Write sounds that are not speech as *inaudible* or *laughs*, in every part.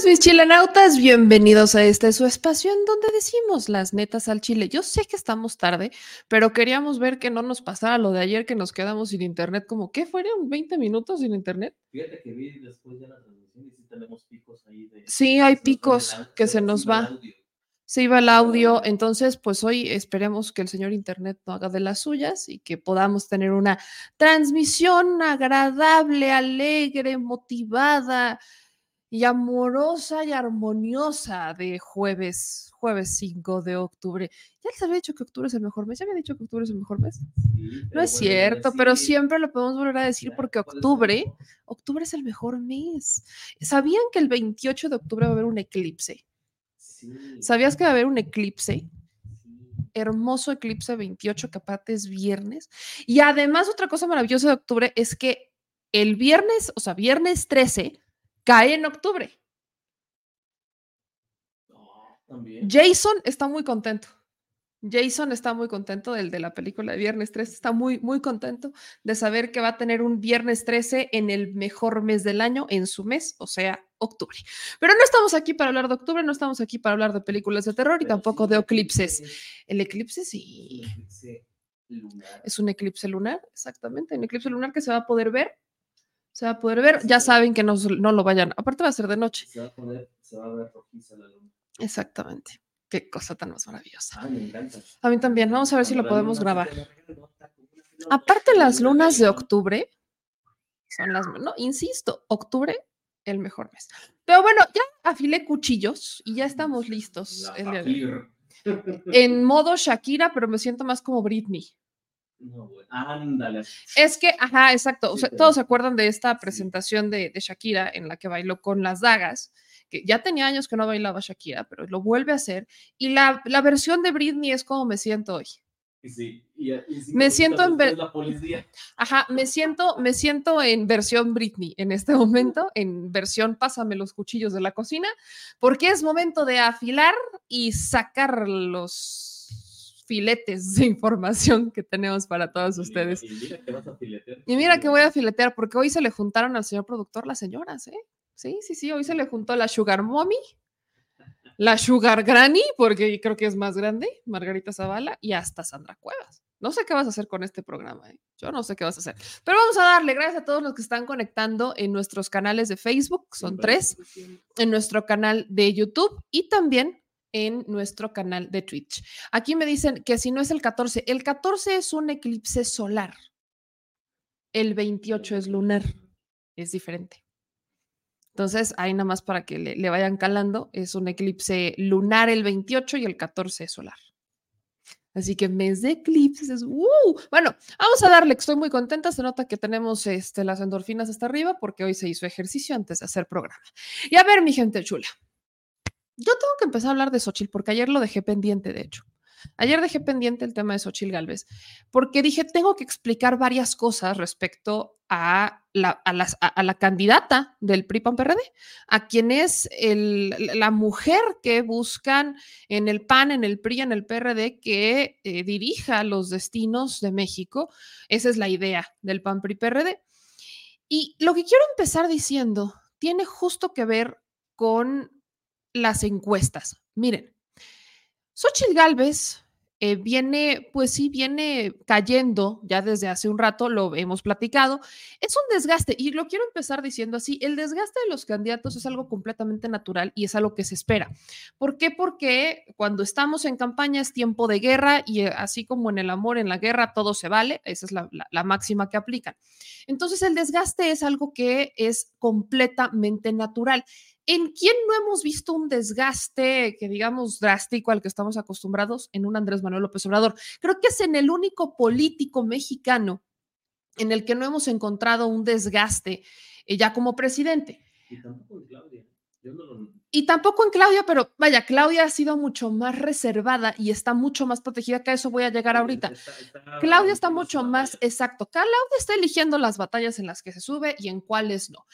noches, mis chilenautas. Bienvenidos a este su espacio en donde decimos las netas al chile. Yo sé que estamos tarde, pero queríamos ver que no nos pasara lo de ayer que nos quedamos sin internet. Como, ¿qué fueron 20 minutos sin internet? Fíjate que vi después de la transmisión y sí tenemos picos ahí de. Sí, hay picos que se nos va. Se iba el audio, entonces pues hoy esperemos que el señor Internet no haga de las suyas y que podamos tener una transmisión agradable, alegre, motivada, y amorosa y armoniosa de jueves, jueves 5 de octubre. Ya les había dicho que octubre es el mejor mes, ya había dicho que octubre es el mejor mes. no es cierto, pero siempre lo podemos volver a decir porque octubre, octubre es el mejor mes. ¿Sabían que el 28 de octubre va a haber un eclipse? ¿Sabías que va a haber un eclipse? Hermoso eclipse 28, que aparte es viernes. Y además otra cosa maravillosa de octubre es que el viernes, o sea, viernes 13, cae en octubre. Jason está muy contento. Jason está muy contento del de la película de Viernes 13, está muy, muy contento de saber que va a tener un Viernes 13 en el mejor mes del año, en su mes, o sea, octubre. Pero no estamos aquí para hablar de octubre, no estamos aquí para hablar de películas de terror y tampoco de eclipses. El eclipse sí. Es un eclipse lunar, exactamente, un eclipse lunar que se va a poder ver se va a poder ver. Ya saben que no, no lo vayan. Aparte va a ser de noche. Se va a, poder, se va a ver rojiza la luna. Exactamente. Qué cosa tan más maravillosa. Me encanta. A mí también. Vamos a ver si lo podemos grabar. Aparte, las lunas de octubre son las. No, insisto, octubre, el mejor mes. Pero bueno, ya afilé cuchillos y ya estamos listos. En *laughs* modo Shakira, pero me siento más como Britney. No, Ándale. Es que, ajá, exacto. todos se acuerdan de esta presentación de, Shakira en la que bailó con las dagas, que ya tenía años que no bailaba Shakira, pero lo vuelve a hacer. Y la, versión de Britney es como me siento hoy. Sí, me siento en Ajá, me siento, me siento en versión Britney en este momento, *laughs* en versión pásame los cuchillos de la cocina, porque es momento de afilar y sacar los filetes de información que tenemos para todos ustedes. Y mira que vas a filetear. Y mira que voy a filetear, porque hoy se le juntaron al señor productor las señoras, ¿eh? Sí, sí, sí, hoy se le juntó la Sugar Mommy, la Sugar Granny, porque creo que es más grande, Margarita Zavala, y hasta Sandra Cuevas. No sé qué vas a hacer con este programa, ¿eh? yo no sé qué vas a hacer. Pero vamos a darle gracias a todos los que están conectando en nuestros canales de Facebook, son tres, en nuestro canal de YouTube y también en nuestro canal de Twitch. Aquí me dicen que si no es el 14, el 14 es un eclipse solar. El 28 es lunar. Es diferente. Entonces, ahí nada más para que le, vayan calando, es un eclipse lunar el 28 y el 14 es solar. Así que mes de eclipses. ¡uh! Bueno, vamos a darle, estoy muy contenta. Se nota que tenemos este, las endorfinas hasta arriba porque hoy se hizo ejercicio antes de hacer programa. Y a ver, mi gente chula, yo tengo que empezar a hablar de Xochitl porque ayer lo dejé pendiente, de hecho. Ayer dejé pendiente el tema de Xochitl Galvez porque dije, tengo que explicar varias cosas respecto a la, a la candidata del PRI-PAN-PRD, a quien es la mujer que buscan en el PAN, en el PRI, en el PRD, que eh, dirija los destinos de México. Esa es la idea del PAN-PRI-PRD. Y lo que quiero empezar diciendo tiene justo que ver con las encuestas. Miren, Xochitl Galvez eh, viene, pues sí, viene cayendo ya desde hace un rato, lo hemos platicado. Es un desgaste y lo quiero empezar diciendo así, el desgaste de los candidatos es algo completamente natural y es algo que se espera. ¿Por qué? Porque cuando estamos en campaña es tiempo de guerra y eh, así como en el amor, en la guerra, todo se vale, esa es la, la máxima que aplican. Entonces el desgaste es algo que es completamente natural. ¿En quién no hemos visto un desgaste que digamos drástico al que estamos acostumbrados? En un Andrés Manuel López Obrador. Creo que es en el único político mexicano en el que no hemos encontrado un desgaste eh, ya como presidente. Y tampoco Claudia. Y tampoco en Claudia, pero vaya, Claudia ha sido mucho más reservada y está mucho más protegida, que a eso voy a llegar ahorita. Claudia está mucho más, exacto, Claudia está eligiendo las batallas en las que se sube y en cuáles no.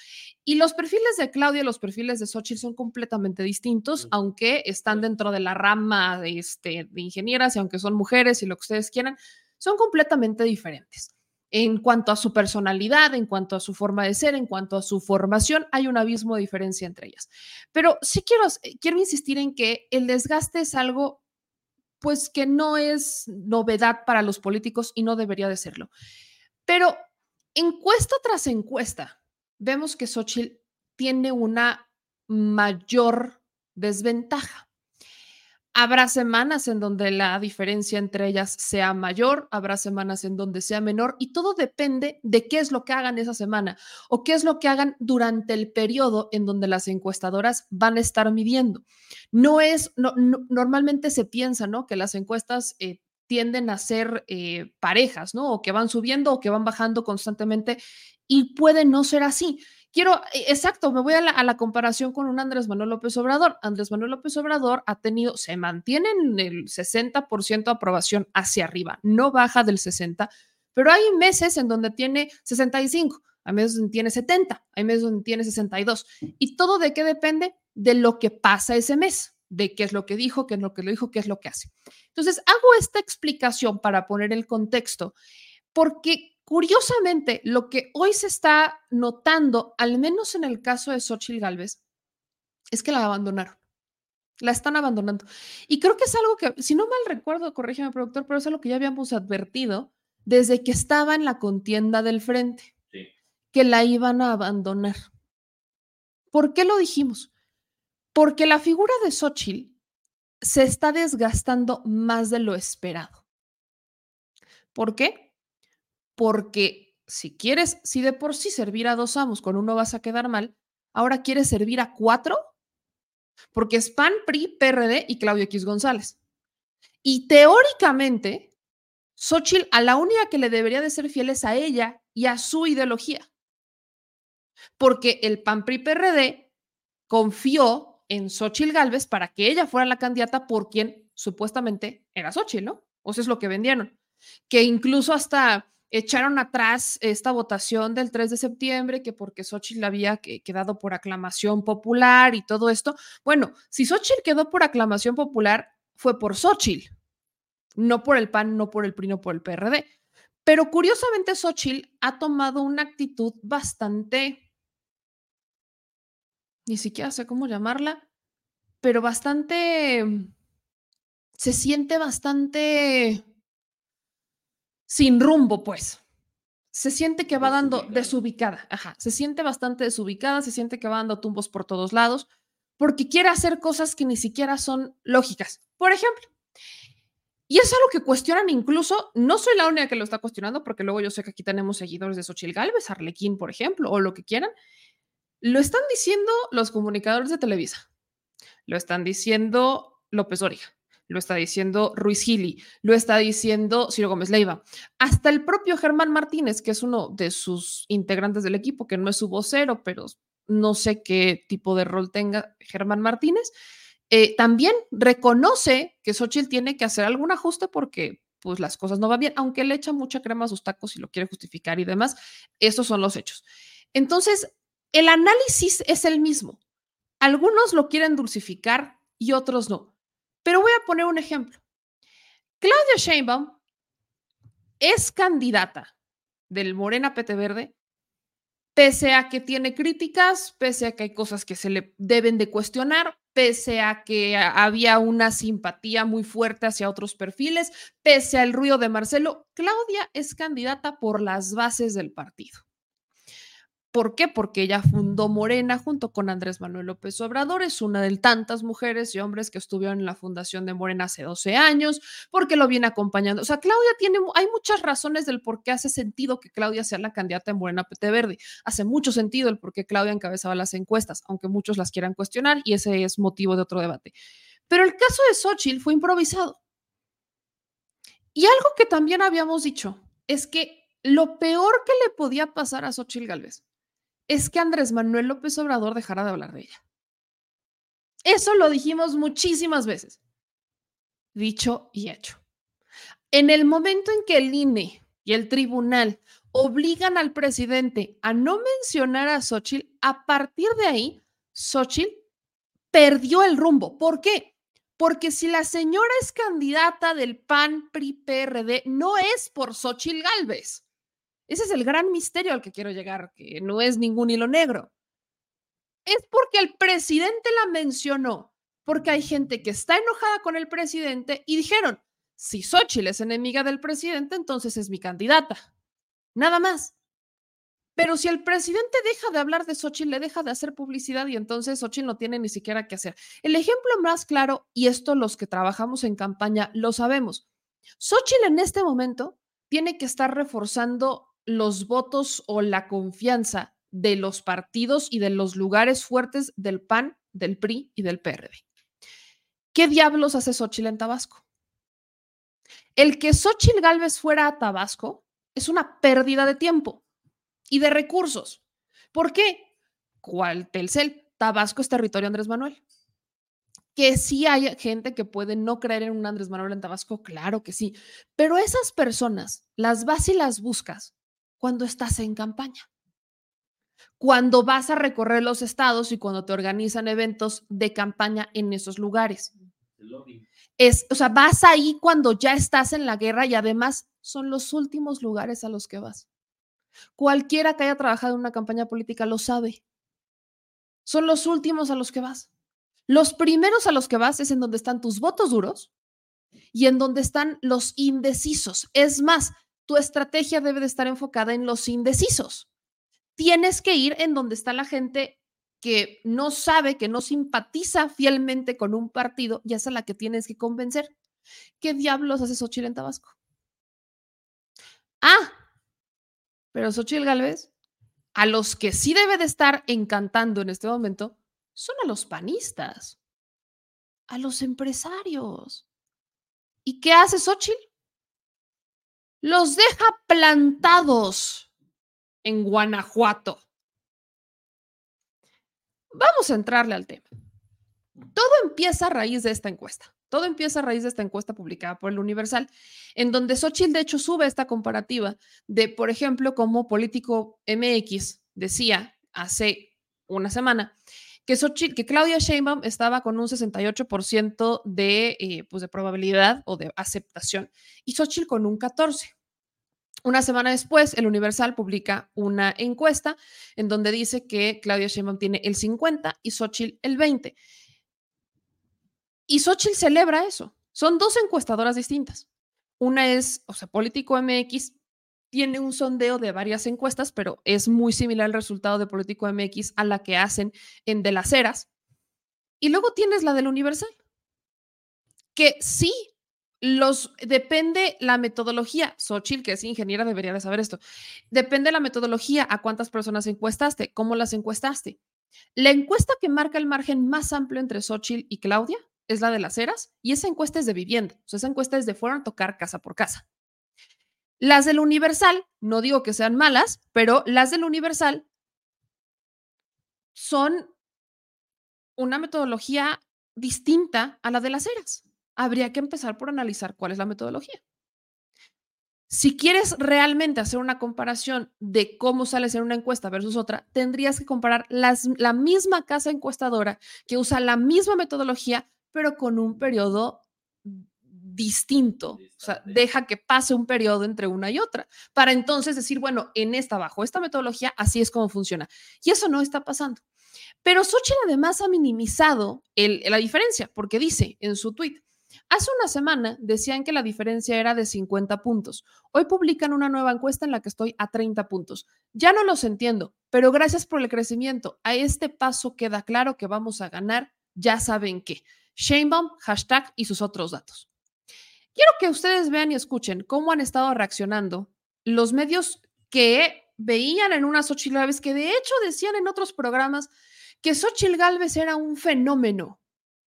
Y los perfiles de Claudia y los perfiles de Xochitl son completamente distintos, aunque están dentro de la rama de, este, de ingenieras y aunque son mujeres y lo que ustedes quieran, son completamente diferentes. En cuanto a su personalidad, en cuanto a su forma de ser, en cuanto a su formación, hay un abismo de diferencia entre ellas. Pero sí quiero, quiero insistir en que el desgaste es algo, pues que no es novedad para los políticos y no debería de serlo. Pero encuesta tras encuesta, vemos que Xochitl tiene una mayor desventaja. Habrá semanas en donde la diferencia entre ellas sea mayor, habrá semanas en donde sea menor y todo depende de qué es lo que hagan esa semana o qué es lo que hagan durante el periodo en donde las encuestadoras van a estar midiendo. No es, normalmente se piensa, ¿no? Que las encuestas eh, tienden a ser eh, parejas, ¿no? O que van subiendo o que van bajando constantemente y puede no ser así quiero, eh, exacto, me voy a la, comparación con un Andrés Manuel López Obrador. Andrés Manuel López Obrador ha tenido, se mantiene en el 60% de aprobación hacia arriba, no baja del 60%, pero hay meses en donde tiene 65, hay meses donde tiene 70, hay meses donde tiene 62. ¿Y todo de qué depende? De lo que pasa ese mes, de qué es lo que dijo, qué es lo que lo dijo, qué es lo que hace. Entonces, hago esta explicación para poner el contexto, porque Curiosamente, lo que hoy se está notando, al menos en el caso de Xochitl Galvez, es que la abandonaron. La están abandonando. Y creo que es algo que, si no mal recuerdo, corrígeme, productor, pero es algo que ya habíamos advertido desde que estaba en la contienda del frente, que la iban a abandonar. ¿Por qué lo dijimos? Porque la figura de Xochitl se está desgastando más de lo esperado. ¿Por qué? Porque si quieres, si de por sí servir a dos amos con uno vas a quedar mal, ahora quieres servir a cuatro, porque es PAN, PRI, PRD y Claudio X González. Y teóricamente, Xochitl a la única que le debería de ser fiel es a ella y a su ideología. Porque el PAN, PRI, PRD confió en Xochitl Galvez para que ella fuera la candidata por quien supuestamente era Xochitl, ¿no? O sea, es lo que vendieron. Que incluso hasta echaron atrás esta votación del 3 de septiembre, que porque Xochitl había quedado por aclamación popular y todo esto. Bueno, si Xochitl quedó por aclamación popular, fue por Xochitl, no por el PAN, no por el PRI, no por el PRD. Pero curiosamente Xochitl ha tomado una actitud bastante, ni siquiera sé cómo llamarla, pero bastante, se siente bastante sin rumbo, pues. Se siente que va dando desubicada, ajá, se siente bastante desubicada, se siente que va dando tumbos por todos lados, porque quiere hacer cosas que ni siquiera son lógicas. Por ejemplo, y es algo que cuestionan incluso, no soy la única que lo está cuestionando, porque luego yo sé que aquí tenemos seguidores de Xochitl Galvez, Arlequín, por ejemplo, o lo que quieran. Lo están diciendo los comunicadores de Televisa, lo están diciendo López Origa, lo está diciendo Ruiz Gili, lo está diciendo Ciro Gómez Leiva, hasta el propio Germán Martínez, que es uno de sus integrantes del equipo, que no es su vocero, pero no sé qué tipo de rol tenga Germán Martínez, eh, también reconoce que Xochitl tiene que hacer algún ajuste porque pues las cosas no van bien, aunque le echa mucha crema a sus tacos y lo quiere justificar y demás, esos son los hechos. Entonces, el análisis es el mismo. Algunos lo quieren dulcificar y otros no. Pero voy a poner un ejemplo. Claudia Sheinbaum es candidata del Morena PT Verde, pese a que tiene críticas, pese a que hay cosas que se le deben de cuestionar, pese a que había una simpatía muy fuerte hacia otros perfiles, pese al ruido de Marcelo, Claudia es candidata por las bases del partido. ¿Por qué? Porque ella fundó Morena junto con Andrés Manuel López Obrador, es una de tantas mujeres y hombres que estuvieron en la fundación de Morena hace 12 años, porque lo viene acompañando. O sea, Claudia tiene, hay muchas razones del por qué hace sentido que Claudia sea la candidata en Morena PT Verde. Hace mucho sentido el por qué Claudia encabezaba las encuestas, aunque muchos las quieran cuestionar y ese es motivo de otro debate. Pero el caso de Xochitl fue improvisado. Y algo que también habíamos dicho es que lo peor que le podía pasar a Xochitl Galvez es que Andrés Manuel López Obrador dejara de hablar de ella. Eso lo dijimos muchísimas veces. Dicho y hecho. En el momento en que el INE y el tribunal obligan al presidente a no mencionar a Xochitl, a partir de ahí, Xochitl perdió el rumbo. ¿Por qué? Porque si la señora es candidata del PAN PRI PRD, no es por Xochitl Galvez Ese es el gran misterio al que quiero llegar, que no es ningún hilo negro. Es porque el presidente la mencionó, porque hay gente que está enojada con el presidente y dijeron, si Xochitl es enemiga del presidente, entonces es mi candidata. Nada más. Pero si el presidente deja de hablar de Xochitl, le deja de hacer publicidad y entonces Xochitl no tiene ni siquiera que hacer. El ejemplo más claro, y esto los que trabajamos en campaña lo sabemos, Xochitl en este momento tiene que estar reforzando los votos o la confianza de los partidos y de los lugares fuertes del PAN, del PRI y del PRD. ¿Qué diablos hace Xochitl en Tabasco? El que Xochitl Galvez fuera a Tabasco es una pérdida de tiempo y de recursos. ¿Por qué? ¿Cuál Telcel? Tabasco es territorio Andrés Manuel. Que sí hay gente que puede no creer en un Andrés Manuel en Tabasco, claro que sí, pero esas personas las vas y las buscas cuando estás en campaña. Cuando vas a recorrer los estados y cuando te organizan eventos de campaña en esos lugares. Es, o sea, vas ahí cuando ya estás en la guerra y además son los últimos lugares a los que vas. Cualquiera que haya trabajado en una campaña política lo sabe. Son los últimos a los que vas. Los primeros a los que vas es en donde están tus votos duros y en donde están los indecisos. Es más, tu estrategia debe de estar enfocada en los indecisos. Tienes que ir en donde está la gente que no sabe, que no simpatiza fielmente con un partido y es a la que tienes que convencer. ¿Qué diablos hace Xochitl en Tabasco? Ah, pero Xochitl Galvez, a los que sí debe de estar encantando en este momento, son a los panistas, a los empresarios. ¿Y qué hace Xochitl? Los deja plantados en Guanajuato. Vamos a entrarle al tema. Todo empieza a raíz de esta encuesta. Todo empieza a raíz de esta encuesta publicada por el Universal, en donde Xochitl de hecho sube esta comparativa de, por ejemplo, como político MX decía hace una semana que, que Claudia Sheinbaum estaba con un 68% de, eh, pues de probabilidad o de aceptación y Xochitl con un 14%. Una semana después, el Universal publica una encuesta en donde dice que Claudia Sheinbaum tiene el 50 y Xochitl el 20. Y Xochitl celebra eso. Son dos encuestadoras distintas. Una es, o sea, Político MX tiene un sondeo de varias encuestas, pero es muy similar el resultado de Político MX a la que hacen en De las Heras. Y luego tienes la del Universal, que sí, los depende la metodología. Xochitl, que es ingeniera, debería de saber esto. Depende la metodología a cuántas personas encuestaste, cómo las encuestaste. La encuesta que marca el margen más amplio entre Xochitl y Claudia es la de las eras y esa encuesta es de vivienda. O sea, esa encuesta es de fueron a tocar casa por casa. Las del Universal, no digo que sean malas, pero las del Universal son una metodología distinta a la de las eras. Habría que empezar por analizar cuál es la metodología. Si quieres realmente hacer una comparación de cómo sales en una encuesta versus otra, tendrías que comparar las, la misma casa encuestadora que usa la misma metodología pero con un periodo distinto. O sea, deja que pase un periodo entre una y otra, para entonces decir, bueno, en esta, bajo esta metodología, así es como funciona. Y eso no está pasando. Pero Xochitl además ha minimizado la diferencia, porque dice en su tweet, hace una semana decían que la diferencia era de 50 puntos. Hoy publican una nueva encuesta en la que estoy a 30 puntos. Ya no los entiendo, pero gracias por el crecimiento. A este paso queda claro que vamos a ganar, ya saben qué. Shanebaum, hashtag y sus otros datos. Quiero que ustedes vean y escuchen cómo han estado reaccionando los medios que veían en una Xochitl Gálvez, que de hecho decían en otros programas que Xochitl Gálvez era un fenómeno,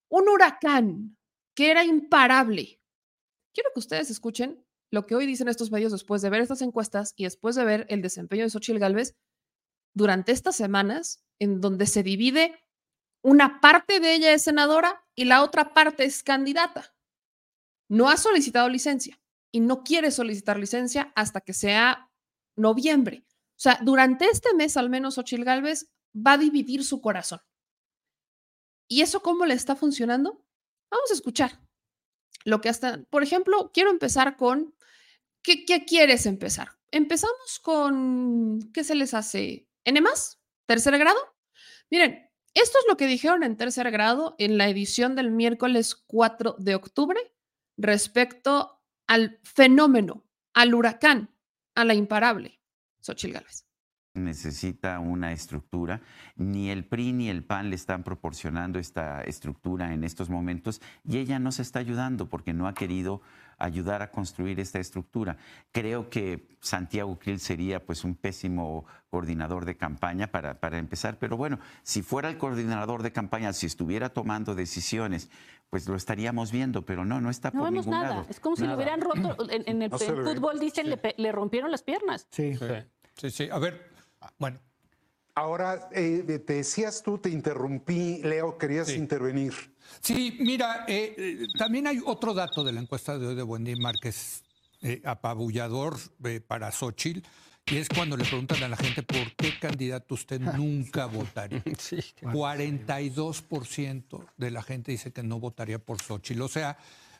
un huracán, que era imparable. Quiero que ustedes escuchen lo que hoy dicen estos medios después de ver estas encuestas y después de ver el desempeño de Xochitl Gálvez durante estas semanas en donde se divide una parte de ella es senadora y la otra parte es candidata. No ha solicitado licencia y no quiere solicitar licencia hasta que sea noviembre. O sea, durante este mes al menos Ochil Gálvez va a dividir su corazón. ¿Y eso cómo le está funcionando? Vamos a escuchar lo que hasta, por ejemplo, quiero empezar con, ¿qué, qué quieres empezar? empezamos con, ¿qué se les hace? ¿N más? ¿Tercer grado? Miren, esto es lo que dijeron en tercer grado en la edición del miércoles 4 de octubre respecto al fenómeno, al huracán, a la imparable, Xochil Gálvez necesita una estructura. Ni el PRI ni el PAN le están proporcionando esta estructura en estos momentos y ella no se está ayudando porque no ha querido ayudar a construir esta estructura. Creo que Santiago Krill sería pues un pésimo coordinador de campaña para, para empezar, pero bueno, si fuera el coordinador de campaña, si estuviera tomando decisiones, pues lo estaríamos viendo, pero no, no está no por vemos ningún nada. lado. Es como si lo hubieran roto. *clears throat* En, en el No en fútbol dicen le, pe- le rompieron las piernas. Sí. Sí, sí, sí. A ver, bueno, Ahora, eh, te decías tú, te interrumpí, Leo, querías Sí. intervenir. Sí, mira, eh, eh, también hay otro dato de la encuesta de hoy de Wendy Márquez, eh, apabullador eh, para Xochitl, y es cuando le preguntan a la gente por qué candidato usted *laughs* nunca votaría. *laughs* 42% de la gente dice que no votaría por Xochitl. O sea,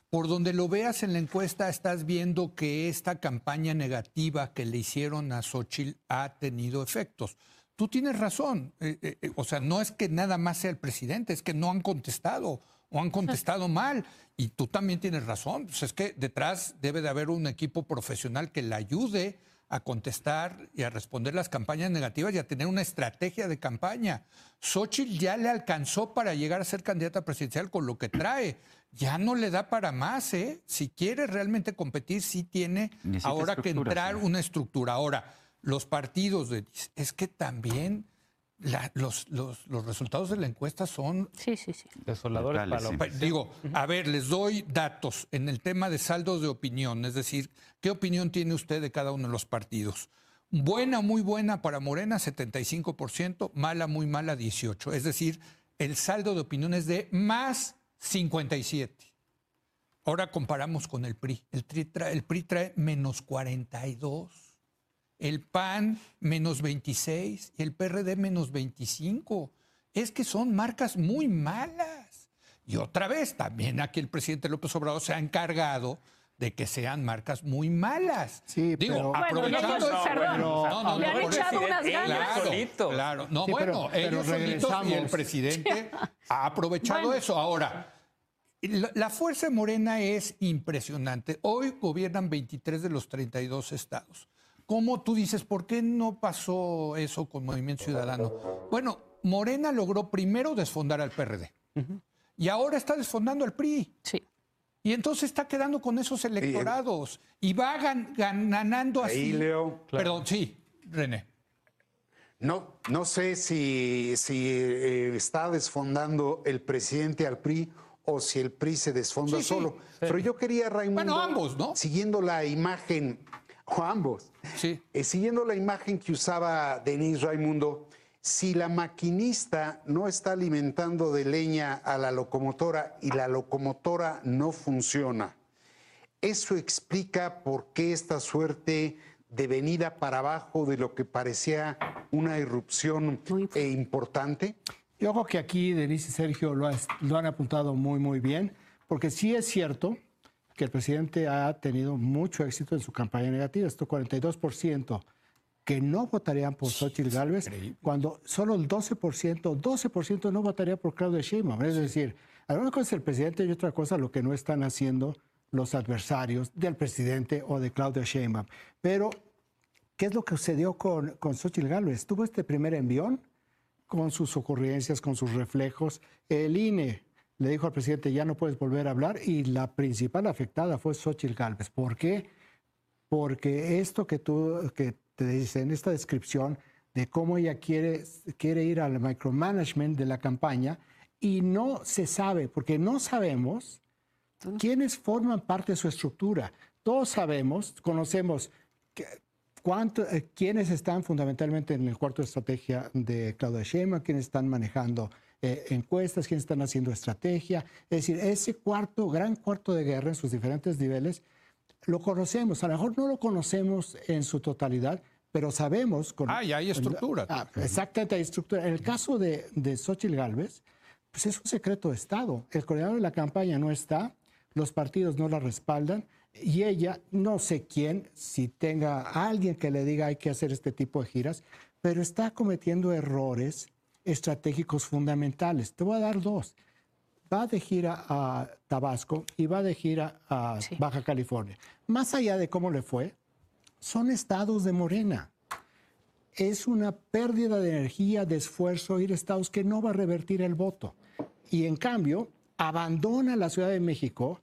por donde lo veas en la encuesta, estás viendo que esta campaña negativa que le hicieron a Xochitl ha tenido efectos. Tú tienes razón. eh, eh, eh, o sea, no es que nada más sea el presidente, es que no han contestado o han contestado mal. Y tú también tienes razón. Pues es que detrás debe de haber un equipo profesional que le ayude a contestar y a responder las campañas negativas y a tener una estrategia de campaña. Xochitl ya le alcanzó para llegar a ser candidata presidencial con lo que trae. Ya no le da para más, ¿eh? Si quiere realmente competir, sí tiene Necesita ahora que entrar una estructura. Ahora, los partidos, de, es que también la- los, los- los resultados de la encuesta son Sí, sí, sí. Desoladores para la sí. Digo, a ver, les doy datos en el tema de saldos de opinión, es decir, ¿qué opinión tiene usted de cada uno de los partidos? Buena, muy buena para Morena, 75%, mala, muy mala, 18%. Es decir, el saldo de opinión es de más 57. Ahora comparamos con el PRI. El, PRI trae, el PRI trae menos 42, el PAN menos 26 y el PRD menos 25. Es que son marcas muy malas. Y otra vez, también aquí el presidente López Obrador se ha encargado de que sean marcas muy malas. Sí, Digo, pero- Bueno, aprovechando no, eso- perdón. No, no, Le han no, echado unas ganas. Claro, claro. No, Sí, bueno, pero ellos solitos y el presidente ha aprovechado Bueno. eso. Ahora, la, la fuerza de Morena es impresionante. Hoy gobiernan 23 de los 32 estados. ¿Cómo tú dices, por qué no pasó eso con Movimiento Ciudadano? Bueno, Morena logró primero desfondar al PRD y ahora está desfondando al PRI. Sí. Y entonces está quedando con esos electorados y va gan- gan- ganando así. Ahí, Leo. Perdón, sí, René. No, no sé si, si eh, está desfondando el presidente al PRI o si el PRI se desfonda Sí, sí, solo. Pero yo quería, Raimundo. Bueno, ambos, ¿no? Siguiendo la imagen, *laughs* o ambos. Sí. Eh, siguiendo la imagen que usaba Denise Raimundo, si la maquinista no está alimentando de leña a la locomotora y la locomotora no funciona, eso explica por qué esta suerte de venida para abajo de lo que parecía una irrupción eh, importante. Yo creo que aquí Denise y Sergio lo, has- lo han apuntado muy, muy bien, porque sí es cierto que el presidente ha tenido mucho éxito en su campaña negativa. Esto 42% que no votarían por Xochitl Gálvez, cuando solo el 12%, 12% no votaría por Claudia Sheinbaum. Es decir, alguna cosa es el presidente y otra cosa lo que no están haciendo los adversarios del presidente o de Claudia Sheinbaum. Pero, ¿qué es lo que sucedió con, con Xochitl Gálvez? Tuvo este primer envión, con sus ocurrencias, con sus reflejos. El INE le dijo al presidente, ya no puedes volver a hablar, y la principal afectada fue Xochitl Gálvez. ¿Por qué? Porque esto que tú que te dice en esta descripción de cómo ella quiere, quiere ir al micromanagement de la campaña y no se sabe, porque no sabemos quiénes forman parte de su estructura. Todos sabemos, conocemos que- cuánto, eh, quiénes están fundamentalmente en el cuarto de estrategia de Claudia Sheinbaum, quiénes están manejando eh, encuestas, quiénes están haciendo estrategia. Es decir, ese cuarto, gran cuarto de guerra en sus diferentes niveles, lo conocemos. A lo mejor no lo conocemos en su totalidad, pero sabemos... Con, Ah, y hay estructura. Ah, exactamente, hay estructura. En el caso de, de Xochitl Gálvez, pues es un secreto de Estado. El coordinador de la campaña no está, los partidos no la respaldan Y ella, no sé quién, si tenga alguien que le diga hay que hacer este tipo de giras, pero está cometiendo errores estratégicos fundamentales. Te voy a dar dos. Va de gira a Tabasco y va de gira a Sí. Baja California. Más allá de cómo le fue, son estados de Morena. Es una pérdida de energía, de esfuerzo ir a estados que no va a revertir el voto. Y en cambio, abandona la Ciudad de México,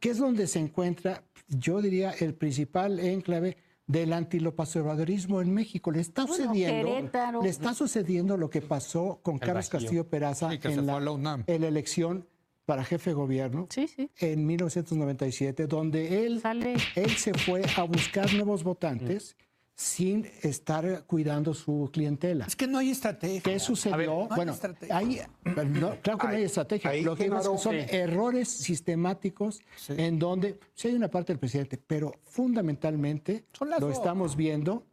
que es donde se encuentra, yo diría, el principal enclave del antilopazoradorismo en México. Le está Bueno, sucediendo, Querétaro. le está sucediendo lo que pasó con Carlos. Castillo Peraza Sí, que se en fue la, a la UNAM. en la elección para jefe de gobierno Sí, sí. en 1997, donde él, Sale. él se fue a buscar nuevos votantes sin estar cuidando su clientela. Es que no hay estrategia. ¿Qué sucedió? A ver, no hay bueno, no, claro que no hay estrategia. ahí, Lo que que son sí. errores sistemáticos Sí. en donde sí hay una parte del presidente, pero fundamentalmente lo dos. estamos viendo.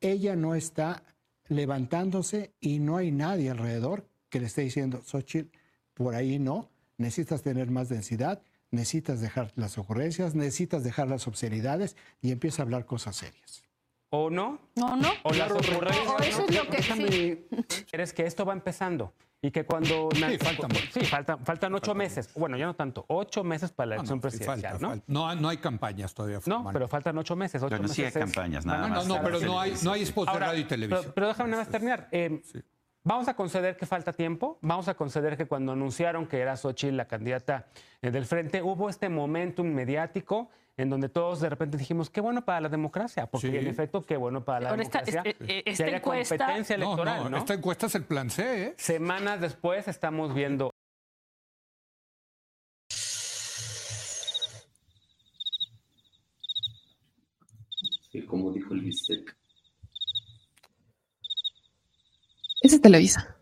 Ella no está levantándose y no hay nadie alrededor que le esté diciendo, Xochitl, por ahí no, necesitas tener más densidad, necesitas dejar las ocurrencias, necesitas dejar las obscenidades y empieza a hablar cosas serias. ¿O no? No, no. O las ocurrencias. O eso es lo que sí. Es que esto va empezando. Y que cuando... Sí, falta mucho. Sí, faltan, faltan ocho meses. Bueno, ya no tanto. Ocho meses para la No, elección no, sí, presidencial, falta, ¿no? falta. No, no hay campañas todavía. No, pero faltan ocho meses. Ocho Bueno, sí hay meses campañas, nada más. No, no, pero no hay, no hay spots de radio y televisión. Pero, pero déjame nada más terminar. Eh, Vamos a conceder que falta tiempo. Vamos a conceder que cuando anunciaron que era Xochitl la candidata eh, del frente, hubo este momentum mediático en donde todos de repente dijimos, qué bueno para la democracia, porque Sí. en efecto, qué bueno para la Ahora democracia. este- eh, esta haya encuesta- competencia no, electoral, no, ¿no? esta encuesta es el plan C, ¿eh? Semanas después estamos viendo Sí, como dijo el bistec. Ese es Televisa.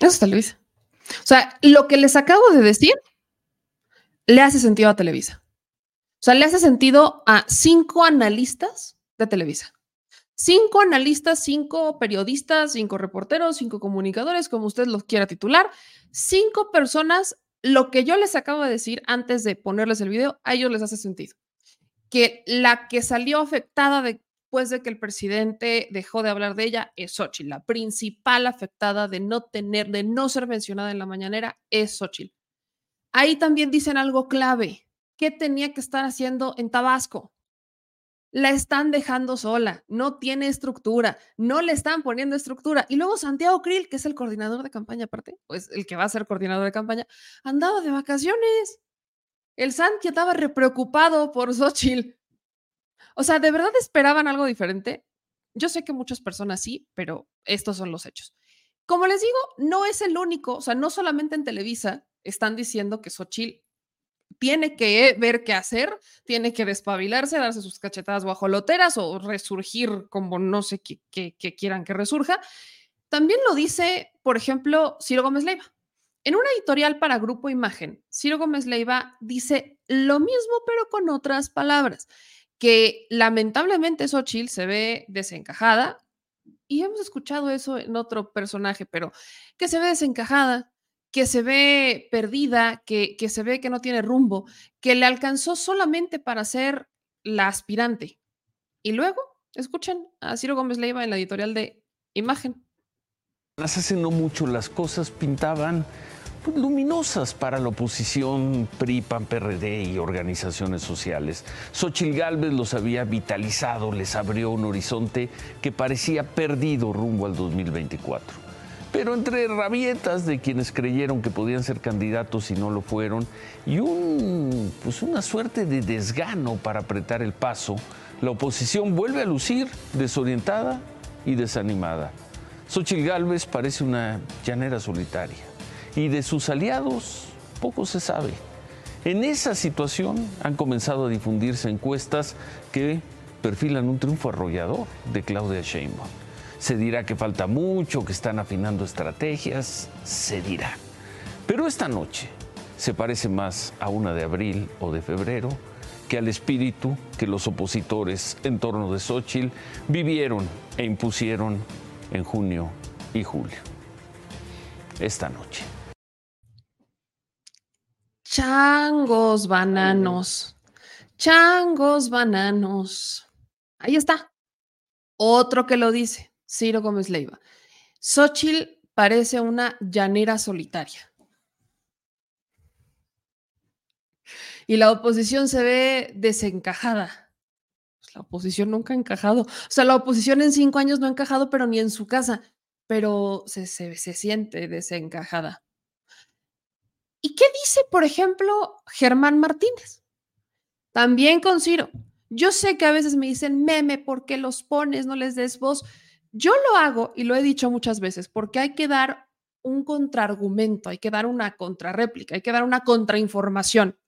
Eso es Televisa. O sea, lo que les acabo de decir le hace sentido a Televisa. O sea, le hace sentido a cinco analistas de Televisa. Cinco analistas, cinco periodistas, cinco reporteros, cinco comunicadores, como usted los quiera titular. Cinco personas, lo que yo les acabo de decir antes de ponerles el video, a ellos les hace sentido. Que la que salió afectada después de que el presidente dejó de hablar de ella es Xochitl. La principal afectada de no tener, de no ser mencionada en la mañanera es Xochitl. Ahí también dicen algo clave. ¿Qué tenía que estar haciendo en Tabasco? La están dejando sola, no tiene estructura, no le están poniendo estructura. Y luego Santiago Krill, que es el coordinador de campaña aparte, pues el que va a ser coordinador de campaña, andaba de vacaciones. El Santi estaba re preocupado por Xochitl. O sea, ¿de verdad esperaban algo diferente? Yo sé que muchas personas sí, pero estos son los hechos. Como les digo, no es el único, o sea, no solamente en Televisa están diciendo que Xochitl tiene que ver qué hacer, tiene que despabilarse, darse sus cachetadas guajoloteras o resurgir como no sé qué, qué- quieran que resurja. También lo dice, por ejemplo, Ciro Gómez Leiva. En una editorial para Grupo Imagen, Ciro Gómez Leiva dice lo mismo, pero con otras palabras, que lamentablemente Xochitl se ve desencajada, y hemos escuchado eso en otro personaje, pero que se ve desencajada, que se ve perdida, que, que se ve que no tiene rumbo, que le alcanzó solamente para ser la aspirante. Y luego, escuchen a Ciro Gómez Leiva en la editorial de Imagen. Hace no mucho las cosas pintaban pues, luminosas para la oposición PRI, PAN, PRD y organizaciones sociales. Xochitl Gálvez los había vitalizado, les abrió un horizonte que parecía perdido rumbo al 2024. Pero entre rabietas de quienes creyeron que podían ser candidatos y no lo fueron, y un, pues una suerte de desgano para apretar el paso, la oposición vuelve a lucir desorientada y desanimada. Xochitl Gálvez parece una llanera solitaria y de sus aliados poco se sabe. En esa situación han comenzado a difundirse encuestas que perfilan un triunfo arrollador de Claudia Sheinbaum. Se dirá que falta mucho, que están afinando estrategias, se dirá. Pero esta noche se parece más a una de abril o de febrero que al espíritu que los opositores en torno de Xochitl vivieron e impusieron en junio y julio. Esta noche. Changos bananos. Changos bananos. Ahí está. Otro que lo dice, Ciro Gómez Leiva. Xochitl parece una llanera solitaria. Y la oposición se ve desencajada. Pues la oposición nunca ha encajado. O sea, la oposición en cinco años no ha encajado, pero ni en su casa. Pero se, se, se siente desencajada. ¿Y qué dice, por ejemplo, Germán Martínez? También con Ciro. Yo sé que a veces me dicen, meme, ¿por qué los pones? No les des voz. Yo lo hago y lo he dicho muchas veces porque hay que dar un contraargumento, hay que dar una contrarréplica, hay que dar una contrainformación,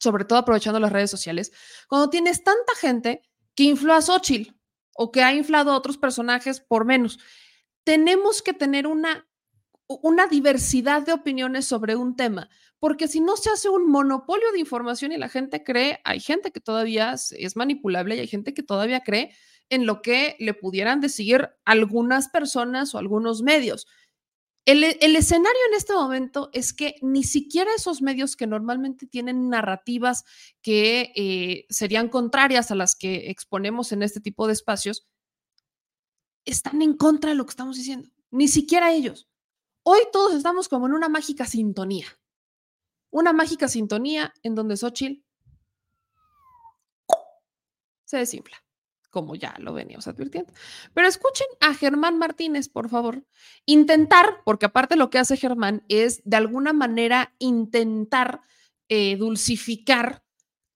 sobre todo aprovechando las redes sociales, cuando tienes tanta gente que infló a Xochitl o que ha inflado a otros personajes por menos. Tenemos que tener una, una diversidad de opiniones sobre un tema, porque si no se hace un monopolio de información y la gente cree, hay gente que todavía es manipulable y hay gente que todavía cree en lo que le pudieran decir algunas personas o algunos medios. El, escenario en este momento es que ni siquiera esos medios que normalmente tienen narrativas que eh, serían contrarias a las que exponemos en este tipo de espacios, están en contra de lo que estamos diciendo. Ni siquiera ellos. Hoy todos estamos como en una mágica sintonía. Una mágica sintonía en donde Xochitl se desinfla como ya lo veníamos advirtiendo. Pero escuchen a Germán Martínez, por favor. Intentar, porque aparte lo que hace Germán es de alguna manera intentar eh, dulcificar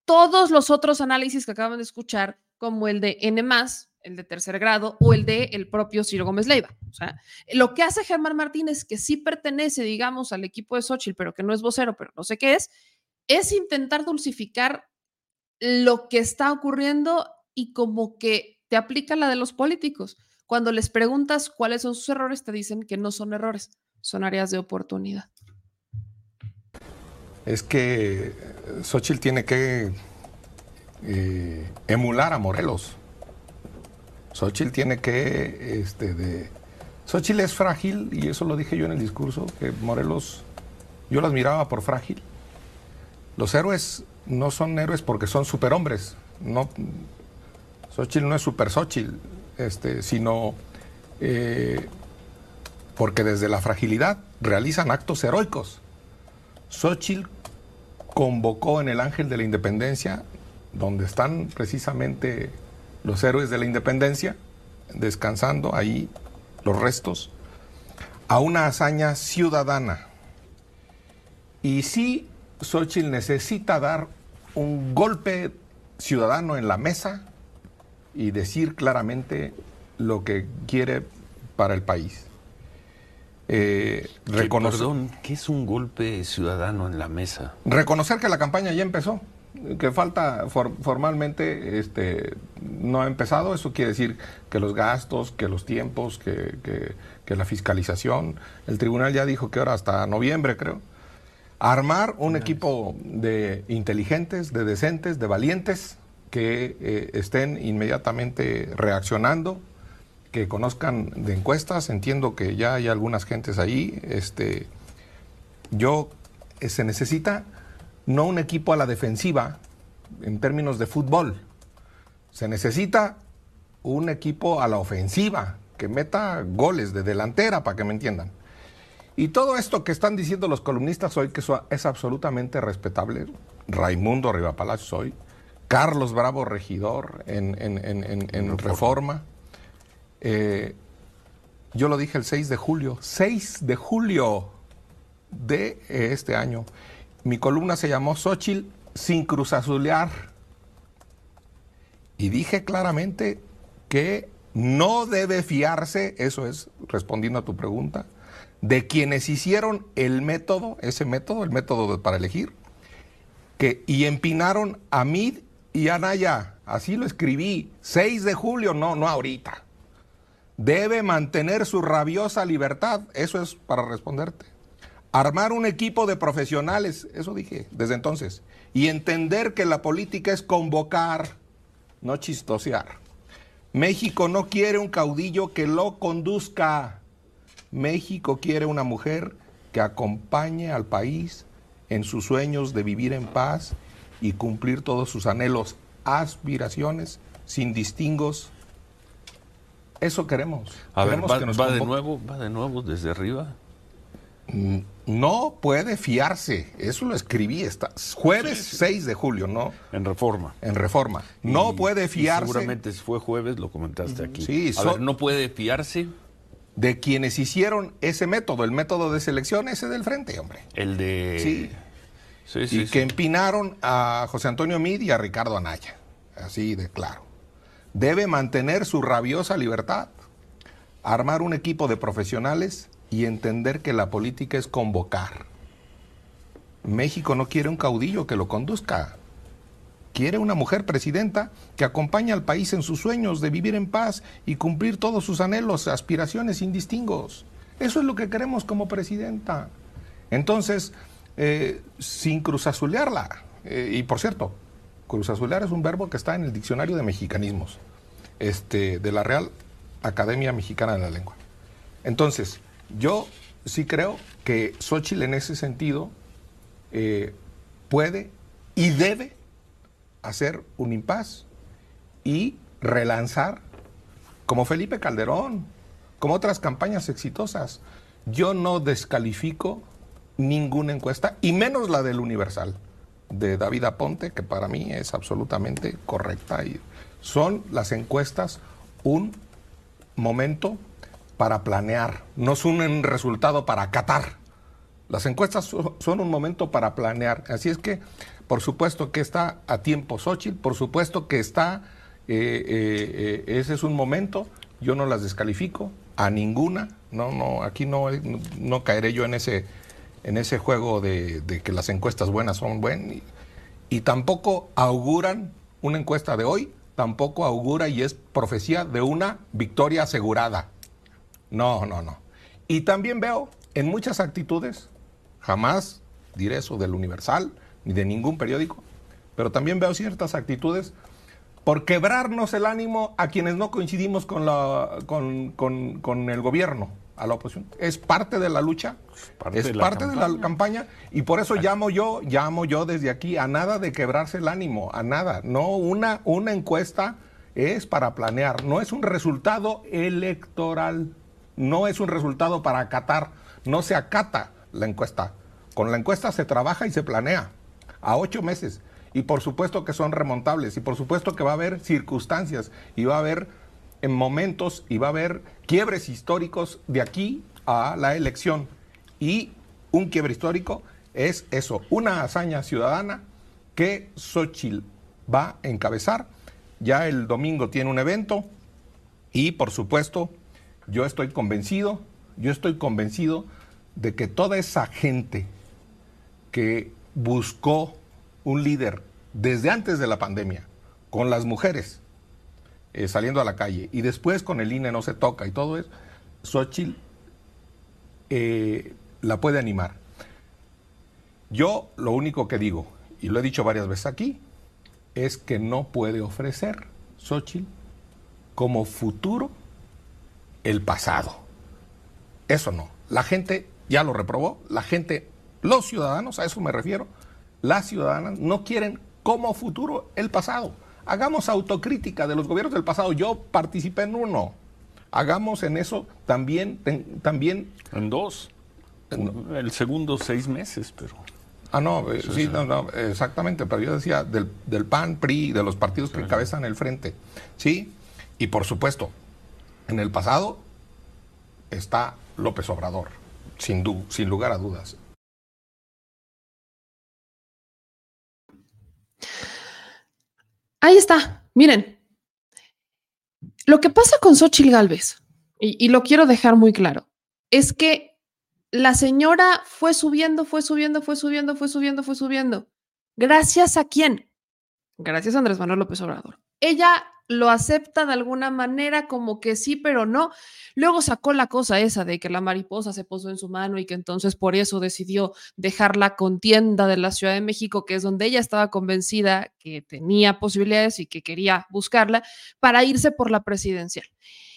todos los otros análisis que acaban de escuchar, como el de N, el de tercer grado o el de el propio Ciro Gómez Leiva. O sea, lo que hace Germán Martínez, que sí pertenece, digamos, al equipo de Xochitl, pero que no es vocero, pero no sé qué es, es intentar dulcificar lo que está ocurriendo y como que te aplica la de los políticos. Cuando les preguntas cuáles son sus errores, te dicen que no son errores, son áreas de oportunidad. Es que Xochitl tiene que eh, emular a Morelos. Xochitl tiene que, este, de... Es frágil, y eso lo dije yo en el discurso, que Morelos, yo las miraba por frágil. Los héroes no son héroes porque son superhombres, no, Xochitl no es super Xochitl, este, sino eh, porque desde la fragilidad realizan actos heroicos. Xochitl convocó en el Ángel de la Independencia, donde están precisamente los héroes de la independencia, descansando ahí los restos, a una hazaña ciudadana. Y sí, Xochitl necesita dar un golpe ciudadano en la mesa y decir claramente lo que quiere para el país. Eh, reconocer, perdón, ¿qué es un golpe ciudadano en la mesa? Reconocer que la campaña ya empezó, que falta formalmente, este, no ha empezado, eso quiere decir que los gastos, que los tiempos, que, que la fiscalización, el tribunal ya dijo que ahora hasta noviembre creo, armar un equipo de inteligentes, de decentes, de valientes, que eh, estén inmediatamente reaccionando, que conozcan de encuestas. Entiendo que ya hay algunas gentes ahí. Este, yo eh, se necesita no un equipo a la defensiva en términos de fútbol. Se necesita un equipo a la ofensiva que meta goles de delantera para que me entiendan. Y todo esto que están diciendo los columnistas hoy, que es absolutamente respetable, Raimundo Palacios hoy, Carlos Bravo Regidor en, Reforma. Eh, yo lo dije el 6 de julio, 6 de julio de eh, este año. Mi columna se llamó Xochitl sin cruzazulear. Y dije claramente que no debe fiarse, eso es respondiendo a tu pregunta, de quienes hicieron el método, ese método, el método para elegir, que, y empinaron a Mid y Anaya, así lo escribí, 6 de julio, no, no ahorita. Debe mantener su rabiosa libertad, eso es para responderte. Armar un equipo de profesionales, eso dije desde entonces. Y entender que la política es convocar, no chistosear. México no quiere un caudillo que lo conduzca. México quiere una mujer que acompañe al país en sus sueños de vivir en paz y cumplir todos sus anhelos, aspiraciones, sin distingos. Eso queremos. A ver, va, que nos va de nuevo, va de nuevo desde arriba. Mm, No puede fiarse. Eso lo escribí. Está, jueves 6 de julio, ¿no? En reforma. En reforma. No Y- puede fiarse seguramente fue jueves, lo comentaste aquí. Sí, A so- ver, no puede fiarse de quienes hicieron ese método, el método de selección ese del frente, hombre. el de. Sí. Sí, sí, y sí. que empinaron a José Antonio Mid y a Ricardo Anaya. Así de claro. Debe mantener su rabiosa libertad, armar un equipo de profesionales y entender que la política es convocar. México no quiere un caudillo que lo conduzca. Quiere una mujer presidenta que acompañe al país en sus sueños de vivir en paz y cumplir todos sus anhelos, aspiraciones sin distingos. Eso es lo que queremos como presidenta. Entonces, eh, sin cruzazulearla, eh, y por cierto, cruzazulear es un verbo que está en el diccionario de mexicanismos este, de la Real Academia Mexicana de la Lengua. Entonces, yo sí creo que Xochitl en ese sentido eh, puede y debe hacer un impas y relanzar como Felipe Calderón, como otras campañas exitosas. Yo no descalifico ninguna encuesta, y menos la del Universal, de David Aponte, que para mí es absolutamente correcta. Y son las encuestas un momento para planear, no son un resultado para acatar. Las encuestas so- son un momento para planear. Así es que, por supuesto que está a tiempo Xochitl, por supuesto que está, eh, eh, eh, ese es un momento, yo no las descalifico, a ninguna, no, no, aquí no, no, no caeré yo en ese, en ese juego de, que las encuestas buenas son buenas, y tampoco auguran una encuesta de hoy, tampoco augura y es profecía de una victoria asegurada. No, no, no. Y también veo en muchas actitudes, jamás diré eso del Universal ni de ningún periódico, pero también veo ciertas actitudes por quebrarnos el ánimo a quienes no coincidimos con, la, con, con- con el gobierno, a la oposición. Es parte de la lucha, parte es de la parte de la campaña. campaña y por eso llamo yo, llamo yo desde aquí a nada de quebrarse el ánimo, a nada. No, una, una encuesta es para planear, no es un resultado electoral, no es un resultado para acatar, no se acata la encuesta. Con la encuesta se trabaja y se planea a ocho meses. Y por supuesto que son remontables, y por supuesto que va a haber circunstancias, y va a haber en momentos, y va a haber quiebres históricos de aquí a la elección. Y un quiebre histórico es eso, una hazaña ciudadana que Xochitl va a encabezar. Ya el domingo tiene un evento y por supuesto yo estoy convencido, yo estoy convencido de que toda esa gente que buscó un líder desde antes de la pandemia, con las mujeres eh, saliendo a la calle y después con el INE no se toca y todo eso, Xochitl eh, la puede animar. Yo lo único que digo, y lo he dicho varias veces aquí, es que no puede ofrecer Xochitl como futuro el pasado. Eso no. La gente ya lo reprobó, la gente, los ciudadanos, a eso me refiero, las ciudadanas no quieren como futuro el pasado. Hagamos autocrítica de los gobiernos del pasado. Yo participé en uno. Hagamos en eso también, ten- también En dos. El segundo seis meses, pero. Ah, no, eh, Sí, sí, sí. no, no, exactamente, pero yo decía del, del PAN, PRI, de los partidos que encabezan el frente. Sí, y por supuesto, en el pasado está López Obrador, sin, sin lugar a dudas. Ahí está. Miren, lo que pasa con Xochitl Galvez, y, y lo quiero dejar muy claro, es que la señora fue subiendo, fue subiendo, fue subiendo, fue subiendo, fue subiendo. ¿Gracias a quién? Gracias a Andrés Manuel López Obrador. Ella lo acepta de alguna manera como que sí, pero no. Luego sacó la cosa esa de que la mariposa se posó en su mano y que entonces por eso decidió dejar la contienda de la Ciudad de México, que es donde ella estaba convencida que tenía posibilidades y que quería buscarla, para irse por la presidencial.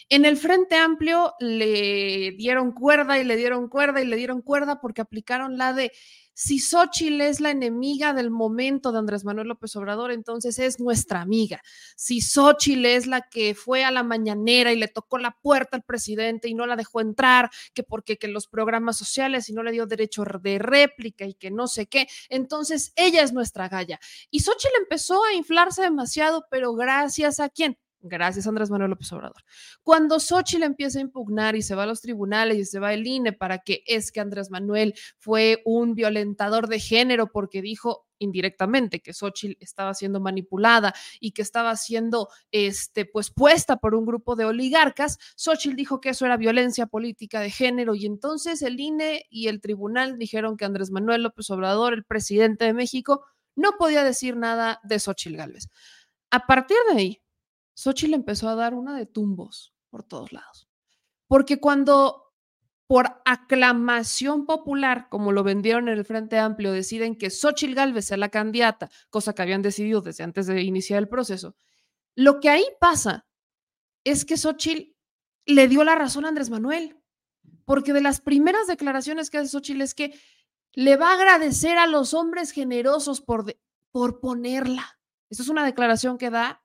En el Frente Amplio le dieron cuerda y le dieron cuerda y le dieron cuerda porque aplicaron la de si Xochitl es la enemiga del momento de Andrés Manuel López Obrador, entonces es nuestra amiga. Si Xochitl es la que fue a la mañanera y le tocó la puerta al presidente y no la dejó entrar, que porque que los programas sociales y no le dio derecho de réplica y que no sé qué, entonces ella es nuestra galla. Y Xochitl empezó a inflarse demasiado, pero gracias a quién? Gracias, Andrés Manuel López Obrador. Cuando Xochitl empieza a impugnar y se va a los tribunales y se va el INE para que es que Andrés Manuel fue un violentador de género porque dijo indirectamente que Xochitl estaba siendo manipulada y que estaba siendo este, pues, puesta por un grupo de oligarcas, Xochitl dijo que eso era violencia política de género y entonces el INE y el tribunal dijeron que Andrés Manuel López Obrador, el presidente de México, no podía decir nada de Xochitl Gálvez. A partir de ahí, Xochitl empezó a dar una de tumbos por todos lados. Porque cuando por aclamación popular, como lo vendieron en el Frente Amplio, deciden que Xochitl Gálvez sea la candidata, cosa que habían decidido desde antes de iniciar el proceso, lo que ahí pasa es que Xochitl le dio la razón a Andrés Manuel, porque de las primeras declaraciones que hace Xochitl es que le va a agradecer a los hombres generosos por, por ponerla. Esa es una declaración que da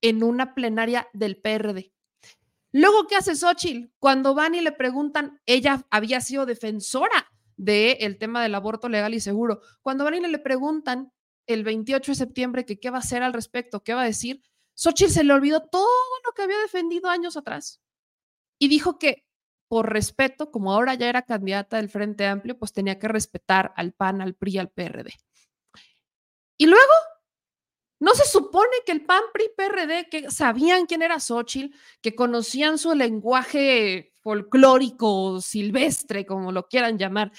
en una plenaria del PRD. Luego, ¿qué hace Xochitl? Cuando van y le preguntan, ella había sido defensora del tema del aborto legal y seguro. Cuando van y le preguntan el 28 de septiembre que qué va a hacer al respecto, qué va a decir, Xochitl se le olvidó todo lo que había defendido años atrás y dijo que por respeto, como ahora ya era candidata del Frente Amplio, pues tenía que respetar al PAN, al PRI, al PRD. Y luego ¿No se supone que el PAN, PRI, PRD, que sabían quién era Xochitl, que conocían su lenguaje folclórico, silvestre, como lo quieran llamar,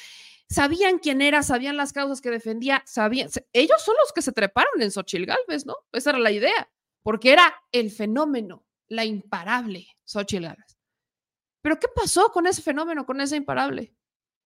sabían quién era, sabían las causas que defendía, sabían, ellos son los que se treparon en Xochitl Galvez, ¿no? Esa era la idea, porque era el fenómeno, la imparable Xochitl Galvez. Pero ¿qué pasó con ese fenómeno, con esa imparable?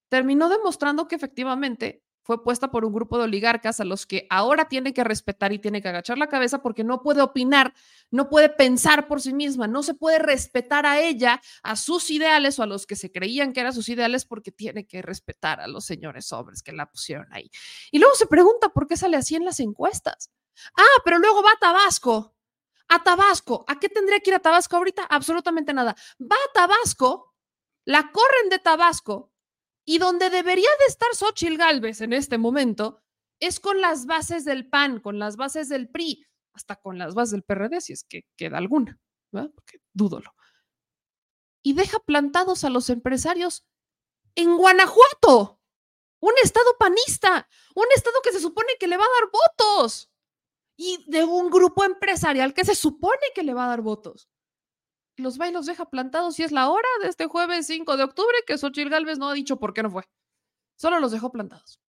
Terminó demostrando que efectivamente fue puesta por un grupo de oligarcas a los que ahora tiene que respetar y tiene que agachar la cabeza porque no puede opinar, no puede pensar por sí misma, no se puede respetar a ella, a sus ideales o a los que se creían que eran sus ideales porque tiene que respetar a los señores hombres que la pusieron ahí. Y luego se pregunta por qué sale así en las encuestas. Ah, pero luego va a Tabasco. A Tabasco. ¿A qué tendría que ir a Tabasco ahorita? Absolutamente nada. Va a Tabasco, la corren de Tabasco y donde debería de estar Xochitl Galvez en este momento es con las bases del PAN, con las bases del PRI, hasta con las bases del PRD, si es que queda alguna, ¿verdad? porque dúdolo. Y deja plantados a los empresarios en Guanajuato, un estado panista, un estado que se supone que le va a dar votos, y de un grupo empresarial que se supone que le va a dar votos los va y los deja plantados y es la hora de este jueves 5 de octubre que Xochitl Galvez no ha dicho por qué no fue. Solo los dejó plantados.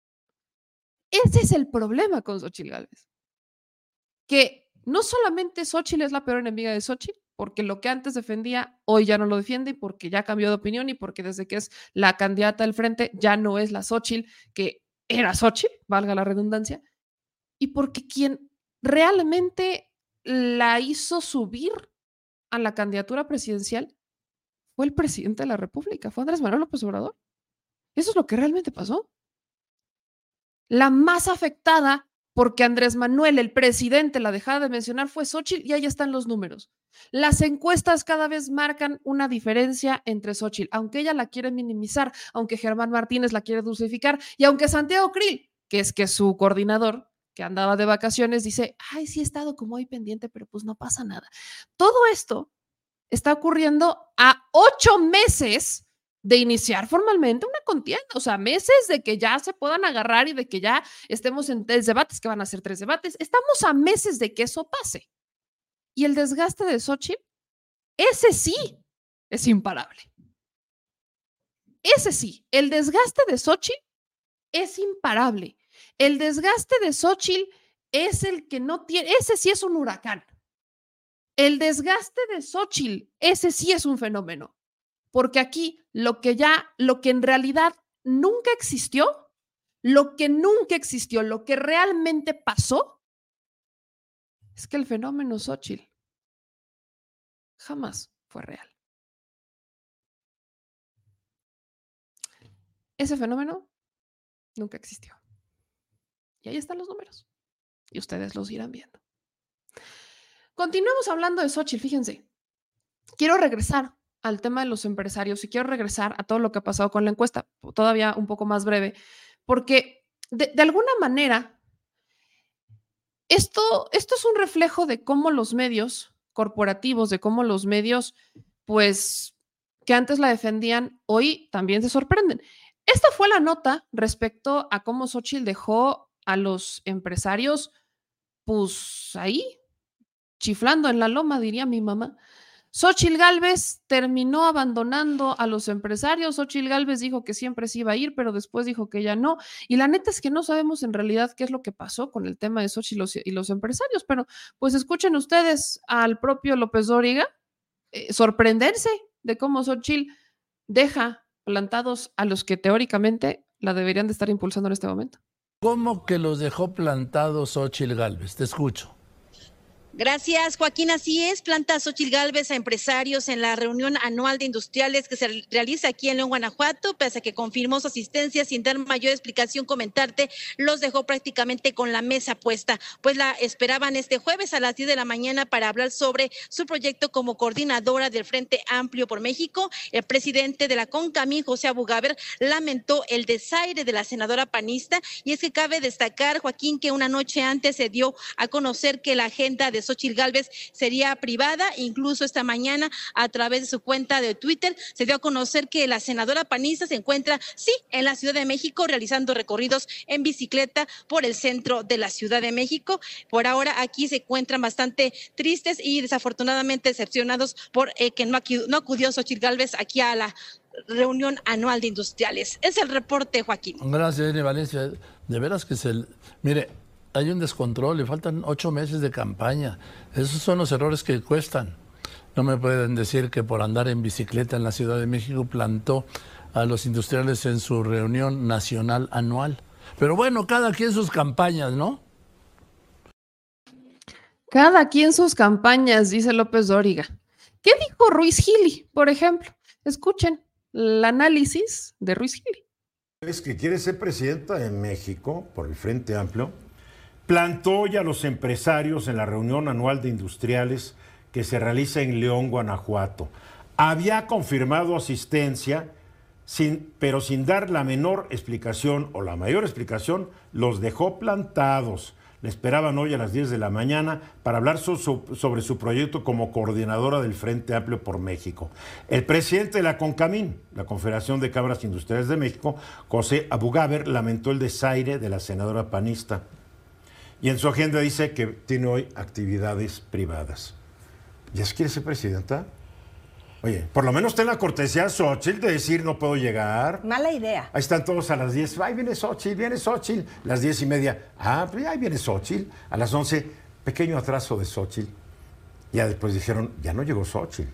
Ese es el problema con Xochitl Galvez. Que no solamente Xochitl es la peor enemiga de Xochitl, porque lo que antes defendía hoy ya no lo defiende y porque ya cambió de opinión y porque desde que es la candidata del frente ya no es la Xochitl que era Xochitl, valga la redundancia, y porque quien realmente la hizo subir a la candidatura presidencial fue el presidente de la República, fue Andrés Manuel López Obrador. Eso es lo que realmente pasó. La más afectada porque Andrés Manuel, el presidente, la dejaba de mencionar, fue Xochitl y ahí están los números. Las encuestas cada vez marcan una diferencia entre Xochitl, aunque ella la quiere minimizar, aunque Germán Martínez la quiere dulcificar y aunque Santiago Krill, que es que su coordinador, que andaba de vacaciones, dice, ay, sí he estado como hoy pendiente, pero pues no pasa nada. Todo esto está ocurriendo a ocho meses de iniciar formalmente una contienda, o sea, meses de que ya se puedan agarrar y de que ya estemos en tres debates, que van a ser tres debates. Estamos a meses de que eso pase. Y el desgaste de Sochi, ese sí es imparable. Ese sí, el desgaste de Sochi es imparable. El desgaste de Xochitl es el que no tiene, ese sí es un huracán. El desgaste de Xochitl, ese sí es un fenómeno. Porque aquí lo que ya, lo que en realidad nunca existió, lo que nunca existió, lo que realmente pasó, es que el fenómeno Xochitl jamás fue real. Ese fenómeno nunca existió. Ahí están los números. Y ustedes los irán viendo. Continuemos hablando de Xochitl, fíjense. Quiero regresar al tema de los empresarios y quiero regresar a todo lo que ha pasado con la encuesta, todavía un poco más breve, porque de, de alguna manera esto, esto es un reflejo de cómo los medios corporativos, de cómo los medios, pues, que antes la defendían, hoy también se sorprenden. Esta fue la nota respecto a cómo Xochitl dejó a los empresarios, pues ahí, chiflando en la loma, diría mi mamá. Xochitl Galvez terminó abandonando a los empresarios. Xochitl Galvez dijo que siempre se iba a ir, pero después dijo que ya no. Y la neta es que no sabemos en realidad qué es lo que pasó con el tema de Xochitl y los, empresarios, pero pues escuchen ustedes al propio López Dóriga eh, sorprenderse de cómo Xochitl deja plantados a los que teóricamente la deberían de estar impulsando en este momento. ¿Cómo que los dejó plantados Xochitl Galvez? Te escucho. Gracias, Joaquín. Así es, planta Xochitl Galvez a empresarios en la reunión anual de industriales que se realiza aquí en León, Guanajuato, pese a que confirmó su asistencia sin dar mayor explicación, comentarte, los dejó prácticamente con la mesa puesta, pues la esperaban este jueves a las 10 de la mañana para hablar sobre su proyecto como coordinadora del Frente Amplio por México. El presidente de la CONCAMI, José Abugaber, lamentó el desaire de la senadora panista y es que cabe destacar, Joaquín, que una noche antes se dio a conocer que la agenda de Xochitl Galvez sería privada. Incluso esta mañana, a través de su cuenta de Twitter, se dio a conocer que la senadora panista se encuentra, sí, en la Ciudad de México, realizando recorridos en bicicleta por el centro de la Ciudad de México. Por ahora, aquí se encuentran bastante tristes y desafortunadamente decepcionados por eh, que no acudió, Xochitl Galvez aquí a la reunión anual de industriales. Es el reporte, Joaquín. Gracias, Eni Valencia. De veras que se... Mire, hay un descontrol, le faltan ocho meses de campaña. Esos son los errores que cuestan. No me pueden decir que por andar en bicicleta en la Ciudad de México plantó a los industriales en su reunión nacional anual. Pero bueno, cada quien sus campañas, ¿no? Cada quien sus campañas, dice López Dóriga. ¿Qué dijo Ruiz Gili, por ejemplo? Escuchen el análisis de Ruiz Gili. Es que quiere ser presidenta de México por el Frente Amplio plantó ya a los empresarios en la reunión anual de industriales que se realiza en León, Guanajuato. Había confirmado asistencia, pero sin dar la menor explicación o la mayor explicación, los dejó plantados. Le esperaban hoy a las 10 de la mañana para hablar so, so, sobre su proyecto como coordinadora del Frente Amplio por México. El presidente de la CONCAMIN, la Confederación de Cámaras Industriales de México, José Abugaber, lamentó el desaire de la senadora panista y en su agenda dice que tiene hoy actividades privadas. ¿Ya se quiere ser presidenta? Oye, por lo menos ten la cortesía Xochitl de decir no puedo llegar. Mala idea. Ahí están todos a las 10. Ahí viene Xochitl, viene Xochitl. Las 10 y media. Ah, pues ahí viene Xochitl. A las 11, pequeño atraso de Xochitl. Ya después dijeron, ya no llegó Xochitl.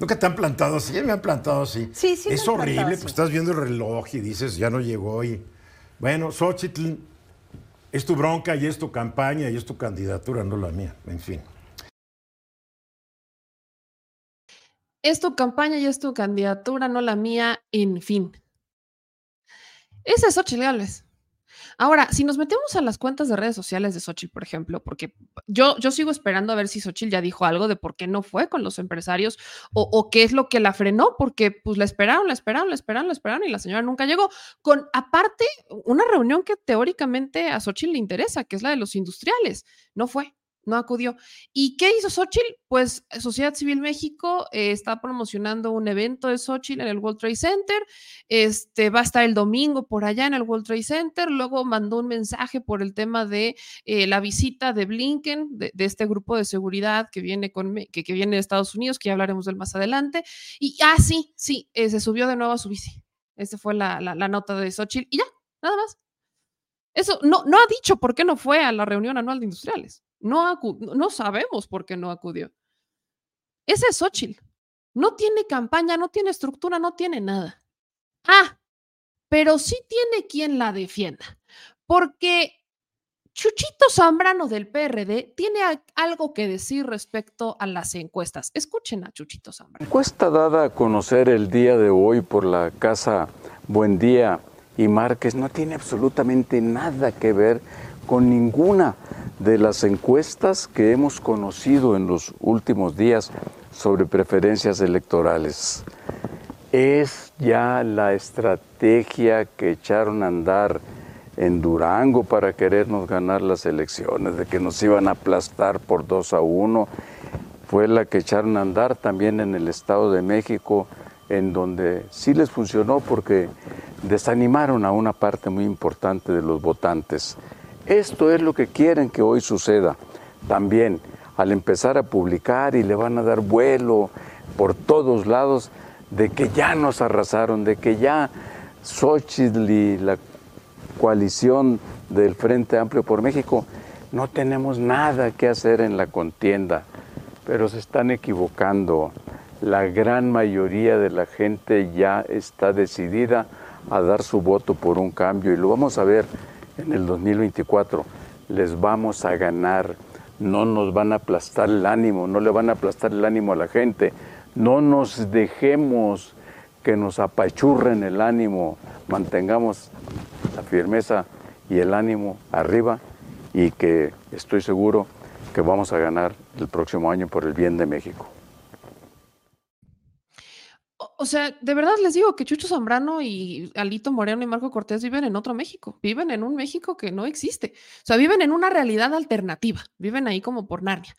Nunca te han plantado así, me han plantado así. Sí, sí. Es horrible, pues estás viendo el reloj y dices, ya no llegó. Y bueno, Xochitl es tu bronca y es tu campaña y es tu candidatura, no la mía. En fin. Es tu campaña y es tu candidatura, no la mía, en fin. Ese es Xochitl Gálvez. Ahora, si nos metemos a las cuentas de redes sociales de Xochitl, por ejemplo, porque yo, yo sigo esperando a ver si Xochitl ya dijo algo de por qué no fue con los empresarios o, qué es lo que la frenó, porque pues la esperaron, la esperaron, la esperaron, la esperaron y la señora nunca llegó. Con aparte, una reunión que teóricamente a Xochitl le interesa, que es la de los industriales. No fue no acudió. ¿Y qué hizo Xochitl? Pues Sociedad Civil México eh, está promocionando un evento de Xochitl en el World Trade Center. Este va a estar el domingo por allá en el World Trade Center. Luego mandó un mensaje por el tema de eh, la visita de Blinken, de, este grupo de seguridad que viene, con, que, viene de Estados Unidos, que ya hablaremos del más adelante. Y ah, sí, sí, eh, se subió de nuevo a su bici. Esta fue la, la, la nota de Xochitl. Y ya, nada más. Eso no, no ha dicho por qué no fue a la reunión anual de industriales. No, no sabemos por qué no acudió. Ese es Xochitl. No tiene campaña, no tiene estructura, no tiene nada. Ah, pero sí tiene quien la defienda. Porque Chuchito Zambrano del PRD tiene algo que decir respecto a las encuestas. Escuchen a Chuchito Zambrano. Encuesta dada a conocer el día de hoy por la casa Buen Día y Márquez no tiene absolutamente nada que ver con ninguna de las encuestas que hemos conocido en los últimos días sobre preferencias electorales. Es ya la estrategia que echaron a andar en Durango para querernos ganar las elecciones, de que nos iban a aplastar por 2 a 1. Fue la que echaron a andar también en el Estado de México, en donde sí les funcionó porque desanimaron a una parte muy importante de los votantes. Esto es lo que quieren que hoy suceda. También al empezar a publicar y le van a dar vuelo por todos lados de que ya nos arrasaron, de que ya Xochitl y la coalición del Frente Amplio por México no tenemos nada que hacer en la contienda, pero se están equivocando. La gran mayoría de la gente ya está decidida a dar su voto por un cambio y lo vamos a ver en el 2024. Les vamos a ganar, no nos van a aplastar el ánimo, no le van a aplastar el ánimo a la gente. No nos dejemos que nos apachurren el ánimo, mantengamos la firmeza y el ánimo arriba y que estoy seguro que vamos a ganar el próximo año por el bien de México. O- sea, de verdad les digo que Chucho Zambrano y Alito Moreno y Marco Cortés viven en otro México, viven en un México que no existe. O sea, viven en una realidad alternativa, viven ahí como por Narnia.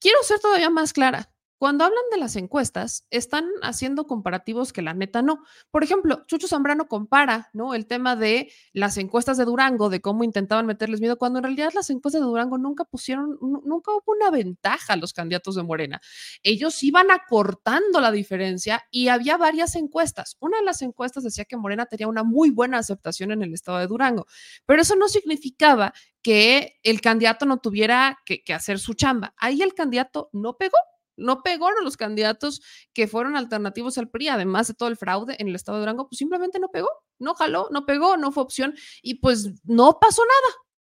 Quiero ser todavía más clara. Cuando hablan de las encuestas, están haciendo comparativos que la neta no. Por ejemplo, Chucho Zambrano compara, ¿no? El tema de las encuestas de Durango, de cómo intentaban meterles miedo, cuando en realidad las encuestas de Durango nunca pusieron, nu- nunca hubo una ventaja a los candidatos de Morena. Ellos iban acortando la diferencia y había varias encuestas. Una de las encuestas decía que Morena tenía una muy buena aceptación en el estado de Durango, pero eso no significaba que el candidato no tuviera que, que hacer su chamba. Ahí el candidato no pegó. No pegó los candidatos que fueron alternativos al PRI, además de todo el fraude en el estado de Durango, pues simplemente no pegó, no jaló, no pegó, no fue opción y pues no pasó nada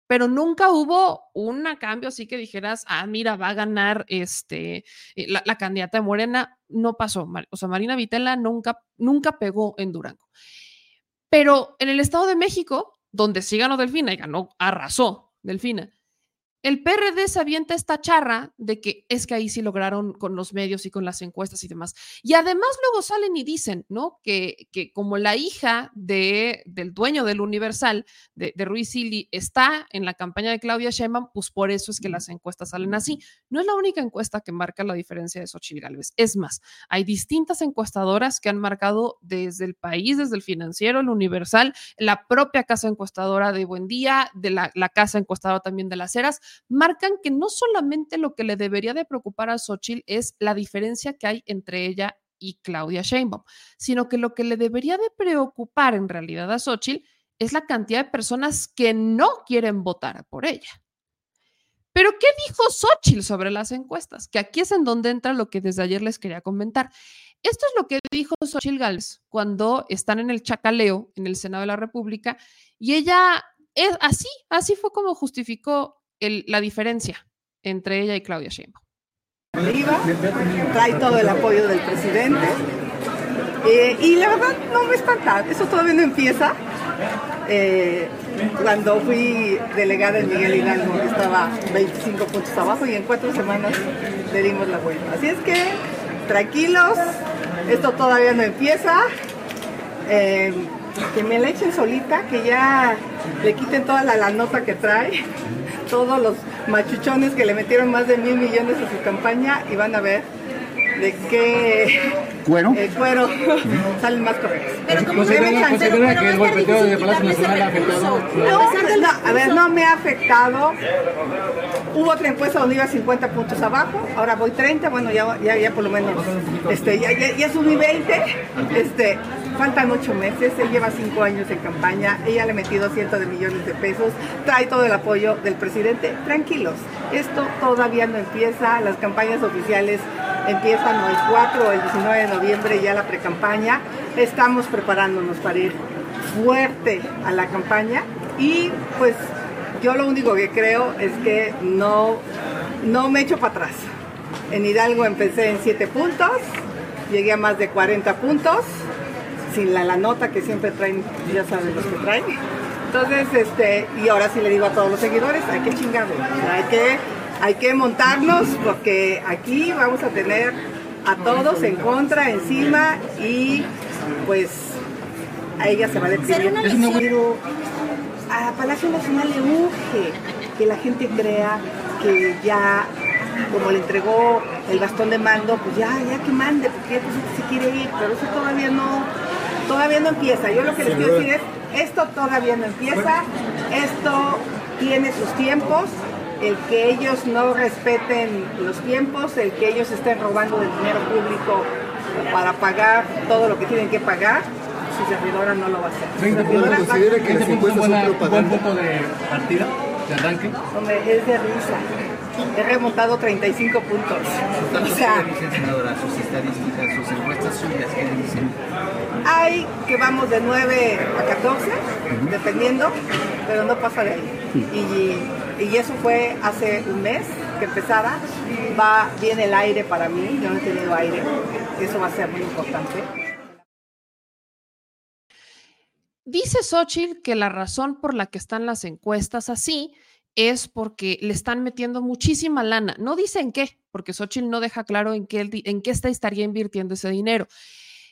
pero nunca hubo un cambio así que dijeras, ah, mira, va a ganar este, eh, la, candidata de Morena. No pasó. O sea, Marina Vitela nunca, nunca pegó en Durango. Pero en el Estado de México, donde sí ganó Delfina y ganó, arrasó Delfina, el PRD se avienta esta charra de que es que ahí sí lograron con los medios y con las encuestas y demás. Y además luego salen y dicen, ¿no? Que, que como la hija de, del dueño del Universal, de, de Ruiz Silly, está en la campaña de Claudia Sheinbaum, pues por eso es que las encuestas salen así. No es la única encuesta que marca la diferencia de Xochitl Gálvez. Es más, hay distintas encuestadoras que han marcado desde el país, desde el financiero, el Universal, la propia casa encuestadora de Buen Día, de la, la casa encuestadora también de las Heras, marcan que no solamente lo que le debería de preocupar a Xochitl es la diferencia que hay entre ella y Claudia Sheinbaum, sino que lo que le debería de preocupar en realidad a Xochitl es la cantidad de personas que no quieren votar por ella. Pero ¿qué dijo Xochitl sobre las encuestas? Que aquí es en donde entra lo que desde ayer les quería comentar. Esto es lo que dijo Xochitl Gálvez cuando están en el chacaleo en el Senado de la República y ella es así, así fue como justificó el- la diferencia entre ella y Claudia Sheinbaum. Iba, trae todo el apoyo del presidente. Eh, y la verdad no me espanta, eso todavía no empieza. Eh, cuando fui delegada en Miguel Hidalgo estaba 25 puntos abajo y en cuatro semanas le dimos la vuelta. Así es que tranquilos, esto todavía no empieza. Eh, que me la echen solita, que ya le quiten toda la, la nota que trae, todos los machuchones que le metieron más de mil millones a su campaña y van a ver de qué ¿Cuero? eh, cuero salen más correctos. Pero como Considera- considera que el golpeteo de Palacio Nacional ha afectado-. No, A no, ver, no me ha afectado. Hubo otra encuesta donde iba 50 puntos abajo, ahora voy 30, bueno, ya, ya, ya por lo menos, este, ya, ya, ya subí 20, este, faltan 8 meses, él lleva 5 años en campaña, ella le ha metido cientos de millones de pesos, trae todo el apoyo del presidente, tranquilos, esto todavía no empieza, las campañas oficiales empiezan el 4 o el 19 de noviembre, ya la precampaña, estamos preparándonos para ir fuerte a la campaña y pues yo lo único que creo es que no, no me echo para atrás. En Hidalgo empecé en 7 puntos, llegué a más de 40 puntos, sin la, la nota que siempre traen, ya saben los que traen. Entonces, este, y ahora sí le digo a todos los seguidores, hay que chingarle, hay que, hay que montarnos porque aquí vamos a tener a todos en contra, encima y pues a ella se va a deprimir. Pero a Palacio Nacional le urge que la gente crea que ya, como le entregó el bastón de mando, pues ya, ya que mande, porque ya pues, se quiere ir, pero eso todavía no, todavía no empieza. Yo lo que les quiero decir es, esto todavía no empieza, esto tiene sus tiempos, el que ellos no respeten los tiempos, el que ellos estén robando del dinero público para pagar todo lo que tienen que pagar, su servidora no lo va a hacer. Su servidora ¿Considera que las encuestas son propaganda? punto de partida, de arranque? Hombre, es de risa. He remontado 35 puntos. O sea, dicen, senadora, sus estadísticas, sus encuestas suyas, ¿qué dicen? hay que vamos de 9 a 14, dependiendo, pero no pasa de ahí. Y, y eso fue hace un mes que empezaba. Va bien el aire para mí, yo no he tenido aire. Eso va a ser muy importante. Dice Xochitl que la razón por la que están las encuestas así es porque le están metiendo muchísima lana. No dicen qué, porque Xochitl no deja claro en qué, en qué está- estaría invirtiendo ese dinero.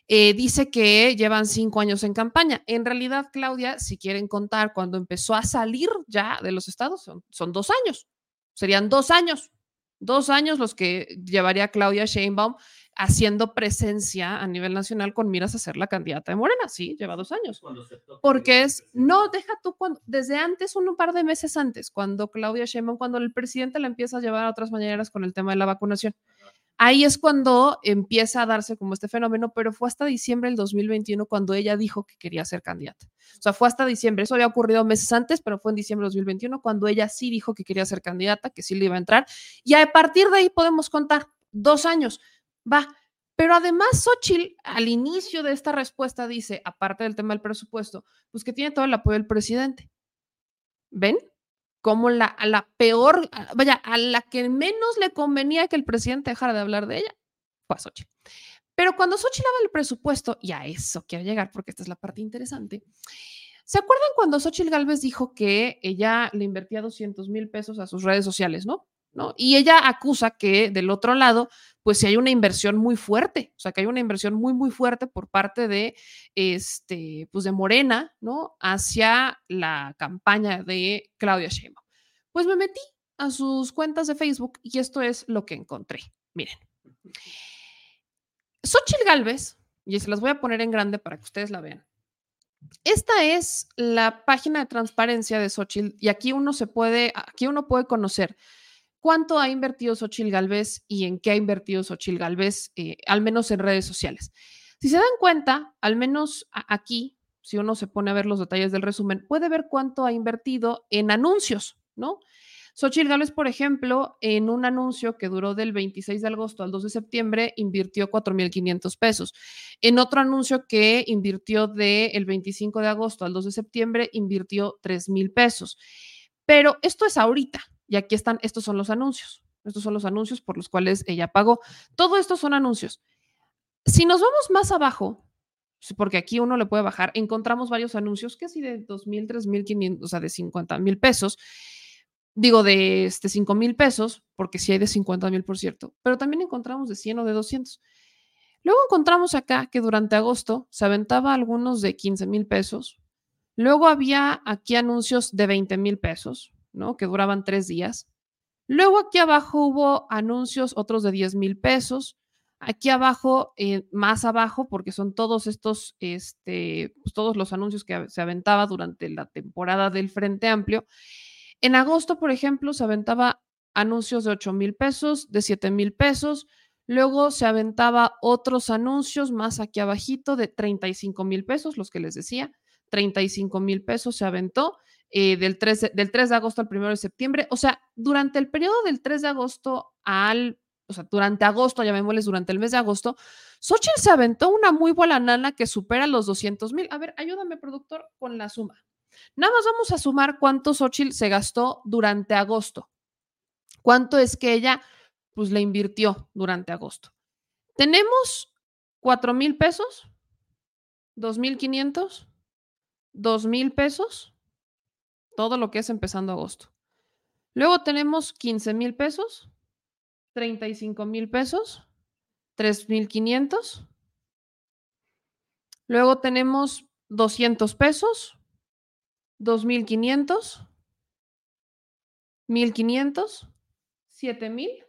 Eh, dice que llevan cinco años en campaña. En realidad, Claudia, si quieren contar, cuando empezó a salir ya de los estados, son, son dos años. Serían dos años. Dos años los que llevaría Claudia Sheinbaum haciendo presencia a nivel nacional con miras a ser la candidata de Morena. Sí, lleva dos años. Porque es, no, deja tú cuando, desde antes, un par de meses antes, cuando Claudia Sheinbaum, cuando el presidente la empieza a llevar a otras mañaneras con el tema de la vacunación. Ahí es cuando empieza a darse como este fenómeno, pero fue hasta diciembre del 2021 cuando ella dijo que quería ser candidata. O sea, fue hasta diciembre. Eso había ocurrido meses antes, pero fue en diciembre del 2021 cuando ella sí dijo que quería ser candidata, que sí le iba a entrar. Y a partir de ahí podemos contar dos años. Va. Pero además, Xochitl, al inicio de esta respuesta, dice, aparte del tema del presupuesto, pues que tiene todo el apoyo del presidente. ¿Ven? Como la, a la peor, vaya, a la que menos le convenía que el presidente dejara de hablar de ella, fue a Xochitl. Pero cuando Xochitl habla del presupuesto, y a eso quiero llegar porque esta es la parte interesante, ¿se acuerdan cuando Xochitl Galvez dijo que ella le invertía 200 mil pesos a sus redes sociales, ¿no? Y ella acusa que del otro lado, pues si hay una inversión muy fuerte, o sea, que hay una inversión muy, muy fuerte por parte de, este, pues de Morena, ¿no? Hacia la campaña de Claudia Sheinbaum. Pues me metí a sus cuentas de Facebook y esto es lo que encontré. Miren. Xochitl Galvez, y se las voy a poner en grande para que ustedes la vean. Esta es la página de transparencia de Xochitl y aquí uno se puede, aquí uno puede conocer cuánto ha invertido Xochitl Galvez y en qué ha invertido Xochitl Galvez, eh, al menos en redes sociales. Si se dan cuenta, al menos aquí, si uno se pone a ver los detalles del resumen, puede ver cuánto ha invertido en anuncios, ¿no? Xochitl Gálvez, por ejemplo, en un anuncio que duró del 26 de agosto al 2 de septiembre, invirtió 4.500 pesos. En otro anuncio que invirtió del 25 de agosto al 2 de septiembre, invirtió 3.000 pesos. Pero esto es ahorita, y aquí están, estos son los anuncios. Estos son los anuncios por los cuales ella pagó. Todo esto son anuncios. Si nos vamos más abajo, porque aquí uno le puede bajar, encontramos varios anuncios que sí de 2.000, 3.500, o sea, de 50 mil pesos. Digo, de este 5 mil pesos, porque sí hay de 50 mil, por cierto, pero también encontramos de 100 o de 200. Luego encontramos acá que durante agosto se aventaba algunos de 15 mil pesos. Luego había aquí anuncios de 20 mil pesos, ¿no? Que duraban tres días. Luego aquí abajo hubo anuncios, otros de 10 mil pesos. Aquí abajo, eh, más abajo, porque son todos estos, este, pues todos los anuncios que se aventaba durante la temporada del Frente Amplio. En agosto, por ejemplo, se aventaba anuncios de 8 mil pesos, de 7 mil pesos. Luego se aventaba otros anuncios más aquí abajito de 35 mil pesos, los que les decía. 35 mil pesos se aventó eh, del, 3, de- del 3 de agosto al 1 de septiembre. O sea, durante el periodo del 3 de agosto al, o sea, durante agosto, llamémosles durante el mes de agosto, Xochitl se aventó una muy buena nana que supera los 200 mil. A ver, ayúdame, productor, con la suma. Nada más vamos a sumar cuánto Xochitl se gastó durante agosto. ¿Cuánto es que ella, pues, le invirtió durante agosto? Tenemos 4 mil pesos, 2 mil 500, 2 mil pesos, todo lo que es empezando agosto. Luego tenemos 15 mil pesos, 35 mil pesos, 3 mil 500. Luego tenemos 200 pesos, 2.500, 1.500, 7.000,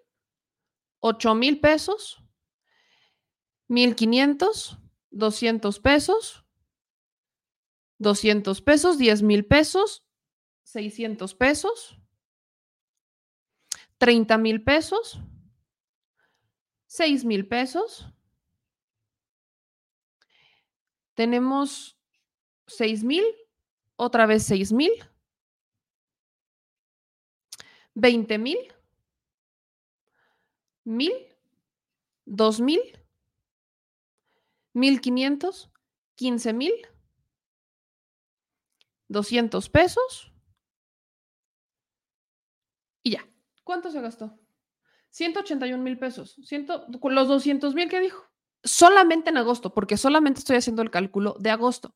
8.000 pesos, 1.500, 200 pesos, 200 pesos, 10.000 pesos, 600 pesos, 30.000 pesos, 6.000 pesos. Tenemos 6.000 otra vez 6 mil, 20 mil, mil, 2 mil, 1500, 15 mil, 200 pesos y ya. ¿Cuánto se gastó? 181 mil pesos. Ciento, los 200 mil que dijo. Solamente en agosto, porque solamente estoy haciendo el cálculo de agosto.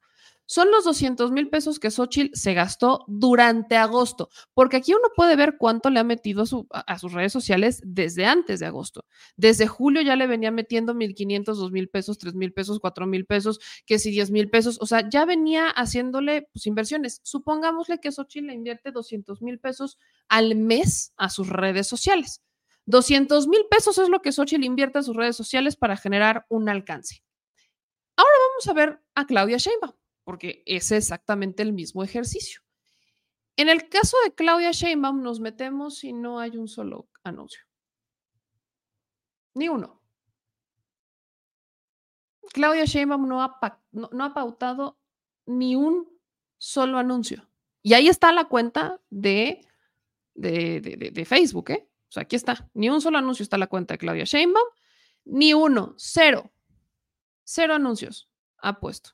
Son los 200 mil pesos que Xochitl se gastó durante agosto, porque aquí uno puede ver cuánto le ha metido a, sus redes sociales desde antes de agosto. Desde julio ya le venía metiendo 1.500, 2.000 pesos, 3.000 pesos, 4.000 pesos, que si 10.000 pesos, o sea, ya venía haciéndole pues, inversiones. Supongámosle que Xochitl le invierte 200 mil pesos al mes a sus redes sociales. 200 mil pesos es lo que Xochitl invierte a sus redes sociales para generar un alcance. Ahora vamos a ver a Claudia Sheinbaum porque es exactamente el mismo ejercicio. En el caso de Claudia Sheinbaum nos metemos y no hay un solo anuncio. Ni uno. Claudia Sheinbaum no ha, no, ha pautado ni un solo anuncio. Y ahí está la cuenta de, de, de, Facebook, ¿eh? O sea, aquí está. Ni un solo anuncio está la cuenta de Claudia Sheinbaum. Ni uno. Cero. Cero anuncios ha puesto.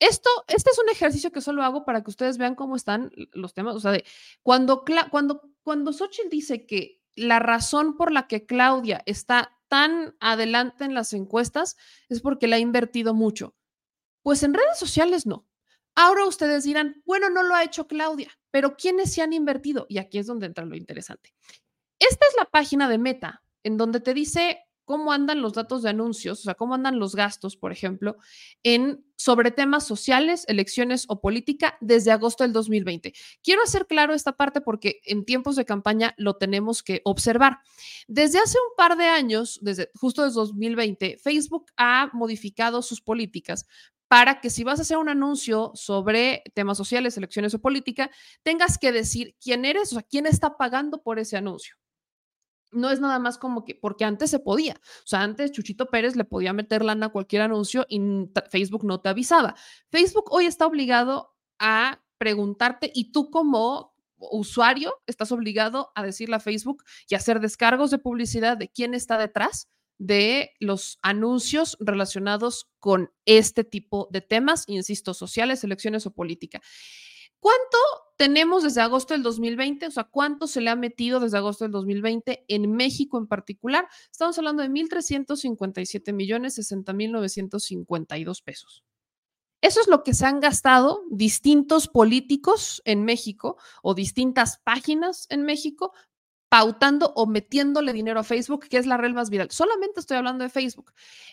Esto, este es un ejercicio que solo hago para que ustedes vean cómo están los temas. O sea, de cuando, cuando, cuando Xochitl dice que la razón por la que Claudia está tan adelante en las encuestas es porque la ha invertido mucho. Pues en redes sociales no. Ahora ustedes dirán, bueno, no lo ha hecho Claudia, pero ¿quiénes se han invertido? Y aquí es donde entra lo interesante. Esta es la página de Meta, en donde te dice cómo andan los datos de anuncios, o sea, cómo andan los gastos, por ejemplo, en sobre temas sociales, elecciones o política desde agosto del 2020. Quiero hacer claro esta parte porque en tiempos de campaña lo tenemos que observar. Desde hace un par de años, desde justo desde 2020, Facebook ha modificado sus políticas para que si vas a hacer un anuncio sobre temas sociales, elecciones o política, tengas que decir quién eres, o sea, quién está pagando por ese anuncio no es nada más como que, porque antes se podía. O sea, antes Chuchito Pérez le podía meter lana a cualquier anuncio y Facebook no te avisaba. Facebook hoy está obligado a preguntarte y tú como usuario estás obligado a decirle a Facebook y hacer descargos de publicidad de quién está detrás de los anuncios relacionados con este tipo de temas, insisto, sociales, elecciones o política. ¿Cuánto tenemos desde agosto del 2020? O sea, ¿cuánto se le ha metido desde agosto del 2020 en México en particular? Estamos hablando de 1.357 millones 60 mil 952 pesos. Eso es lo que se han gastado distintos políticos en México o distintas páginas en México pautando o metiéndole dinero a Facebook, que es la red más viral. Solamente estoy hablando de Facebook.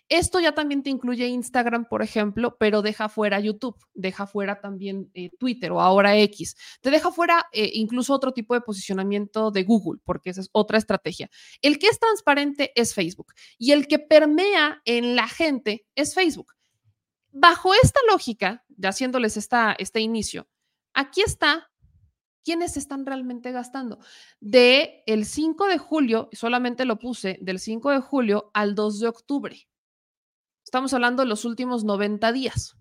Esto ya también te incluye Instagram, por ejemplo, pero deja fuera YouTube, deja fuera también eh, Twitter o ahora X. Te deja fuera eh, incluso otro tipo de posicionamiento de Google, porque esa es otra estrategia. El que es transparente es Facebook y el que permea en la gente es Facebook. Bajo esta lógica, ya haciéndoles esta, este inicio, aquí está quiénes están realmente gastando. De el 5 de julio, solamente lo puse, del 5 de julio al 2 de octubre. Estamos hablando de los últimos 90 días.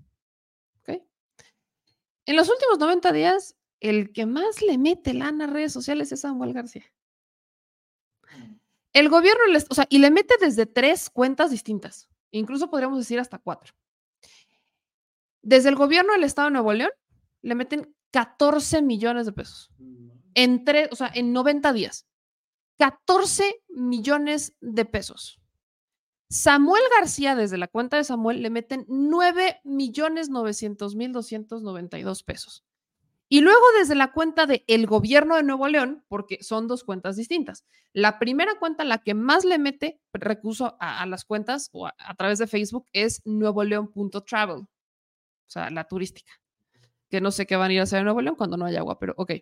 En los últimos 90 días, el que más le mete lana a redes sociales es Samuel García. El gobierno, o sea, y le mete desde tres cuentas distintas, incluso podríamos decir hasta cuatro. Desde el gobierno del Estado de Nuevo León, le meten 14 millones de pesos. En tres, o sea, en 90 días. 14 millones de pesos. Samuel García, desde la cuenta de Samuel, le meten 9 millones 900 mil 292 pesos. Y luego desde la cuenta de el gobierno de Nuevo León, porque son dos cuentas distintas. La primera cuenta, la que más le mete recurso a, a las cuentas o a, a través de Facebook es nuevoleón.travel, o sea, la turística, que no sé qué van a ir a hacer en Nuevo León cuando no haya agua, pero ok.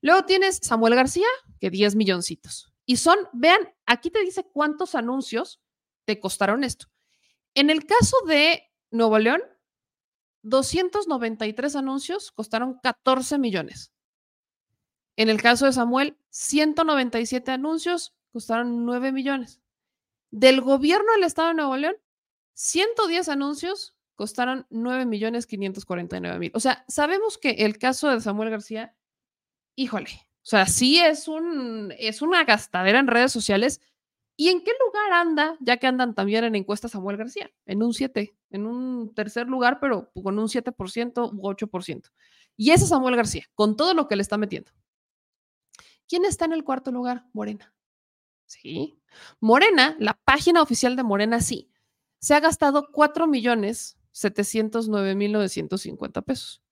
Luego tienes Samuel García, que 10 milloncitos. Y son, vean, aquí te dice cuántos anuncios te costaron esto. En el caso de Nuevo León, 293 anuncios costaron 14 millones. En el caso de Samuel, 197 anuncios costaron 9 millones. Del gobierno del estado de Nuevo León, 110 anuncios costaron 9 millones 549 mil. O sea, sabemos que el caso de Samuel García, híjole, o sea, sí es, un, es una gastadera en redes sociales. ¿Y en qué lugar anda, ya que andan también en encuesta Samuel García? En un 7, en un tercer lugar, pero con un 7% u 8%. Y ese es Samuel García, con todo lo que le está metiendo. ¿Quién está en el cuarto lugar? Morena. Sí. Morena, la página oficial de Morena, sí. Se ha gastado 4 millones 709 mil 950 pesos.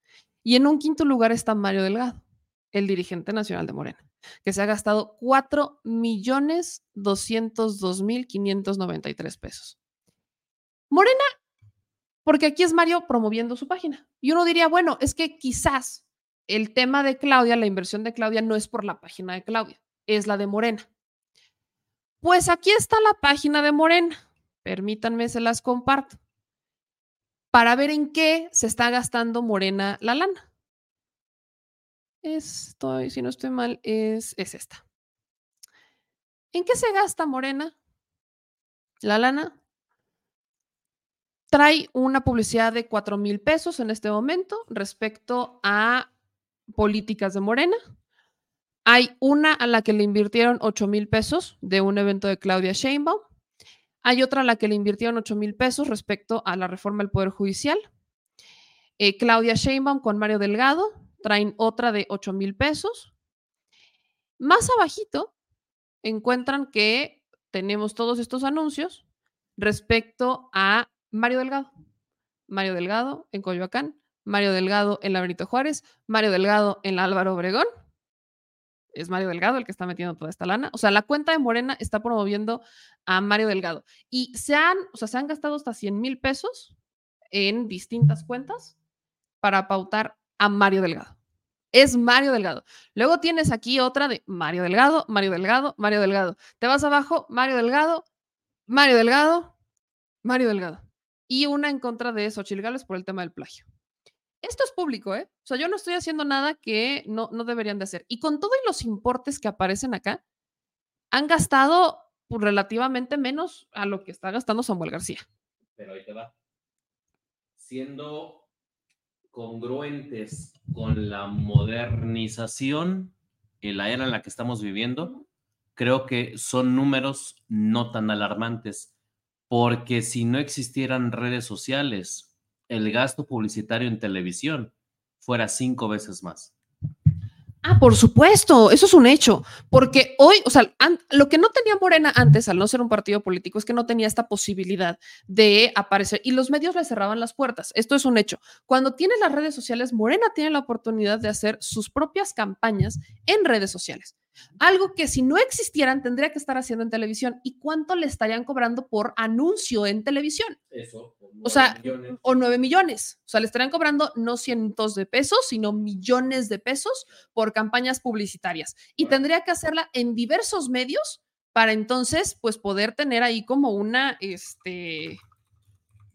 Y en un quinto lugar está Mario Delgado, el dirigente nacional de Morena, que se ha gastado 4 millones 202 mil 593 pesos. Morena, porque aquí es Mario promoviendo su página. Y uno diría, bueno, es que quizás el tema de Claudia, la inversión de Claudia, no es por la página de Claudia, es la de Morena. Pues aquí está la página de Morena. Permítanme, se las comparto. Para ver en qué se está gastando Morena la lana. Estoy, si no estoy mal, es, es esta. ¿En qué se gasta Morena? La lana trae una publicidad de 4 mil pesos en este momento respecto a políticas de Morena. Hay una a la que le invirtieron 8 mil pesos de un evento de Claudia Sheinbaum. Hay otra la que le invirtieron 8 mil pesos respecto a la reforma del Poder Judicial. Eh, Claudia Sheinbaum con Mario Delgado traen otra de 8 mil pesos. Más abajito encuentran que tenemos todos estos anuncios respecto a Mario Delgado. Mario Delgado en Coyoacán, Mario Delgado en la Juárez, Mario Delgado en Álvaro Obregón. Es Mario Delgado el que está metiendo toda esta lana. O sea, la cuenta de Morena está promoviendo a Mario Delgado. Y se han, o sea, se han gastado hasta 100 mil pesos en distintas cuentas para pautar a Mario Delgado. Es Mario Delgado. Luego tienes aquí otra de Mario Delgado, Mario Delgado, Mario Delgado. Te vas abajo, Mario Delgado, Mario Delgado, Mario Delgado. Y una en contra de Xochitl Gálvez por el tema del plagio. Esto es público, ¿eh? O sea, yo no estoy haciendo nada que no, no deberían de hacer. Y con todos los importes que aparecen acá, han gastado pues, relativamente menos a lo que está gastando Samuel García. Pero ahí te va. Siendo congruentes con la modernización en la era en la que estamos viviendo, creo que son números no tan alarmantes, porque si no existieran redes sociales, el gasto publicitario en televisión fuera cinco veces más. Ah, por supuesto, eso es un hecho, porque hoy, o sea, lo que no tenía Morena antes, al no ser un partido político, es que no tenía esta posibilidad de aparecer y los medios le cerraban las puertas. Esto es un hecho. Cuando tienes las redes sociales, Morena tiene la oportunidad de hacer sus propias campañas en redes sociales. Algo que si no existieran tendría que estar haciendo en televisión. ¿Y cuánto le estarían cobrando por anuncio en televisión? Eso. O sea, o 9 millones. O sea, le estarían cobrando no cientos de pesos, sino millones de pesos por campañas publicitarias. Y tendría que hacerla en diversos medios para entonces, pues, poder tener ahí como una, este,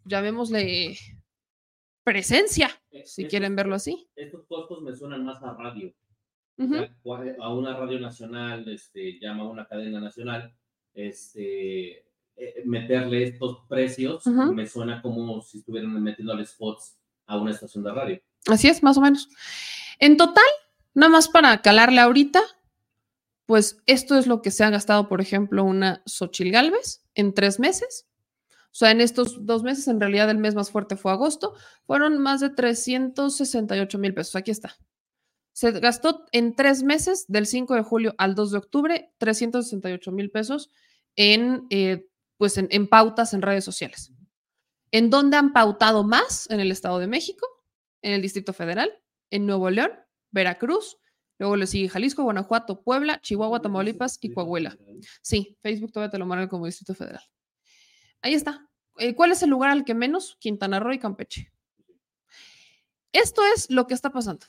llamémosle, presencia, si Estos- quieren verlo así. Estos costos me suenan más a radio. A una radio nacional, este, llama a una cadena nacional, este, eh, meterle estos precios me suena como si estuvieran metiéndole spots a una estación de radio. Así es, más o menos. En total, nada más para calarle ahorita, pues esto es lo que se ha gastado, por ejemplo, una Xochil Galvez en tres meses. O sea, en estos dos meses, en realidad el mes más fuerte fue agosto, fueron más de 368 mil pesos. Aquí está. Se gastó en tres meses, del 5 de julio al 2 de octubre, 368 mil pesos en eh, pues en, en pautas en redes sociales. ¿En dónde han pautado más? En el Estado de México, en el Distrito Federal, en Nuevo León, Veracruz, luego le sigue Jalisco, Guanajuato, Puebla, Chihuahua, Tamaulipas y Coahuila. Sí, Facebook todavía te lo marca como Distrito Federal. Ahí está. Eh, ¿Cuál es el lugar al que menos? Quintana Roo y Campeche. Esto es lo que está pasando.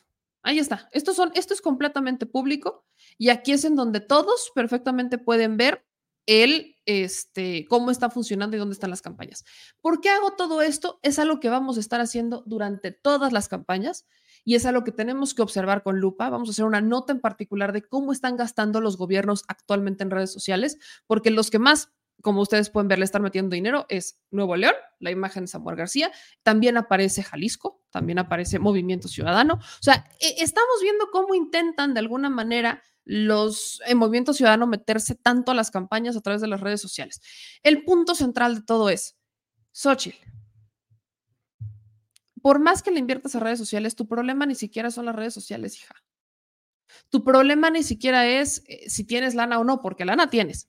Ahí está. Esto, son, esto es completamente público y aquí es en donde todos perfectamente pueden ver el, este, cómo está funcionando y dónde están las campañas. ¿Por qué hago todo esto? Es algo que vamos a estar haciendo durante todas las campañas y es algo que tenemos que observar con lupa. Vamos a hacer una nota en particular de cómo están gastando los gobiernos actualmente en redes sociales, porque los que más como ustedes pueden ver, le están metiendo dinero, es Nuevo León, la imagen de Samuel García, también aparece Jalisco, también aparece Movimiento Ciudadano. O sea, e, estamos viendo cómo intentan de alguna manera los en Movimiento Ciudadano meterse tanto a las campañas a través de las redes sociales. El punto central de todo es, Xochitl, por más que le inviertas a redes sociales, tu problema ni siquiera son las redes sociales, hija. Tu problema ni siquiera es eh, si tienes lana o no, porque lana tienes.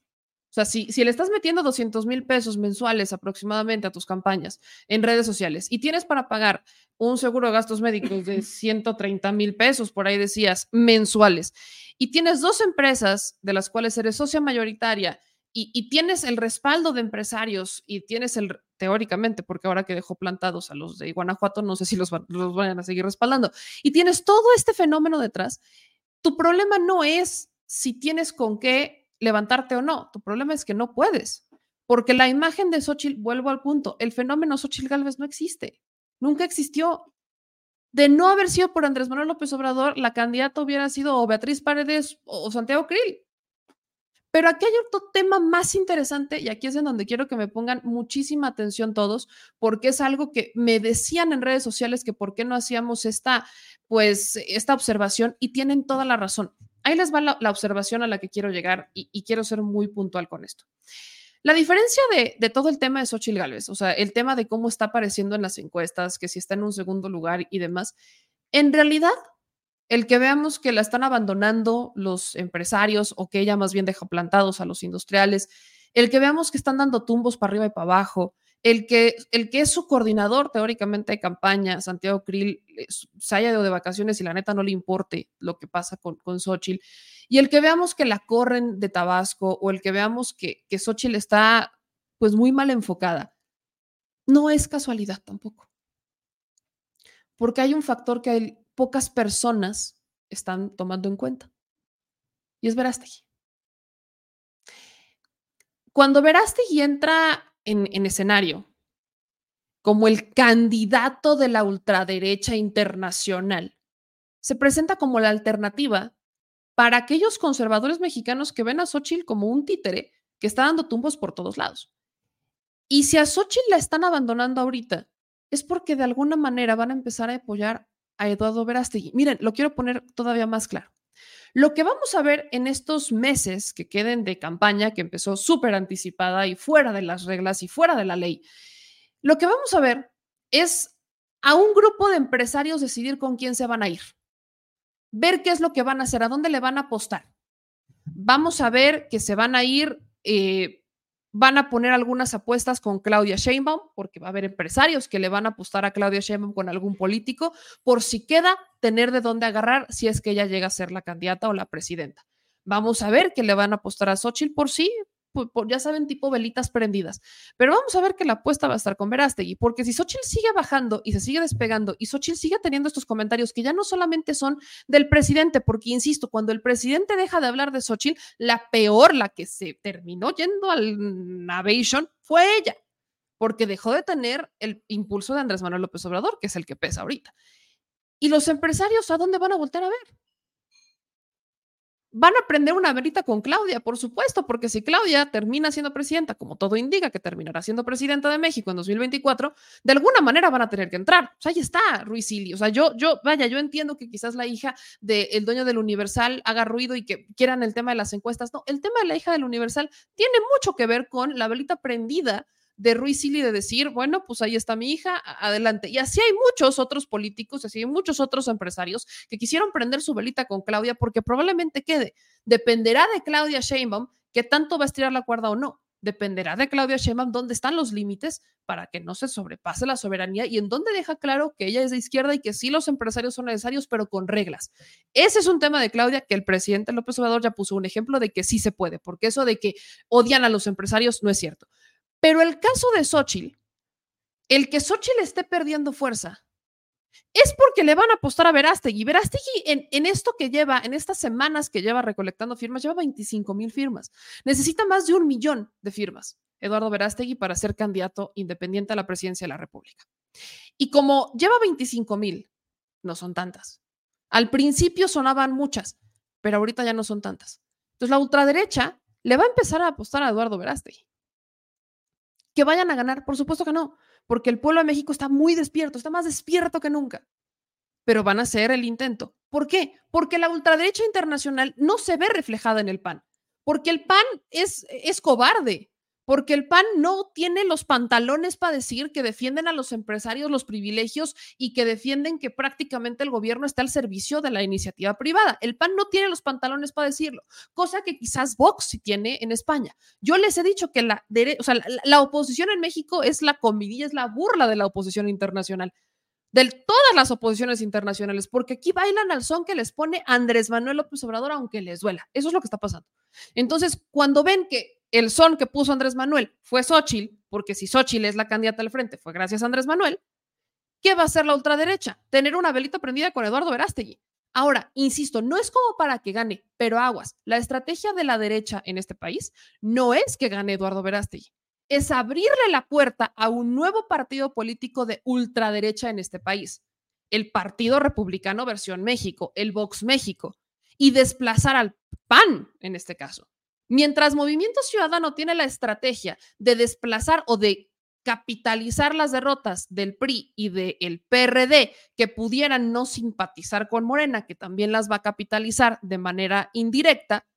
O sea, si, si le estás metiendo 200 mil pesos mensuales aproximadamente a tus campañas en redes sociales y tienes para pagar un seguro de gastos médicos de *laughs* 130 mil pesos, por ahí decías, mensuales, y tienes dos empresas de las cuales eres socia mayoritaria y, tienes el respaldo de empresarios y tienes el, teóricamente, porque ahora que dejó plantados a los de Guanajuato, no sé si los, los vayan a seguir respaldando, y tienes todo este fenómeno detrás, tu problema no es si tienes con qué levantarte o no. Tu problema es que no puedes, porque la imagen de Xochitl, vuelvo al punto, el fenómeno Xochitl Galvez no existe, nunca existió. De no haber sido por Andrés Manuel López Obrador, la candidata hubiera sido o Beatriz Paredes o Santiago Krill. Pero aquí hay otro tema más interesante y aquí es en donde quiero que me pongan muchísima atención todos, porque es algo que me decían en redes sociales que por qué no hacíamos esta, pues, esta observación y tienen toda la razón. Ahí les va la, observación a la que quiero llegar y, quiero ser muy puntual con esto. La diferencia de, todo el tema de Xochitl Gálvez, o sea, el tema de cómo está apareciendo en las encuestas, que si está en un segundo lugar y demás, en realidad, el que veamos que la están abandonando los empresarios o que ella más bien deja plantados a los industriales, el que veamos que están dando tumbos para arriba y para abajo, el que, el que es su coordinador teóricamente de campaña, Santiago Krill, eh, se haya ido de vacaciones y la neta no le importe lo que pasa con, con Xochitl, y el que veamos que la corren de Tabasco o el que veamos que, que Xochitl está pues muy mal enfocada, no es casualidad tampoco. Porque hay un factor que pocas personas están tomando en cuenta. Y es Verástegui. Cuando Verástegui entra en, escenario como el candidato de la ultraderecha internacional, se presenta como la alternativa para aquellos conservadores mexicanos que ven a Xochitl como un títere que está dando tumbos por todos lados. Y si a Xochitl la están abandonando ahorita, es porque de alguna manera van a empezar a apoyar a Eduardo Verástegui. Miren, lo quiero poner todavía más claro. Lo que vamos a ver en estos meses que queden de campaña, que empezó súper anticipada y fuera de las reglas y fuera de la ley, lo que vamos a ver es a un grupo de empresarios decidir con quién se van a ir, ver qué es lo que van a hacer, a dónde le van a apostar. Vamos a ver que se van a ir eh, van a poner algunas apuestas con Claudia Sheinbaum, porque va a haber empresarios que le van a apostar a Claudia Sheinbaum con algún político, por si queda tener de dónde agarrar si es que ella llega a ser la candidata o la presidenta. Vamos a ver que le van a apostar a Xochitl por sí, ya saben, tipo velitas prendidas. Pero vamos a ver que la apuesta va a estar con Verástegui, porque si Xochitl sigue bajando y se sigue despegando y Xochitl sigue teniendo estos comentarios que ya no solamente son del presidente, porque insisto, cuando el presidente deja de hablar de Xochitl, la peor, la que se terminó yendo al Navation, fue ella, porque dejó de tener el impulso de Andrés Manuel López Obrador, que es el que pesa ahorita. Y los empresarios, ¿a dónde van a volver a ver? Van a prender una verita con Claudia, por supuesto, porque si Claudia termina siendo presidenta, como todo indica que terminará siendo presidenta de México en 2024, de alguna manera van a tener que entrar. O sea, ahí está Ruiz Silly. O sea, yo, yo, vaya, yo entiendo que quizás la hija del dueño del Universal haga ruido y que quieran el tema de las encuestas. No, el tema de la hija del Universal tiene mucho que ver con la velita prendida de Ruiz Silly de decir, bueno, pues ahí está mi hija, adelante. Y así hay muchos otros políticos, así hay muchos otros empresarios que quisieron prender su velita con Claudia porque probablemente quede. Dependerá de Claudia Sheinbaum que tanto va a estirar la cuerda o no. dependerá de Claudia Sheinbaum dónde están los límites para que no se sobrepase la soberanía y en dónde deja claro que ella es de izquierda y que sí los empresarios son necesarios, pero con reglas. Ese es un tema de Claudia que el presidente López Obrador ya puso un ejemplo de que sí se puede, porque eso de que odian a los empresarios no es cierto. Pero el caso de Xochitl, el que Xochitl esté perdiendo fuerza, es porque le van a apostar a Verástegui. Verástegui en, en, esto que lleva, en estas semanas que lleva recolectando firmas, lleva 25 mil firmas. Necesita más de un millón de firmas, Eduardo Verástegui, para ser candidato independiente a la presidencia de la República. Y como lleva 25 mil, no son tantas. Al principio sonaban muchas, pero ahorita ya no son tantas. Entonces la ultraderecha le va a empezar a apostar a Eduardo Verástegui. ¿Que vayan a ganar? Por supuesto que no porque el pueblo de México está muy despierto, está más despierto que nunca, pero van a hacer el intento. ¿Por qué? Porque la ultraderecha internacional no se ve reflejada en el PAN, porque el PAN es, es cobarde, porque el PAN no tiene los pantalones para decir que defienden a los empresarios los privilegios y que defienden que prácticamente el gobierno está al servicio de la iniciativa privada. El PAN no tiene los pantalones para decirlo, cosa que quizás Vox sí tiene en España. Yo les he dicho que la, o sea, la, la oposición en México es la comidilla, es la burla de la oposición internacional de todas las oposiciones internacionales, porque aquí bailan al son que les pone Andrés Manuel López Obrador, aunque les duela. Eso es lo que está pasando. Entonces, cuando ven que el son que puso Andrés Manuel fue Xochitl, porque si Xochitl es la candidata al frente, fue gracias a Andrés Manuel, ¿qué va a hacer la ultraderecha? Tener una velita prendida con Eduardo Verástegui. Ahora, insisto, no es como para que gane, pero aguas, la estrategia de la derecha en este país no es que gane Eduardo Verástegui, es abrirle la puerta a un nuevo partido político de ultraderecha en este país, el Partido Republicano versión México, el Vox México, y desplazar al PAN en este caso. Mientras Movimiento Ciudadano tiene la estrategia de desplazar o de capitalizar las derrotas del PRI y del PRD que pudieran no simpatizar con Morena, que también las va a capitalizar de manera indirecta,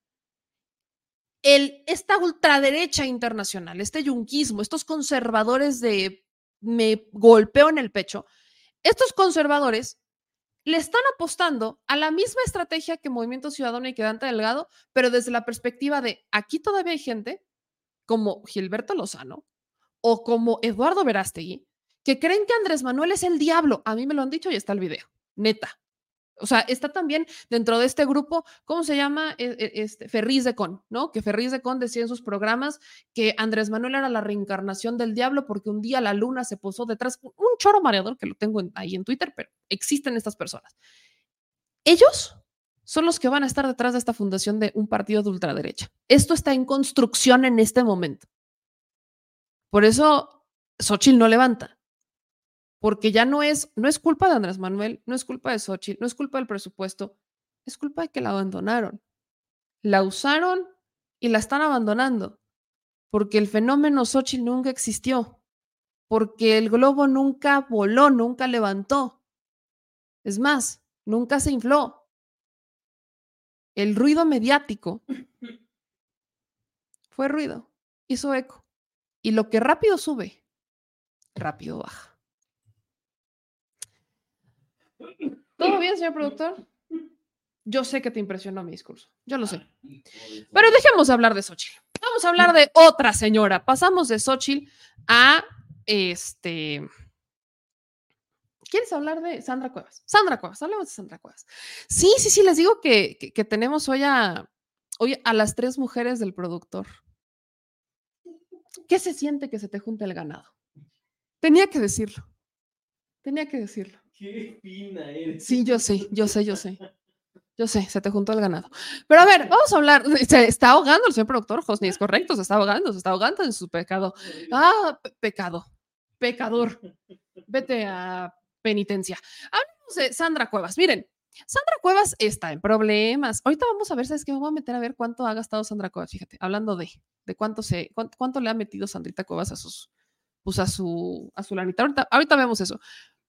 esta ultraderecha internacional, este yunquismo, estos conservadores de me golpeo en el pecho, estos conservadores le están apostando a la misma estrategia que Movimiento Ciudadano y que Dante Delgado, pero desde la perspectiva de aquí todavía hay gente como Gilberto Lozano o como Eduardo Verástegui que creen que Andrés Manuel es el diablo. A mí me lo han dicho y está el video, neta. O sea, está también dentro de este grupo, ¿cómo se llama? E, e, este, Ferriz de Con, ¿no? Que Ferriz de Con decía en sus programas que Andrés Manuel era la reencarnación del diablo porque un día la luna se posó detrás, un choro mareador que lo tengo ahí en Twitter, pero existen estas personas. Ellos son los que van a estar detrás de esta fundación de un partido de ultraderecha. Esto está en construcción en este momento. Por eso Xochitl no levanta porque ya no es, no es culpa de Andrés Manuel, no es culpa de Xochitl, no es culpa del presupuesto, es culpa de que la abandonaron. La usaron y la están abandonando, porque el fenómeno Xochitl nunca existió, porque el globo nunca voló, nunca levantó. Es más, nunca se infló. El ruido mediático fue ruido, hizo eco. Y lo que rápido sube, rápido baja. ¿Todo bien, señor productor? Yo sé que te impresionó mi discurso, yo lo sé. Pero dejemos de hablar de Xochitl. Vamos a hablar de otra señora. Pasamos de Xochitl a este. ¿Quieres hablar de Sandra Cuevas? Sandra Cuevas, hablemos de Sandra Cuevas. Sí, sí, sí, les digo que, que, que tenemos hoy a, hoy a las tres mujeres del productor. ¿Qué se siente que se te junte el ganado? Tenía que decirlo. Tenía que decirlo. Qué fina eres. Sí, yo sé, yo sé, yo sé. Yo sé, se te juntó el ganado. Pero a ver, vamos a hablar. *laughs* Se está ahogando el señor productor, Josni, es correcto, se está ahogando, se está ahogando en su pecado. Ah, pe pecado, pecador. Vete a penitencia. Hablamos de Sandra Cuevas. Miren, Sandra Cuevas está en problemas. Ahorita vamos a ver, ¿sabes qué? Me voy a meter a ver cuánto ha gastado Sandra Cuevas, fíjate, hablando de, de cuánto se, cuánto, le ha metido Sandrita Cuevas a sus, pues a su, a su lanita. Ahorita vemos eso.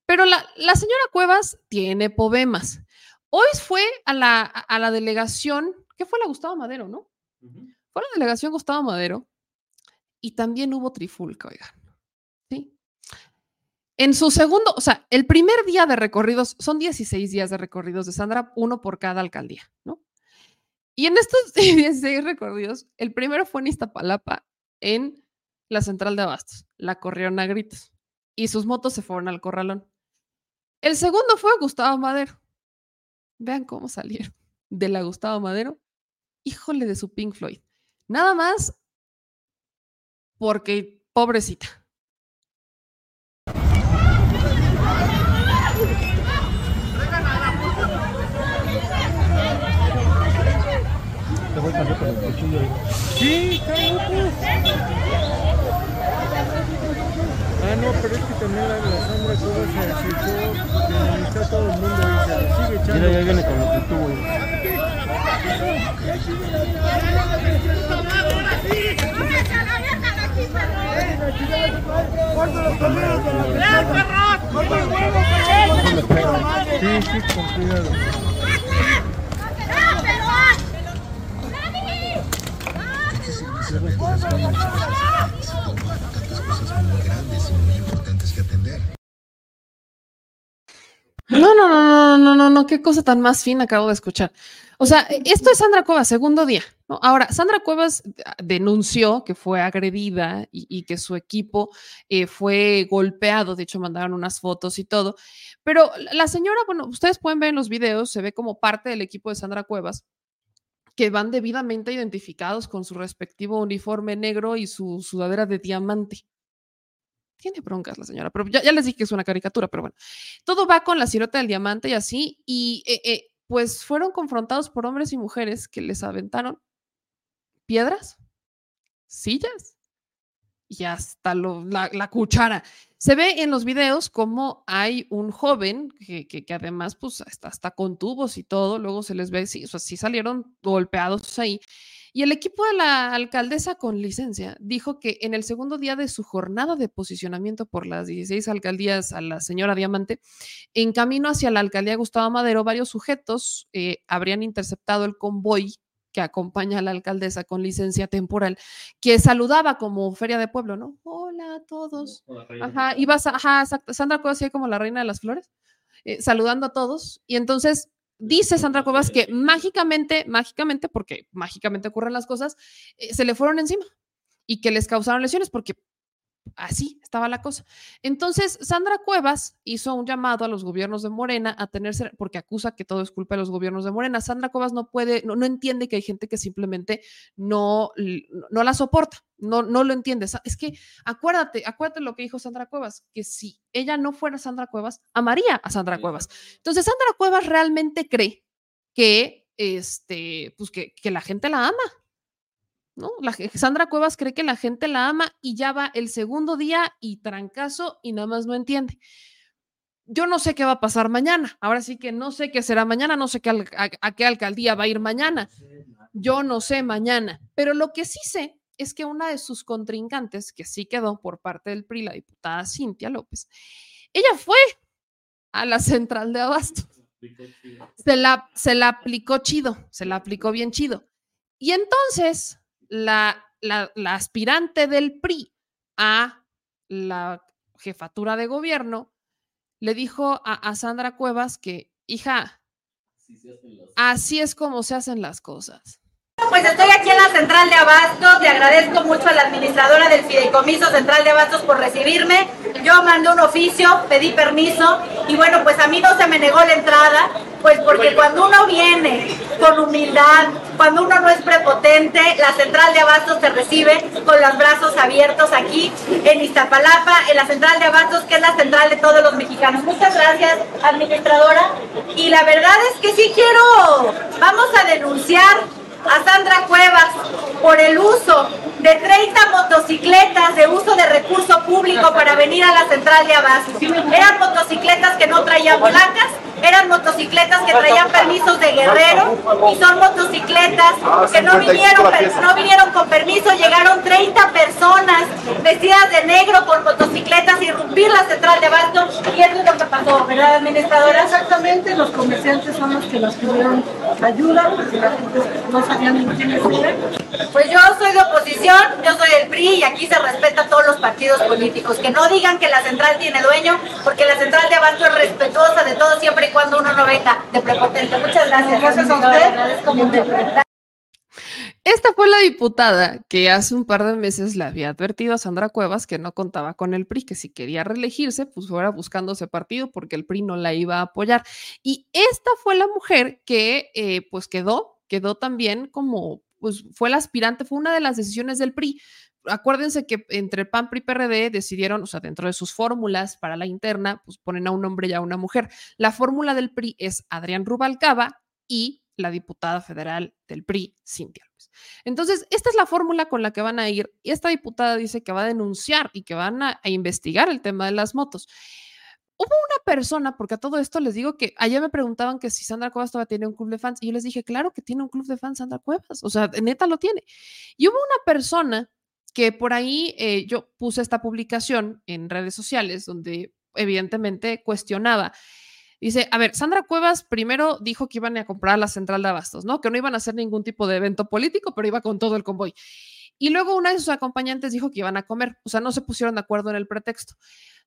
Pero la, la, señora Cuevas tiene poemas. Hoy fue a la, a la delegación, ¿qué fue la Gustavo Madero, no? Uh -huh. Fue la delegación Gustavo Madero y también hubo trifulca, oigan. ¿Sí? En su segundo, o sea, el primer día de recorridos, son 16 días de recorridos de Sandra, uno por cada alcaldía, ¿no? Y en estos *laughs* 16 recorridos, el primero fue en Iztapalapa, en la central de Abastos. La corrieron a gritos y sus motos se fueron al corralón. El segundo fue Gustavo Madero. Vean cómo salieron *laughs* de la Gustavo Madero. Híjole de su Pink Floyd. Nada más porque pobrecita. Sí, loco. Ah, no, pero es que también la, la Sandra Cuevas se que está todo el mundo y se lo sigue echando. Mira, ya viene con lo que tú, güey. Sí, sí, con cuidado. No, no, no, no, no, no, no, qué cosa tan más fina acabo de escuchar. O sea, esto es Sandra Cuevas, segundo día. ¿no? Ahora, Sandra Cuevas ah, denunció que fue agredida y, y que su equipo eh, fue golpeado, de hecho mandaron unas fotos y todo, pero la señora, bueno, ustedes pueden ver en los videos, se ve como parte del equipo de Sandra Cuevas, que van debidamente identificados con su respectivo uniforme negro y su sudadera de diamante. Tiene broncas la señora, pero ya, les dije que es una caricatura, pero bueno. Todo va con la silueta del diamante y así, y eh, eh, pues fueron confrontados por hombres y mujeres que les aventaron piedras, sillas y hasta lo- la, cuchara. Se ve en los videos como hay un joven que, que- además pues está, está con tubos y todo, luego se les ve, sí, o sí salieron golpeados ahí. Y el equipo de la alcaldesa con licencia dijo que en el segundo día de su jornada de posicionamiento por las 16 alcaldías a la señora Diamante, en camino hacia la alcaldía Gustavo Madero, varios sujetos eh, habrían interceptado el convoy que acompaña a la alcaldesa con licencia temporal, que saludaba como feria de pueblo, ¿no? Hola a todos. Ajá, ibas, a- ajá. Sandra Cuevas como la reina de las flores, eh, saludando a todos. Y entonces dice Sandra Cuevas que mágicamente, mágicamente, porque mágicamente ocurren las cosas, eh, se le fueron encima y que les causaron lesiones porque así estaba la cosa. Entonces, Sandra Cuevas hizo un llamado a los gobiernos de Morena a tenerse, porque acusa que todo es culpa de los gobiernos de Morena. Sandra Cuevas no puede, no, no entiende que hay gente que simplemente no, no la soporta, no, no lo entiende. Es que acuérdate, acuérdate lo que dijo Sandra Cuevas, que si ella no fuera Sandra Cuevas, amaría a Sandra Cuevas. Entonces, Sandra Cuevas realmente cree que, este, pues que, que la gente la ama. La, Sandra Cuevas cree que la gente la ama y ya va el segundo día y trancazo y nada más no entiende. Yo no sé qué va a pasar mañana. Ahora sí que no sé qué será mañana, no sé a qué alcaldía va a ir mañana. Yo no sé mañana. Pero lo que sí sé es que una de sus contrincantes, que sí quedó por parte del PRI, la diputada Cintia López, ella fue a la central de Abasto. Se la, se la aplicó chido, se la aplicó bien chido. Y entonces la, la, la aspirante del PRI a la jefatura de gobierno le dijo a, a Sandra Cuevas que, hija, así es como se hacen las cosas. Pues estoy aquí en la central de Abastos, le agradezco mucho a la administradora del Fideicomiso Central de Abastos por recibirme. Yo mandé un oficio, pedí permiso y bueno, pues a mí no se me negó la entrada, pues porque cuando uno viene con humildad, cuando uno no es prepotente, la central de Abastos te recibe con los brazos abiertos aquí en Iztapalapa, en la central de Abastos, que es la central de todos los mexicanos. Muchas gracias, administradora. Y la verdad es que sí quiero, vamos a denunciar a Sandra Cuevas por el uso de 30 motocicletas de uso de recurso público para venir a la central de Abastos. Eran motocicletas que no traían placas, eran motocicletas que traían permisos de guerrero y son motocicletas que no vinieron, no vinieron con permiso, llegaron 30 personas vestidas de negro con motocicletas y irrumpir la central de Abastos y eso es lo que pasó, ¿verdad, administradora? Exactamente, los comerciantes son los que nos pidieron ayuda porque la gente no Pues yo soy de oposición, yo soy del PRI y aquí se respeta a todos los partidos políticos. Que no digan que la central tiene dueño, porque la central de Abasto es respetuosa de todo siempre y cuando uno no venga de prepotente. Muchas gracias. Gracias a usted. Esta fue la diputada que hace un par de meses le había advertido a Sandra Cuevas que no contaba con el PRI, que si quería reelegirse, pues fuera buscando ese partido porque el PRI no la iba a apoyar. Y esta fue la mujer que eh, pues quedó, quedó también como, pues fue la aspirante, fue una de las decisiones del PRI. Acuérdense que entre PAN, PRI PRD decidieron, o sea, dentro de sus fórmulas para la interna, pues ponen a un hombre y a una mujer. La fórmula del PRI es Adrián Rubalcaba y la diputada federal del PRI, Cintia López. Entonces, esta es la fórmula con la que van a ir y esta diputada dice que va a denunciar y que van a investigar el tema de las motos. Hubo una persona, porque a todo esto les digo que ayer me preguntaban que si Sandra Cuevas todavía tiene un club de fans y yo les dije, claro que tiene un club de fans Sandra Cuevas, o sea, neta lo tiene. Y hubo una persona que por ahí eh, yo puse esta publicación en redes sociales donde evidentemente cuestionaba Dice, a ver, Sandra Cuevas primero dijo que iban a comprar la central de abastos, ¿no? Que no iban a hacer ningún tipo de evento político, pero iba con todo el convoy. Y luego una de sus acompañantes dijo que iban a comer, o sea, no se pusieron de acuerdo en el pretexto.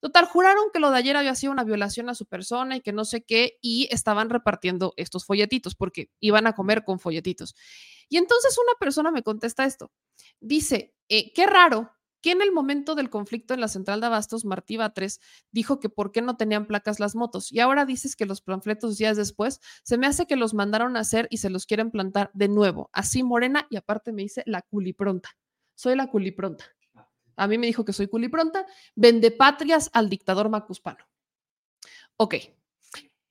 Total, juraron que lo de ayer había sido una violación a su persona y que no sé qué, y estaban repartiendo estos folletitos porque iban a comer con folletitos. Y entonces una persona me contesta esto. Dice, eh, qué raro que en el momento del conflicto en la central de abastos, Martí Batres dijo que por qué no tenían placas las motos. Y ahora dices que los panfletos días después, se me hace que los mandaron a hacer y se los quieren plantar de nuevo. Así morena y aparte me dice la culipronta. Soy la culipronta. A mí me dijo que soy culipronta. Vende patrias al dictador macuspano. Ok.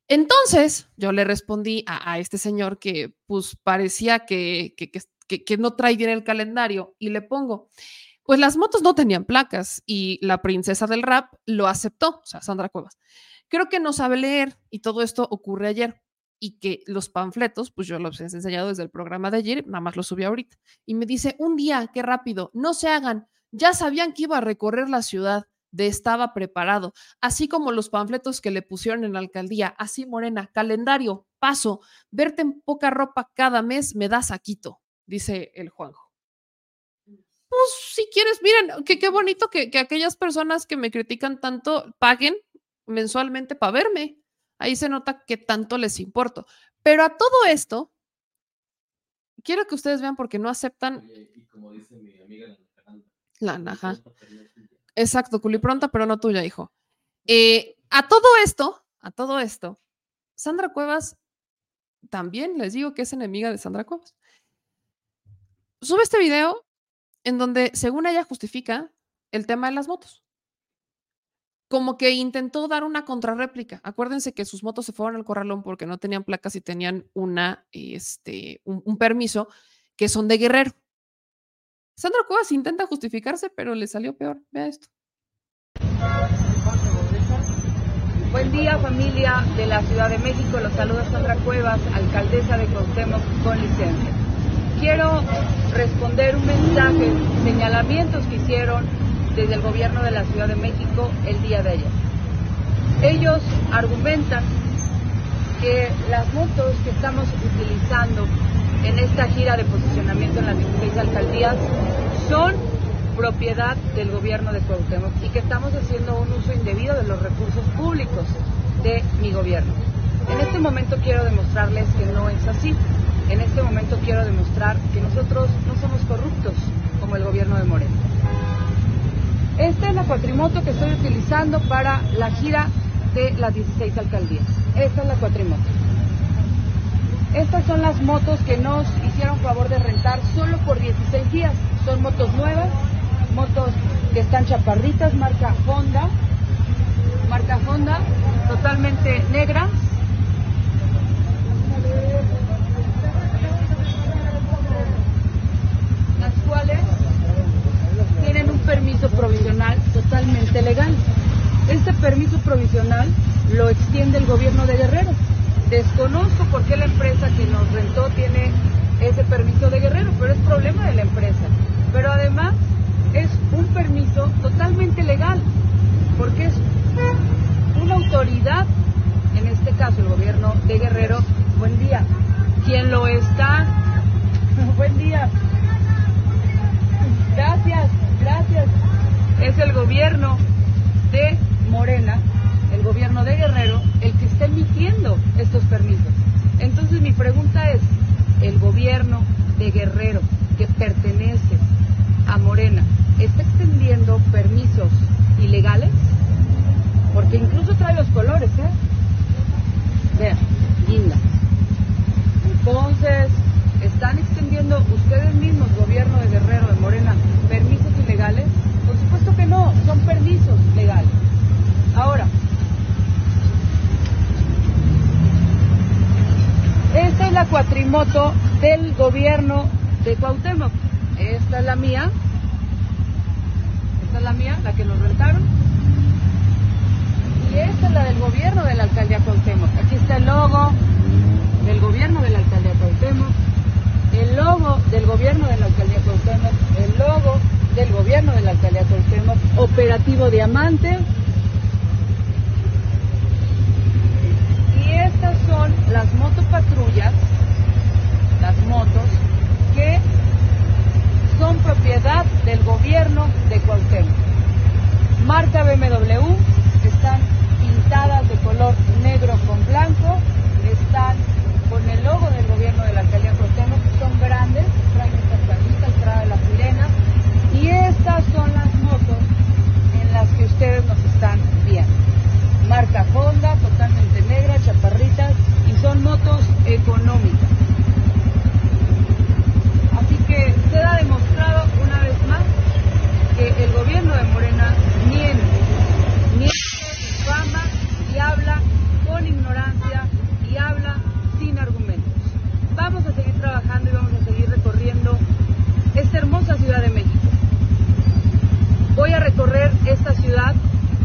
Entonces, yo le respondí a, este señor que pues parecía que, que, que, que no trae bien el calendario y le pongo, pues las motos no tenían placas y la princesa del rap lo aceptó, o sea, Sandra Cuevas. Creo que no sabe leer y todo esto ocurre ayer y que los panfletos, pues yo los he enseñado desde el programa de ayer, nada más los subí ahorita. Y me dice, un día, qué rápido, no se hagan, ya sabían que iba a recorrer la ciudad, de estaba preparado, así como los panfletos que le pusieron en la alcaldía, así Morena, calendario, paso, verte en poca ropa cada mes me da saquito, dice el Juanjo pues si quieres, miren, que qué bonito que, que aquellas personas que me critican tanto paguen mensualmente para verme. Ahí se nota que tanto les importo. Pero a todo esto, quiero que ustedes vean porque no aceptan. Y como dice mi amiga la naja. Exacto, culipronta, pero no tuya, hijo. Eh, a todo esto, a todo esto, Sandra Cuevas también les digo que es enemiga de Sandra Cuevas. Sube este video en donde, según ella, justifica el tema de las motos. Como que intentó dar una contrarréplica. Acuérdense que sus motos se fueron al corralón porque no tenían placas y tenían una, este, un, permiso que son de guerrero. Sandra Cuevas intenta justificarse, pero le salió peor. Vea esto. Buen día familia de la Ciudad de México, los saluda Sandra Cuevas, alcaldesa de Cuauhtémoc con licencia. Quiero responder un mensaje, señalamientos que hicieron desde el gobierno de la Ciudad de México el día de ayer. Ellos argumentan que las motos que estamos utilizando en esta gira de posicionamiento en las 16 alcaldías son propiedad del gobierno de Cuauhtémoc y que estamos haciendo un uso indebido de los recursos públicos de mi gobierno. En este momento quiero demostrarles que no es así. En este momento quiero demostrar que nosotros no somos corruptos como el gobierno de Moreno. Esta es la cuatrimoto que estoy utilizando para la gira de las 16 alcaldías. Esta es la cuatrimoto. Estas son las motos que nos hicieron favor de rentar solo por 16 días. Son motos nuevas, motos que están chaparritas, marca Honda, marca Honda, totalmente negras. Las cuales permiso provisional totalmente legal. Este permiso provisional lo extiende el gobierno de Guerrero. Desconozco por qué la empresa que nos rentó tiene ese permiso de Guerrero, pero es problema de la empresa. Pero además es un permiso totalmente legal, porque es una autoridad, en este caso el gobierno de Guerrero, buen día, quien lo está, *laughs* buen día, gracias, gracias, es el gobierno de Morena, el gobierno de Guerrero, el que está emitiendo estos permisos. Entonces mi pregunta es, el gobierno de Guerrero, que pertenece a Morena está extendiendo permisos ilegales? Porque incluso trae los colores, ¿eh? Vean, linda. Entonces, ¿están extendiendo ustedes mismos, gobierno de Guerrero, de Morena, Por supuesto que no, son permisos legales. Ahora, esta es la cuatrimoto del gobierno de Cuauhtémoc. Esta es la mía. Esta es la mía, la que nos rentaron. Y esta es la del gobierno de la alcaldía Cuauhtémoc. Aquí está el logo del gobierno de la alcaldía Cuauhtémoc, el logo del gobierno de la alcaldía Cuauhtémoc, el logo del gobierno de la alcaldía Cuauhtémoc, Operativo Diamante. Y estas son las motopatrullas, las motos, que son propiedad del gobierno de Cuauhtémoc. Marca BMW, están pintadas de color negro con blanco, están con el logo del gobierno de la alcaldía Cuauhtémoc, son grandes, traen estas carnitas, traen las sirenas, estas son las motos en las que ustedes nos están viendo. Marca Honda, totalmente negra, chaparritas, y son motos económicas. Así que queda demostrado una vez más que el gobierno de Morena miente, miente, difama y habla con ignorancia y habla sin argumentos. Vamos a seguir trabajando y vamos a seguir recorriendo esta hermosa Ciudad de México. Voy a recorrer esta ciudad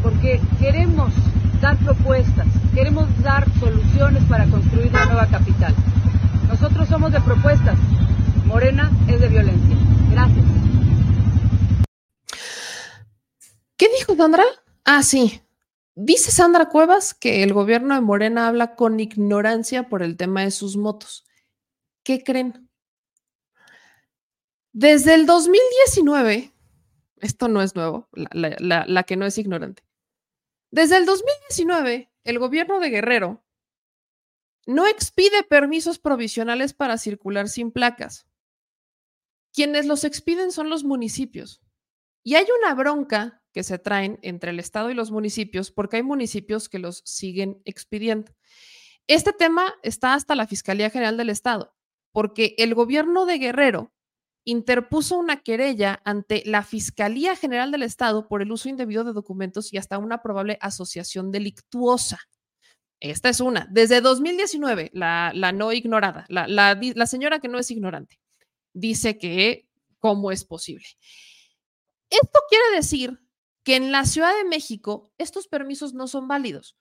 porque queremos dar propuestas, queremos dar soluciones para construir la nueva capital. Nosotros somos de propuestas, Morena es de violencia. Gracias. ¿Qué dijo Sandra? Ah, sí. Dice Sandra Cuevas que el gobierno de Morena habla con ignorancia por el tema de sus motos. ¿Qué creen? Desde el 2019, esto no es nuevo, la, que no es ignorante. Desde el 2019, el gobierno de Guerrero no expide permisos provisionales para circular sin placas. Quienes los expiden son los municipios. Y hay una bronca que se traen entre el Estado y los municipios porque hay municipios que los siguen expidiendo. Este tema está hasta la Fiscalía General del Estado porque el gobierno de Guerrero interpuso una querella ante la Fiscalía General del Estado por el uso indebido de documentos y hasta una probable asociación delictuosa. Esta es una. Desde 2019, la, la no ignorada, la, la la señora que no es ignorante, dice que cómo es posible. Esto quiere decir que en la Ciudad de México estos permisos no son válidos.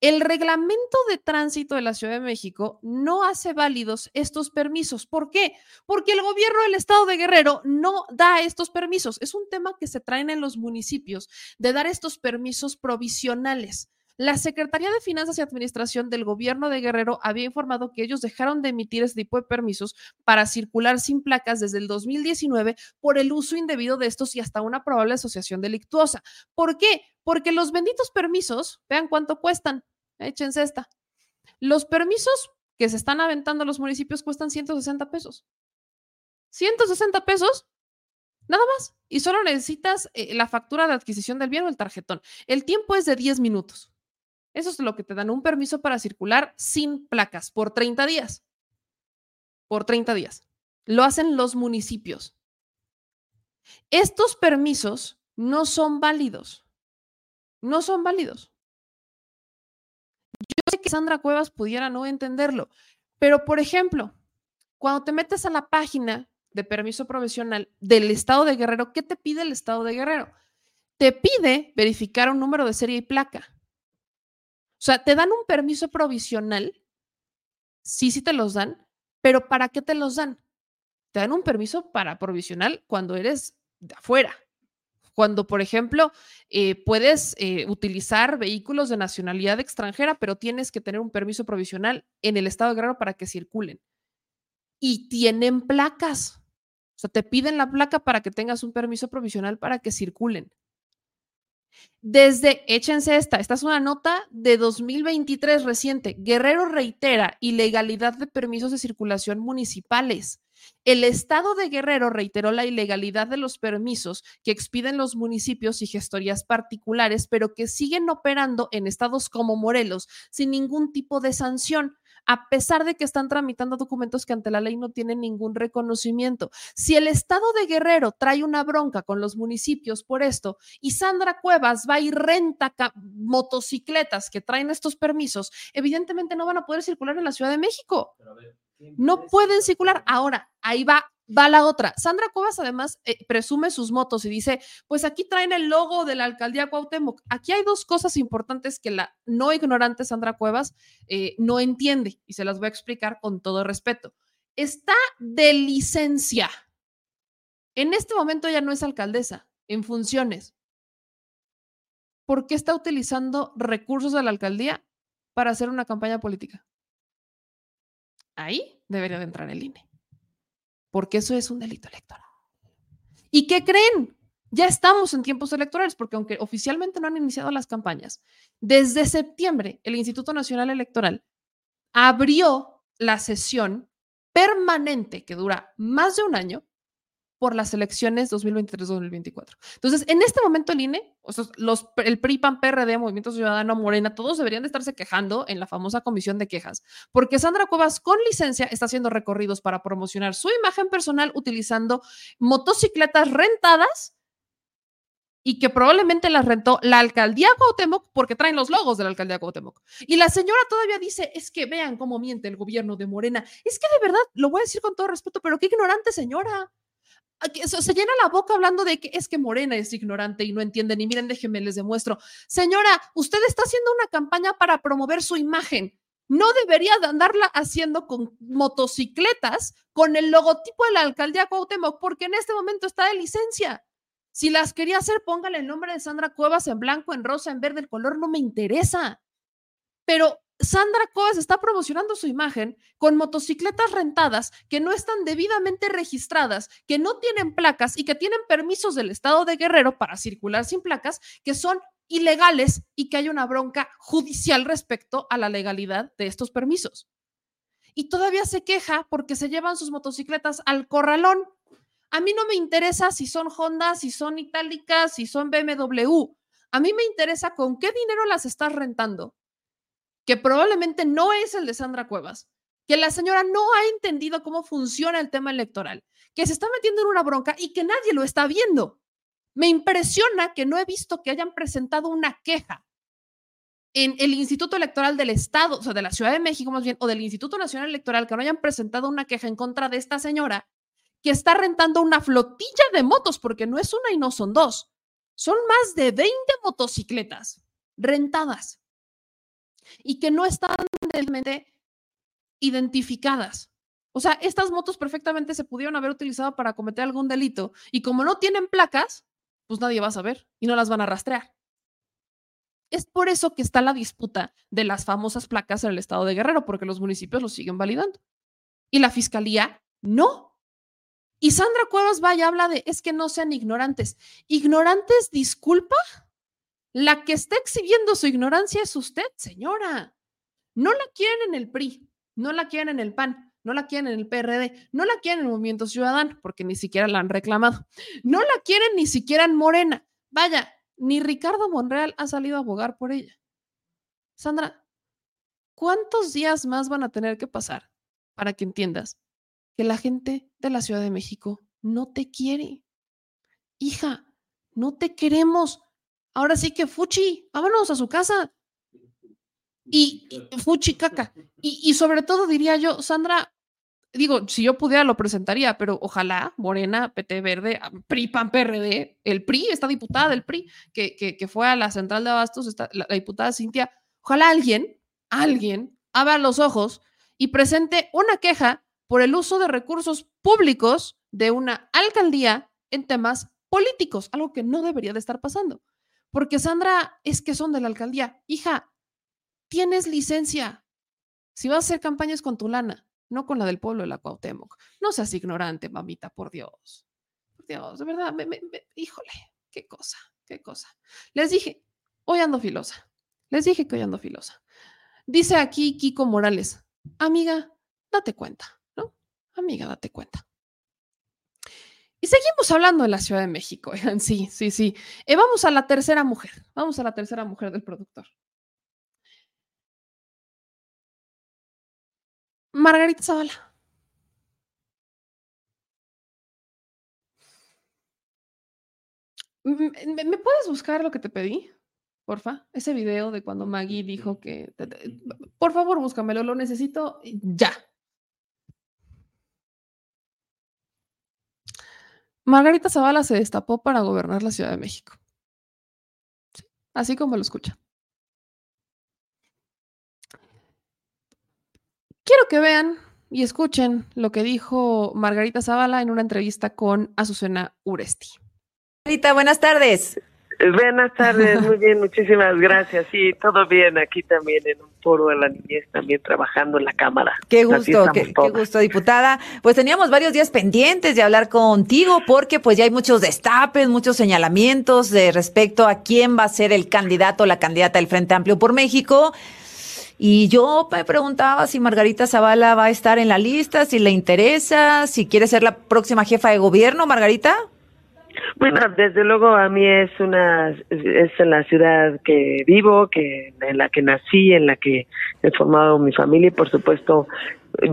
El reglamento de tránsito de la Ciudad de México no hace válidos estos permisos. ¿Por qué? Porque el gobierno del estado de Guerrero no da estos permisos. Es un tema que se traen en los municipios de dar estos permisos provisionales. La Secretaría de Finanzas y Administración del gobierno de Guerrero había informado que ellos dejaron de emitir este tipo de permisos para circular sin placas desde el 2019 por el uso indebido de estos y hasta una probable asociación delictuosa. ¿Por qué? Porque los benditos permisos, vean cuánto cuestan, échense esta. Los permisos que se están aventando a los municipios cuestan 160 pesos. 160 pesos, nada más. Y solo necesitas eh, la factura de adquisición del bien o el tarjetón. El tiempo es de 10 minutos. Eso es lo que te dan un permiso para circular sin placas por 30 días. Por 30 días. Lo hacen los municipios. Estos permisos no son válidos. No son válidos. Sé que Sandra Cuevas pudiera no entenderlo, pero por ejemplo, cuando te metes a la página de permiso provisional del estado de Guerrero, ¿qué te pide el estado de Guerrero? Te pide verificar un número de serie y placa. O sea, te dan un permiso provisional, sí, sí te los dan, pero ¿para qué te los dan? Te dan un permiso para provisional cuando eres de afuera. Cuando, por ejemplo, eh, puedes eh, utilizar vehículos de nacionalidad extranjera, pero tienes que tener un permiso provisional en el estado de Guerrero para que circulen. Y tienen placas. O sea, te piden la placa para que tengas un permiso provisional para que circulen. Desde, échense esta, esta es una nota de 2023 reciente. Guerrero reitera ilegalidad de permisos de circulación municipales. El estado de Guerrero reiteró la ilegalidad de los permisos que expiden los municipios y gestorías particulares, pero que siguen operando en estados como Morelos sin ningún tipo de sanción a pesar de que están tramitando documentos que ante la ley no tienen ningún reconocimiento. Si el estado de Guerrero trae una bronca con los municipios por esto y Sandra Cuevas va y renta motocicletas que traen estos permisos, evidentemente no van a poder circular en la Ciudad de México. No pueden circular. Ahora, ahí va va la otra. Sandra Cuevas además eh, presume sus motos y dice, pues aquí traen el logo de la alcaldía Cuauhtémoc. Aquí hay dos cosas importantes que la no ignorante Sandra Cuevas eh, no entiende y se las voy a explicar con todo respeto. Está de licencia. En este momento ya no es alcaldesa, en funciones. ¿Por qué está utilizando recursos de la alcaldía para hacer una campaña política? Ahí debería de entrar el INE porque eso es un delito electoral. ¿Y qué creen? Ya estamos en tiempos electorales, porque aunque oficialmente no han iniciado las campañas, desde septiembre el Instituto Nacional Electoral abrió la sesión permanente que dura más de un año por las elecciones 2023-2024. Entonces, en este momento el INE, el PRI, PAN, PRD, Movimiento Ciudadano, Morena, todos deberían de estarse quejando en la famosa comisión de quejas, porque Sandra Cuevas con licencia está haciendo recorridos para promocionar su imagen personal utilizando motocicletas rentadas y que probablemente las rentó la alcaldía Cuauhtémoc porque traen los logos de la alcaldía Cuauhtémoc. Y la señora todavía dice, es que vean cómo miente el gobierno de Morena. Es que de verdad, lo voy a decir con todo respeto, pero qué ignorante señora se llena la boca hablando de que es que Morena es ignorante y no entiende, ni miren, déjenme les demuestro. Señora, usted está haciendo una campaña para promover su imagen. No debería de andarla haciendo con motocicletas con el logotipo de la alcaldía Cuauhtémoc, porque en este momento está de licencia. Si las quería hacer, póngale el nombre de Sandra Cuevas en blanco, en rosa, en verde, el color no me interesa. Pero Sandra Coes está promocionando su imagen con motocicletas rentadas que no están debidamente registradas, que no tienen placas y que tienen permisos del estado de Guerrero para circular sin placas, que son ilegales y que hay una bronca judicial respecto a la legalidad de estos permisos. Y todavía se queja porque se llevan sus motocicletas al corralón. A mí no me interesa si son Honda, si son itálicas, si son BMW. A mí me interesa con qué dinero las estás rentando que probablemente no es el de Sandra Cuevas, que la señora no ha entendido cómo funciona el tema electoral, que se está metiendo en una bronca y que nadie lo está viendo. Me impresiona que no he visto que hayan presentado una queja en el Instituto Electoral del Estado, o sea, de la Ciudad de México más bien, o del Instituto Nacional Electoral, que no hayan presentado una queja en contra de esta señora que está rentando una flotilla de motos, porque no es una y no son dos, son más de 20 motocicletas rentadas y que no están identificadas. O sea, estas motos perfectamente se pudieron haber utilizado para cometer algún delito y como no tienen placas, pues nadie va a saber y no las van a rastrear. Es por eso que está la disputa de las famosas placas en el estado de Guerrero, porque los municipios lo siguen validando. Y la fiscalía no. Y Sandra Cuevas vaya habla de es que no sean ignorantes. ¿Ignorantes, disculpa? La que está exhibiendo su ignorancia es usted, señora. No la quieren en el PRI, no la quieren en el PAN, no la quieren en el PRD, no la quieren en el Movimiento Ciudadano, porque ni siquiera la han reclamado. No la quieren ni siquiera en Morena. Vaya, ni Ricardo Monreal ha salido a abogar por ella. Sandra, ¿cuántos días más van a tener que pasar para que entiendas que la gente de la Ciudad de México no te quiere? Hija, no te queremos ahora sí que Fuchi, vámonos a su casa. Y, Fuchi caca. Y, sobre todo diría yo, Sandra, digo, si yo pudiera lo presentaría, pero ojalá Morena, PT Verde, ah, PRI, PAN, PRD, el PRI, esta diputada del PRI, que, que, fue a la central de Abastos, la, la diputada Cintia, ojalá alguien, alguien, abra los ojos y presente una queja por el uso de recursos públicos de una alcaldía en temas políticos, algo que no debería de estar pasando. Porque Sandra, es que son de la alcaldía. Hija, tienes licencia. Si vas a hacer campañas con tu lana, no con la del pueblo de la Cuauhtémoc. No seas ignorante, mamita, por Dios. Por Dios, de verdad, híjole, qué cosa. qué cosa. Les dije, hoy ando filosa. Les dije que hoy ando filosa. Dice aquí Kiko Morales, amiga, date cuenta, ¿no? Amiga, date cuenta. Y seguimos hablando de la Ciudad de México. *laughs* Sí, sí, sí. Eh, vamos a la tercera mujer. Vamos a la tercera mujer del productor. Margarita Zavala. M- ¿Me, me puedes buscar lo que te pedí? Porfa, ese video de cuando Maggie dijo que... te- te- Por favor, búscamelo, lo necesito ya. Margarita Zavala se destapó para gobernar la Ciudad de México. Sí, Así como lo escucha. Quiero que vean y escuchen lo que dijo Margarita Zavala en una entrevista con Azucena Uresti. Margarita, buenas tardes. Buenas tardes, muy bien, muchísimas gracias. Sí, todo bien, aquí también en un foro de la niñez, también trabajando en la Cámara. Qué gusto, qué, gusto, diputada. Pues teníamos varios días pendientes de hablar contigo porque pues ya hay muchos destapes, muchos señalamientos de respecto a quién va a ser el candidato o la candidata del Frente Amplio por México. Y yo me preguntaba si Margarita Zavala va a estar en la lista, si le interesa, si quiere ser la próxima jefa de gobierno, Margarita. Bueno, desde luego a mí es una es en la ciudad que vivo, que en la que nací, en la que he formado mi familia y por supuesto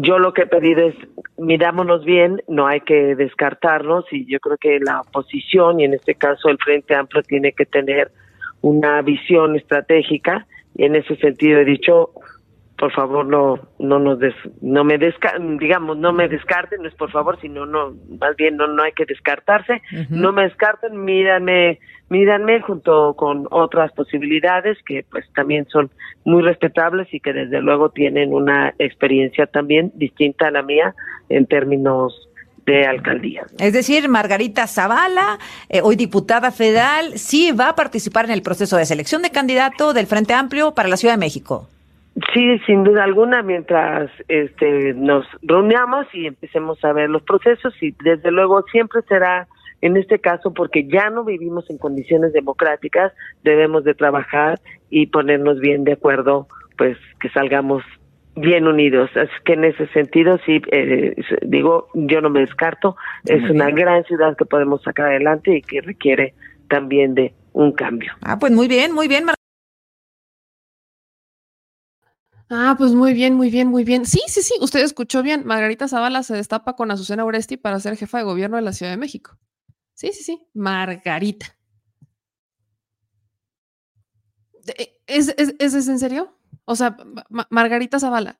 yo lo que he pedido es mirámonos bien, no hay que descartarnos y yo creo que la oposición y en este caso el Frente Amplio tiene que tener una visión estratégica. Y en ese sentido he dicho por favor no no nos des, no me desca digamos no me descarten no es por favor sino no más bien no no hay que descartarse. No me descarten míranme míranme junto con otras posibilidades que pues también son muy respetables y que desde luego tienen una experiencia también distinta a la mía en términos de alcaldía. Es decir, Margarita Zavala, eh, hoy diputada federal, sí va a participar en el proceso de selección de candidato del Frente Amplio para la Ciudad de México. Sí, sin duda alguna, mientras este, nos reunamos y empecemos a ver los procesos y desde luego siempre será en este caso porque ya no vivimos en condiciones democráticas, debemos de trabajar y ponernos bien de acuerdo, pues que salgamos bien unidos. Así que en ese sentido, sí, eh, digo, yo no me descarto, es una bien. gran ciudad que podemos sacar adelante y que requiere también de un cambio. Ah, pues muy bien, muy bien. Mar- Ah, pues muy bien, muy bien, muy bien. Sí, sí, sí, usted escuchó bien. Margarita Zavala se destapa con Azucena Oresti para ser jefa de gobierno de la Ciudad de México. Sí, sí, sí, Margarita. De- ¿Es, es, es- en serio? O sea, Ma- Margarita Zavala.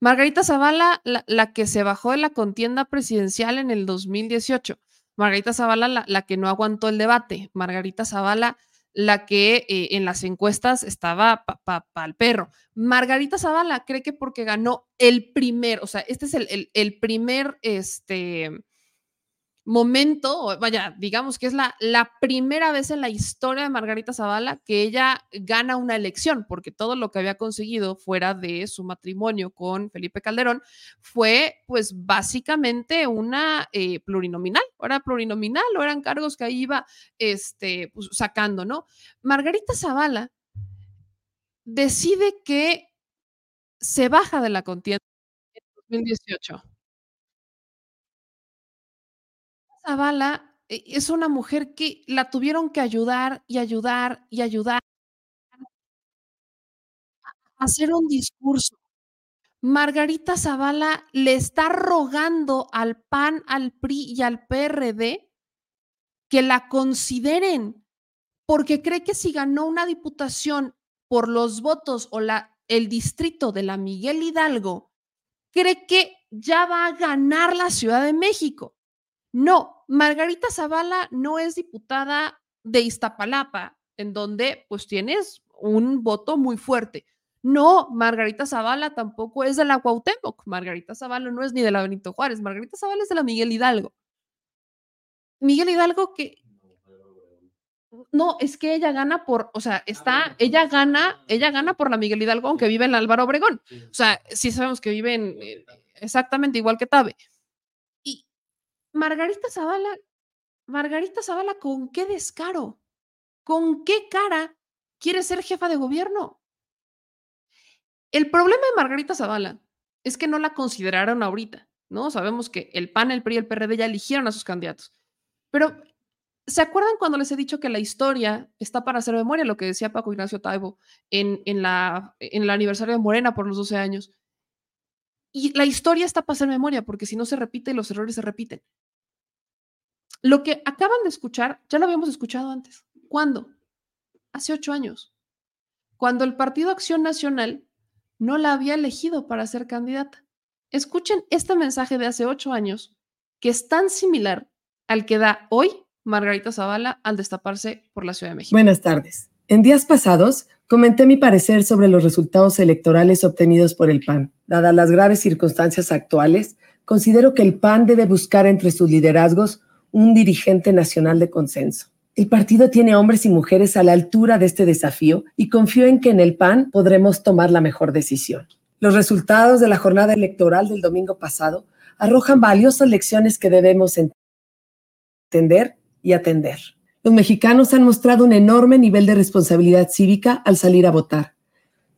Margarita Zavala, la, la que se bajó de la contienda presidencial en el 2018. Margarita Zavala, la, la que no aguantó el debate. Margarita Zavala, la que eh, en las encuestas estaba para el perro. Margarita Zavala cree que porque ganó el primer, o sea, este es el, el- el primer este, momento, vaya, digamos que es la, la primera vez en la historia de Margarita Zavala que ella gana una elección, porque todo lo que había conseguido fuera de su matrimonio con Felipe Calderón fue pues básicamente una eh, plurinominal, o era plurinominal o eran cargos que ahí iba este, pues, sacando, ¿no? Margarita Zavala decide que se baja de la contienda en 2018. Zavala eh, es una mujer que la tuvieron que ayudar y ayudar y ayudar a hacer un discurso. Margarita Zavala le está rogando al PAN, al PRI y al PRD que la consideren, porque cree que si ganó una diputación por los votos o la, el distrito de la Miguel Hidalgo, cree que ya va a ganar la Ciudad de México. No, Margarita Zavala no es diputada de Iztapalapa, en donde pues tienes un voto muy fuerte. No, Margarita Zavala tampoco es de la Cuauhtémoc. Margarita Zavala no es ni de la Benito Juárez. Margarita Zavala es de la Miguel Hidalgo. Miguel Hidalgo que no, es que ella gana por, o sea, está, ella gana, ella gana por la Miguel Hidalgo, aunque vive en Álvaro Obregón. O sea, sí sabemos que vive en, eh, exactamente igual que Tabe. Margarita Zavala, Margarita Zavala, ¿con qué descaro? ¿con qué cara quiere ser jefa de gobierno? El problema de Margarita Zavala es que no la consideraron ahorita, ¿no? Sabemos que el PAN, el PRI y el PRD ya eligieron a sus candidatos. Pero, ¿se acuerdan cuando les he dicho que la historia está para hacer memoria? Lo que decía Paco Ignacio Taibo en, en, la, en el aniversario de Morena por los 12 años. Y la historia está para hacer memoria, porque si no se repite, los errores se repiten. Lo que acaban de escuchar, ya lo habíamos escuchado antes. ¿Cuándo? Hace ocho años, cuando el Partido Acción Nacional no la había elegido para ser candidata. Escuchen este mensaje de hace ocho años, que es tan similar al que da hoy Margarita Zavala al destaparse por la Ciudad de México. Buenas tardes. En días pasados comenté mi parecer sobre los resultados electorales obtenidos por el PAN. Dadas las graves circunstancias actuales, considero que el PAN debe buscar entre sus liderazgos un dirigente nacional de consenso. El partido tiene hombres y mujeres a la altura de este desafío y confío en que en el PAN podremos tomar la mejor decisión. Los resultados de la jornada electoral del domingo pasado arrojan valiosas lecciones que debemos entender y atender. Los mexicanos han mostrado un enorme nivel de responsabilidad cívica al salir a votar.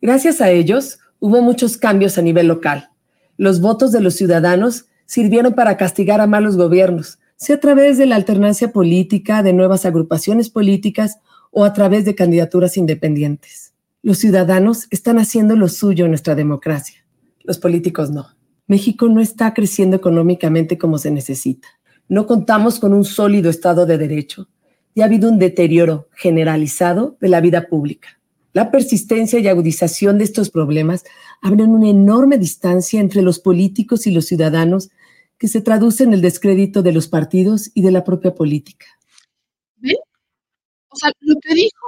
Gracias a ellos, hubo muchos cambios a nivel local. Los votos de los ciudadanos sirvieron para castigar a malos gobiernos, sea a través de la alternancia política, de nuevas agrupaciones políticas o a través de candidaturas independientes. Los ciudadanos están haciendo lo suyo en nuestra democracia, los políticos no. México no está creciendo económicamente como se necesita. No contamos con un sólido Estado de Derecho y ha habido un deterioro generalizado de la vida pública. La persistencia y agudización de estos problemas abren una enorme distancia entre los políticos y los ciudadanos que se traduce en el descrédito de los partidos y de la propia política. ¿Ven? O sea, lo que dijo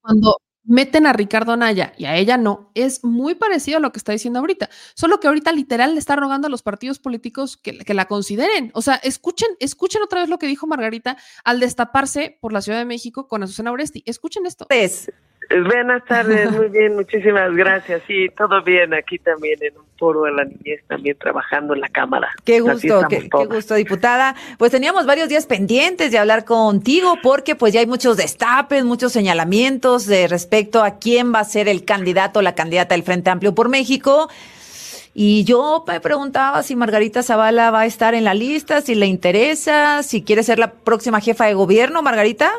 cuando meten a Ricardo Naya y a ella no, es muy parecido a lo que está diciendo ahorita, solo que ahorita literal le está rogando a los partidos políticicos que, que, la consideren. O sea, escuchen, escuchen otra vez lo que dijo Margarita al destaparse por la Ciudad de México con Azucena Oresti. Escuchen esto. Pues, buenas tardes, muy bien, *laughs* muchísimas gracias. Sí, todo bien aquí también en un foro de la niñez, también trabajando en la Cámara. Qué gusto, qué, qué, gusto, diputada. Pues teníamos varios días pendientes de hablar contigo porque pues ya hay muchos destapes, muchos señalamientos de respecto a quién va a ser el candidato o la candidata del Frente Amplio por México. Y yo me preguntaba si Margarita Zavala va a estar en la lista, si le interesa, si quiere ser la próxima jefa de gobierno, Margarita.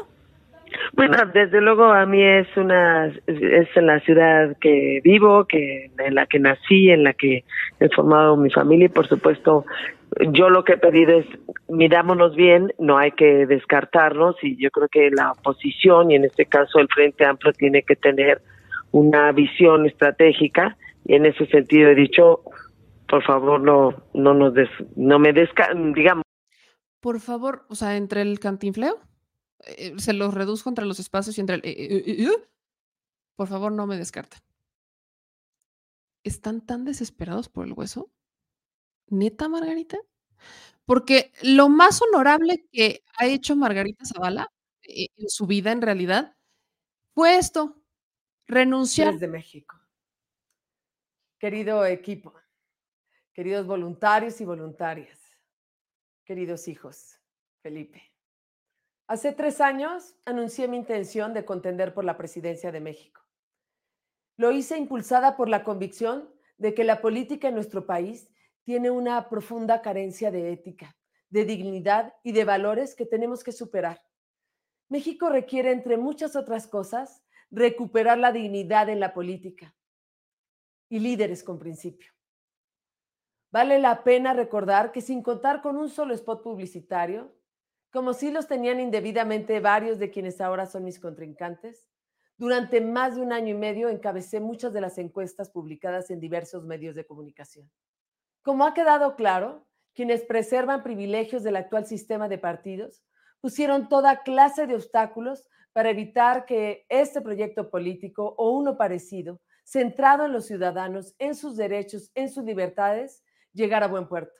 Bueno, desde luego a mí es una es en la ciudad que vivo, que en la que nací, en la que he formado mi familia y por supuesto yo lo que he pedido es mirámonos bien, no hay que descartarnos y yo creo que la oposición y en este caso el Frente Amplio tiene que tener una visión estratégica y en ese sentido he dicho por favor no no nos des, no me desca digamos. Por favor, o sea, entre el cantinfleo eh, se los reduzco entre los espacios y entre el... Eh, eh, por favor, no me descarten. ¿Están tan desesperados por el hueso? ¿Neta, Margarita? Porque lo más honorable que ha hecho Margarita Zavala en su vida, en realidad, fue esto, renunciar. Desde México. Querido equipo, queridos voluntarios y voluntarias, queridos hijos, Felipe. Hace tres años anuncié mi intención de contender por la presidencia de México. Lo hice impulsada por la convicción de que la política en nuestro país tiene una profunda carencia de ética, de dignidad y de valores que tenemos que superar. México requiere, entre muchas otras cosas, recuperar la dignidad en la política y líderes con principio. Vale la pena recordar que sin contar con un solo spot publicitario, como si los tenían indebidamente varios de quienes ahora son mis contrincantes. Durante más de un año y medio encabecé muchas de las encuestas publicadas en diversos medios de comunicación. Como ha quedado claro, quienes preservan privilegios del actual sistema de partidos pusieron toda clase de obstáculos para evitar que este proyecto político o uno parecido, centrado en los ciudadanos, en sus derechos, en sus libertades, llegara a buen puerto.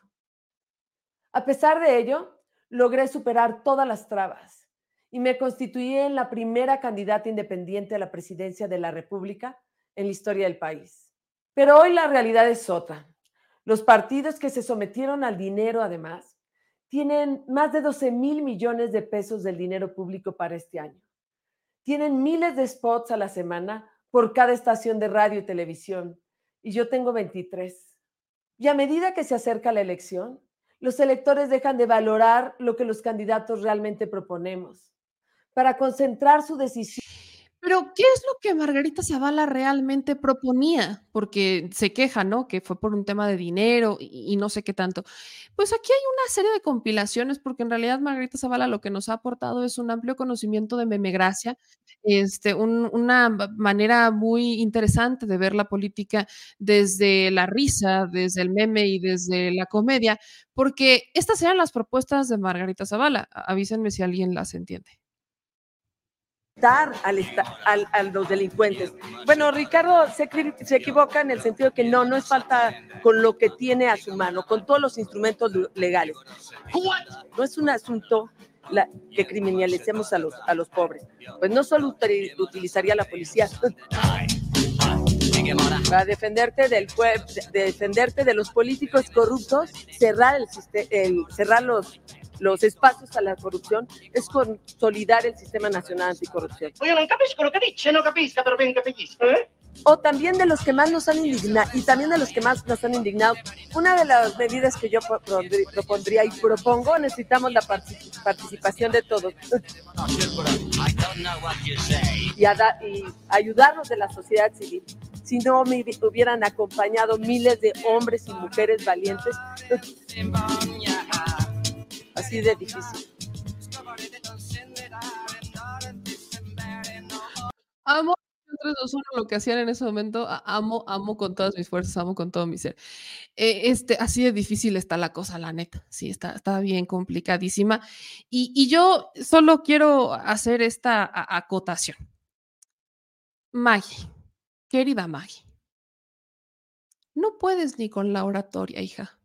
A pesar de ello, logré superar todas las trabas y me constituí en la primera candidata independiente a la presidencia de la República en la historia del país. Pero hoy la realidad es otra. Los partidos que se sometieron al dinero, además, tienen más de 12 mil millones de pesos del dinero público para este año. tienen miles de spots a la semana por cada estación de radio y televisión. Y yo tengo 23. Y a medida que se acerca la elección, los electores dejan de valorar lo que los candidatos realmente proponemos para concentrar su decisión. Pero, ¿qué es lo que Margarita Zavala realmente proponía? Porque se queja, ¿no? Que fue por un tema de dinero y, no sé qué tanto. Pues aquí hay una serie de compilaciones, porque en realidad Margarita Zavala lo que nos ha aportado es un amplio conocimiento de memegracia, este, un- una ma- manera muy interesante de ver la política desde la risa, desde el meme y desde la comedia, porque estas eran las propuestas de Margarita Zavala. Avísenme si alguien las entiende. Al a los delincuentes. Bueno, Ricardo se, se equivoca en el sentido que no, no es falta con lo que tiene a su mano, con todos los instrumentos legales. No es un asunto que criminalicemos a los, a los pobres. Pues no solo utili- utilizaría la policía *laughs* para defenderte del de defenderte de los políticos corruptos, cerrar el, el- cerrar los los espacios a la corrupción es consolidar el sistema nacional anticorrupción. Io non capisco lo che dice, non capisca, però ben capisco, eh? O también de los que más nos han indignado, y también de los que más nos han indignado. Una de las medidas que yo pro- propondrí- propondría y propongo, necesitamos la partici- participación de todos. Y, a y ayudarnos de la sociedad civil. Si no me hubi- hubieran acompañado miles de hombres y mujeres valientes, así de difícil. Amo 3, 2, 1, lo que hacían en ese momento, amo, amo con todas mis fuerzas, amo con todo mi ser. Eh, este, así de difícil está la cosa, la neta. Sí, está, está bien complicadísima. Y, y yo solo quiero hacer esta acotación. Maggie, querida Maggie, no puedes ni con la oratoria, hija.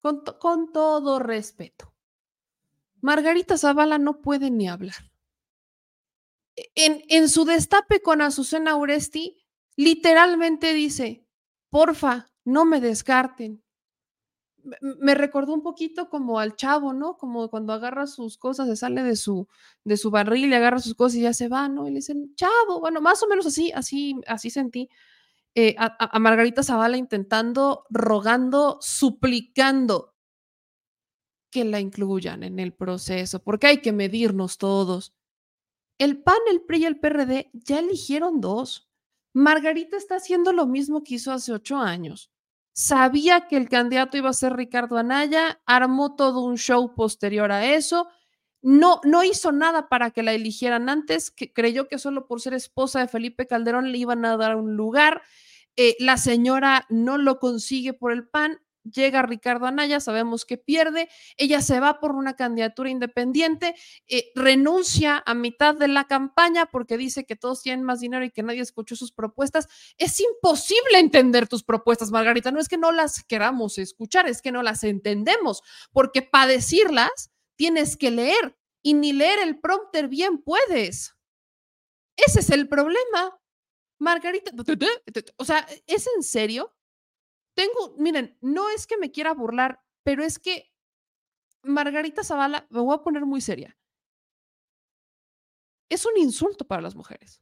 Con todo respeto. Margarita Zavala no puede ni hablar en, en su destape con Azucena Uresti, literalmente dice, porfa, no me descarten. Me- recordó un poquito como al chavo, ¿no? Como cuando agarra sus cosas, se sale de su, de su barril y agarra sus cosas y ya se va, ¿no? Y le dicen, chavo, bueno, más o menos así, así, así sentí eh, a- a Margarita Zavala intentando, rogando, suplicando que la incluyan en el proceso, porque hay que medirnos todos. El PAN, el PRI y el PRD ya eligieron dos. Margarita está haciendo lo mismo que hizo hace ocho años. Sabía que el candidato iba a ser Ricardo Anaya, armó todo un show posterior a eso. No, no hizo nada para que la eligieran antes, que creyó que solo por ser esposa de Felipe Calderón le iban a dar un lugar. Eh, la señora no lo consigue por el PAN, llega Ricardo Anaya, sabemos que pierde, ella se va por una candidatura independiente, eh, renuncia a mitad de la campaña porque dice que todos tienen más dinero y que nadie escuchó sus propuestas. Es imposible entender tus propuestas, Margarita. No es que no las queramos escuchar, es que no las entendemos, porque para decirlas tienes que leer y ni leer el prompter bien puedes. Ese es el problema. Margarita, o sea, ¿es en serio? Tengo, miren, no es que me quiera burlar, pero es que Margarita Zavala, me voy a poner muy seria. Es un insulto para las mujeres.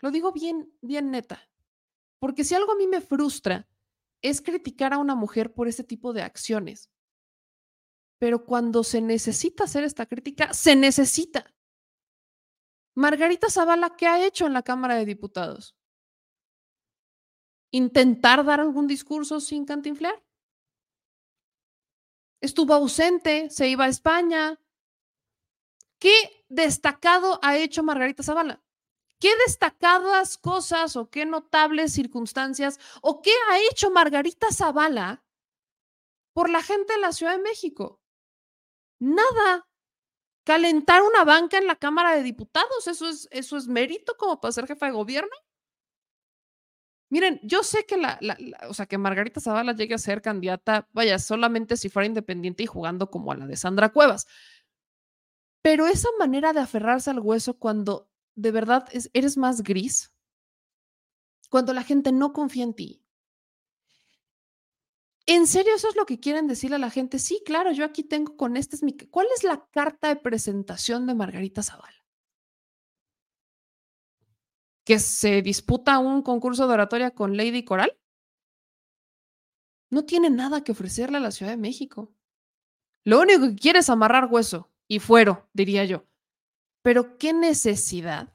Lo digo bien, bien neta. Porque si algo a mí me frustra es criticar a una mujer por ese tipo de acciones. Pero cuando se necesita hacer esta crítica, se necesita. Margarita Zavala, ¿qué ha hecho en la Cámara de Diputados? ¿Intentar dar algún discurso sin cantinflear? Estuvo ausente, se iba a España. ¿Qué destacado ha hecho Margarita Zavala? ¿Qué destacadas cosas o qué notables circunstancias o qué ha hecho Margarita Zavala por la gente de la Ciudad de México? Nada. Calentar una banca en la Cámara de Diputados, eso es, eso es mérito como para ser jefa de gobierno. Miren, yo sé que la, o sea, que Margarita Zavala llegue a ser candidata, vaya, solamente si fuera independiente y jugando como a la de Sandra Cuevas. Pero esa manera de aferrarse al hueso cuando de verdad es- eres más gris, cuando la gente no confía en ti. ¿En serio eso es lo que quieren decirle a la gente? Sí, claro, yo aquí tengo con este es mi... ¿Cuál es la carta de presentación de Margarita Zavala? Que se disputa un concurso de oratoria con Lady Coral, no tiene nada que ofrecerle a la Ciudad de México. Lo único que quiere es amarrar hueso y fuero, diría yo. Pero qué necesidad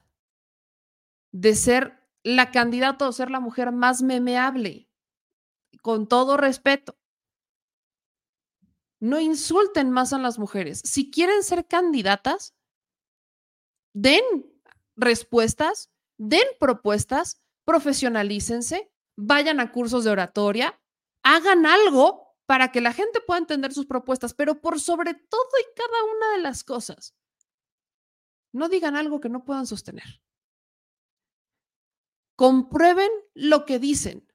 de ser la candidata o ser la mujer más memeable, con todo respeto. No insulten más a las mujeres. Si quieren ser candidatas, den respuestas, den propuestas, profesionalícense, vayan a cursos de oratoria, hagan algo para que la gente pueda entender sus propuestas, pero por sobre todo y cada una de las cosas, no digan algo que no puedan sostener. Comprueben lo que dicen.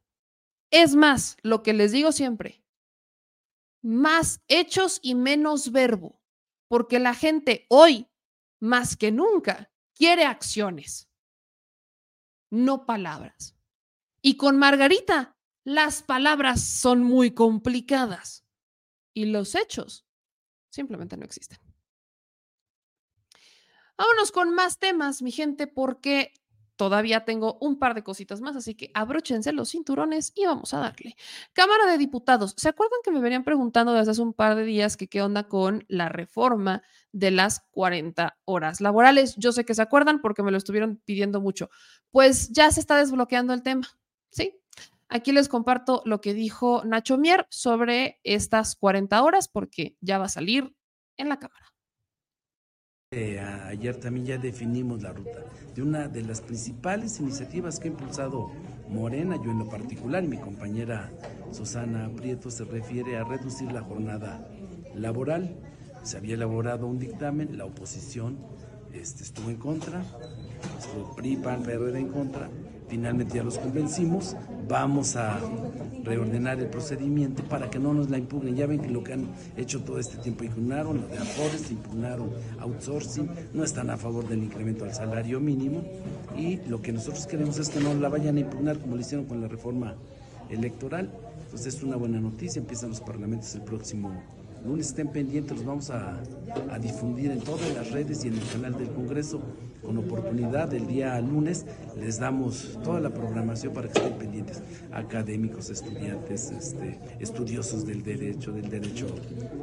Es más, lo que les digo siempre, más hechos y menos verbo, porque la gente hoy, más que nunca, quiere acciones, no palabras. Y con Margarita, las palabras son muy complicadas y los hechos simplemente no existen. Vámonos con más temas, mi gente, porque todavía tengo un par de cositas más, así que abróchense los cinturones y vamos a darle. Cámara de Diputados, ¿se acuerdan que me venían preguntando desde hace un par de días que qué onda con la reforma de las 40 horas laborales? Yo sé que se acuerdan porque me lo estuvieron pidiendo mucho. Pues ya se está desbloqueando el tema, ¿sí? Aquí les comparto lo que dijo Nacho Mier sobre estas 40 horas porque ya va a salir en la Cámara. Eh, ayer también ya definimos la ruta de una de las principales iniciativas que ha impulsado Morena, yo en lo particular, y mi compañera Susana Prieto se refiere a reducir la jornada laboral. Se había elaborado un dictamen, la oposición este, estuvo en contra, estuvo PRI, PAN, en contra, finalmente ya los convencimos, vamos a reordenar el procedimiento para que no nos la impugnen. Ya ven que lo que han hecho todo este tiempo, impugnaron lo de Afores, impugnaron outsourcing, no están a favor del incremento al salario mínimo y lo que nosotros queremos es que no la vayan a impugnar como lo hicieron con la reforma electoral. Entonces es una buena noticia, empiezan los parlamentos el próximo lunes, estén pendientes, los vamos a, difundir en todas las redes y en el canal del Congreso. Con oportunidad el día lunes les damos toda la programación para que estén pendientes, académicos, estudiantes, este, estudiosos del derecho, del derecho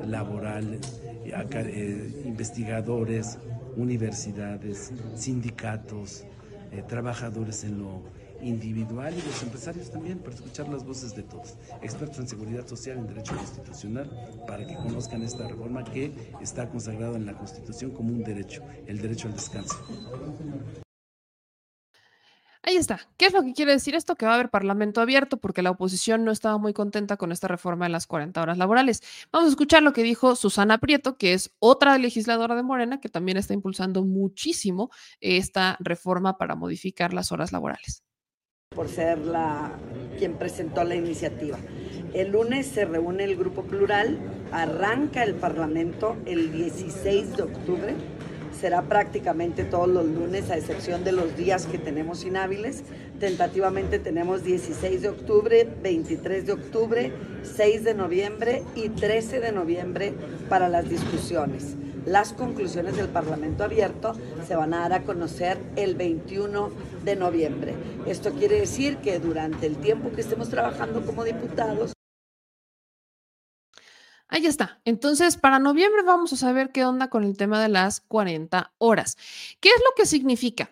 laboral, eh, investigadores, universidades, sindicatos, eh, trabajadores en lo individual y los empresarios también, para escuchar las voces de todos. Expertos en seguridad social, en derecho constitucional, para que conozcan esta reforma que está consagrada en la Constitución como un derecho, el derecho al descanso. Ahí está. ¿Qué es lo que quiere decir esto? Que va a haber parlamento abierto porque la oposición no estaba muy contenta con esta reforma de las 40 horas laborales. Vamos a escuchar lo que dijo Susana Prieto, que es otra legisladora de Morena que también está impulsando muchísimo esta reforma para modificar las horas laborales por ser la quien presentó la iniciativa. El lunes se reúne el grupo plural, arranca el Parlamento el 16 de octubre, será prácticamente todos los lunes a excepción de los días que tenemos inhábiles. Tentativamente tenemos 16 de octubre, 23 de octubre, 6 de noviembre y 13 de noviembre para las discusiones. Las conclusiones del Parlamento abierto se van a dar a conocer el 21 de noviembre. Esto quiere decir que durante el tiempo que estemos trabajando como diputados, Ahí está. Entonces, para noviembre vamos a saber qué onda con el tema de las 40 horas. ¿Qué es lo que significa?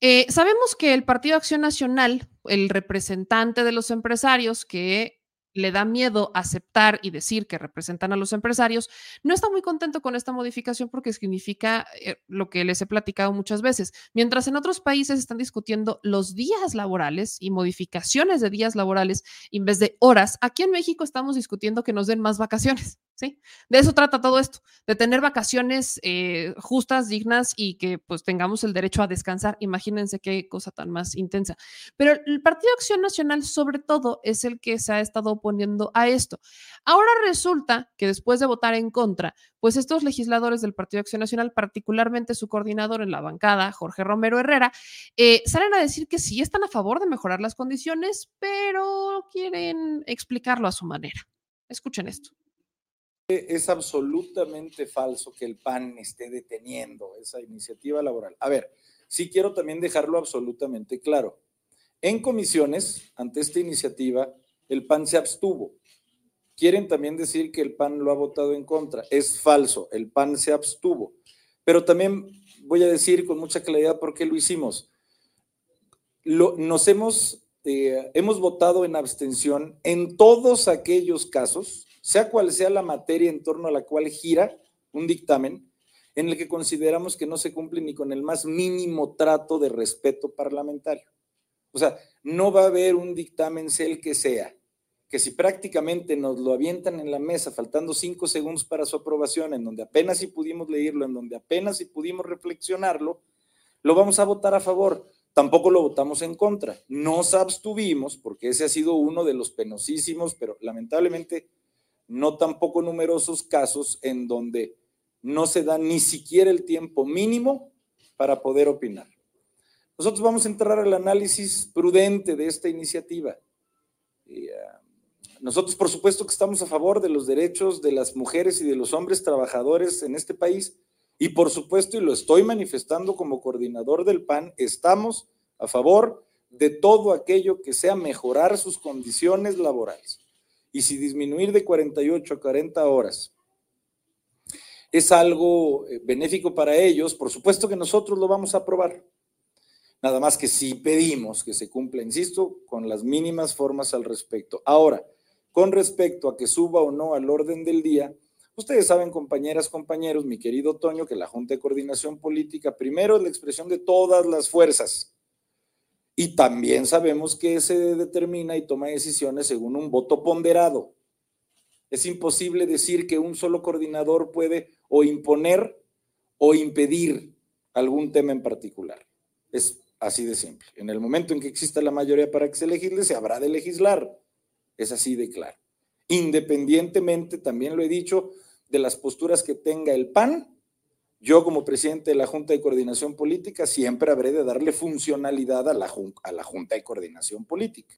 Eh, sabemos que el Partido Acción Nacional, el representante de los empresarios que le da miedo aceptar y decir que representan a los empresarios, no está muy contento con esta modificación porque significa eh, lo que les he platicado muchas veces. Mientras en otros países están discutiendo los días laborales y modificaciones de días laborales en vez de horas, aquí en México estamos discutiendo que nos den más vacaciones. ¿Sí? De eso trata todo esto, de tener vacaciones eh, justas, dignas y que pues tengamos el derecho a descansar. Imagínense qué cosa tan más intensa. Pero el Partido Acción Nacional sobre todo es el que se ha estado oponiendo a esto. Ahora resulta que después de votar en contra, pues estos legisladores del Partido Acción Nacional, particularmente su coordinador en la bancada, Jorge Romero Herrera, eh, salen a decir que sí están a favor de mejorar las condiciones, pero quieren explicarlo a su manera. Escuchen esto. Es absolutamente falso que el PAN esté deteniendo esa iniciativa laboral. A ver, sí quiero también dejarlo absolutamente claro. En comisiones, ante esta iniciativa, el PAN se abstuvo. Quieren también decir que el PAN lo ha votado en contra. Es falso, el PAN se abstuvo. Pero también voy a decir con mucha claridad por qué lo hicimos. Nos hemos, eh, hemos votado en abstención en todos aquellos casos, sea cual sea la materia en torno a la cual gira un dictamen, en el que consideramos que no se cumple ni con el más mínimo trato de respeto parlamentario. O sea, no va a haber un dictamen, sea el que sea, que si prácticamente nos lo avientan en la mesa, faltando cinco segundos para su aprobación, en donde apenas si pudimos leerlo, en donde apenas si pudimos reflexionarlo, lo vamos a votar a favor. Tampoco lo votamos en contra. Nos abstuvimos, porque ese ha sido uno de los penosísimos, pero lamentablemente no tampoco numerosos casos en donde no se da ni siquiera el tiempo mínimo para poder opinar. Nosotros vamos a entrar al análisis prudente de esta iniciativa. Eh, nosotros, por supuesto, que estamos a favor de los derechos de las mujeres y de los hombres trabajadores en este país. Y por supuesto, y lo estoy manifestando como coordinador del PAN, estamos a favor de todo aquello que sea mejorar sus condiciones laborales. Y si disminuir de 48 a 40 horas es algo eh, benéfico para ellos, por supuesto que nosotros lo vamos a aprobar. Nada más que sí pedimos que se cumpla, insisto, con las mínimas formas al respecto. Ahora, con respecto a que suba o no al orden del día, ustedes saben, compañeras, compañeros, mi querido Toño, que la Junta de Coordinación Política primero es la expresión de todas las fuerzas. Y también sabemos que se determina y toma decisiones según un voto ponderado. Es imposible decir que un solo coordinador puede o imponer o impedir algún tema en particular. Es así de simple. En el momento en que exista la mayoría para que se legisle, se habrá de legislar. Es así de claro. Independientemente, también lo he dicho, de las posturas que tenga el PAN, yo como presidente de la Junta de Coordinación Política siempre habré de darle funcionalidad a la, Junta de Coordinación Política.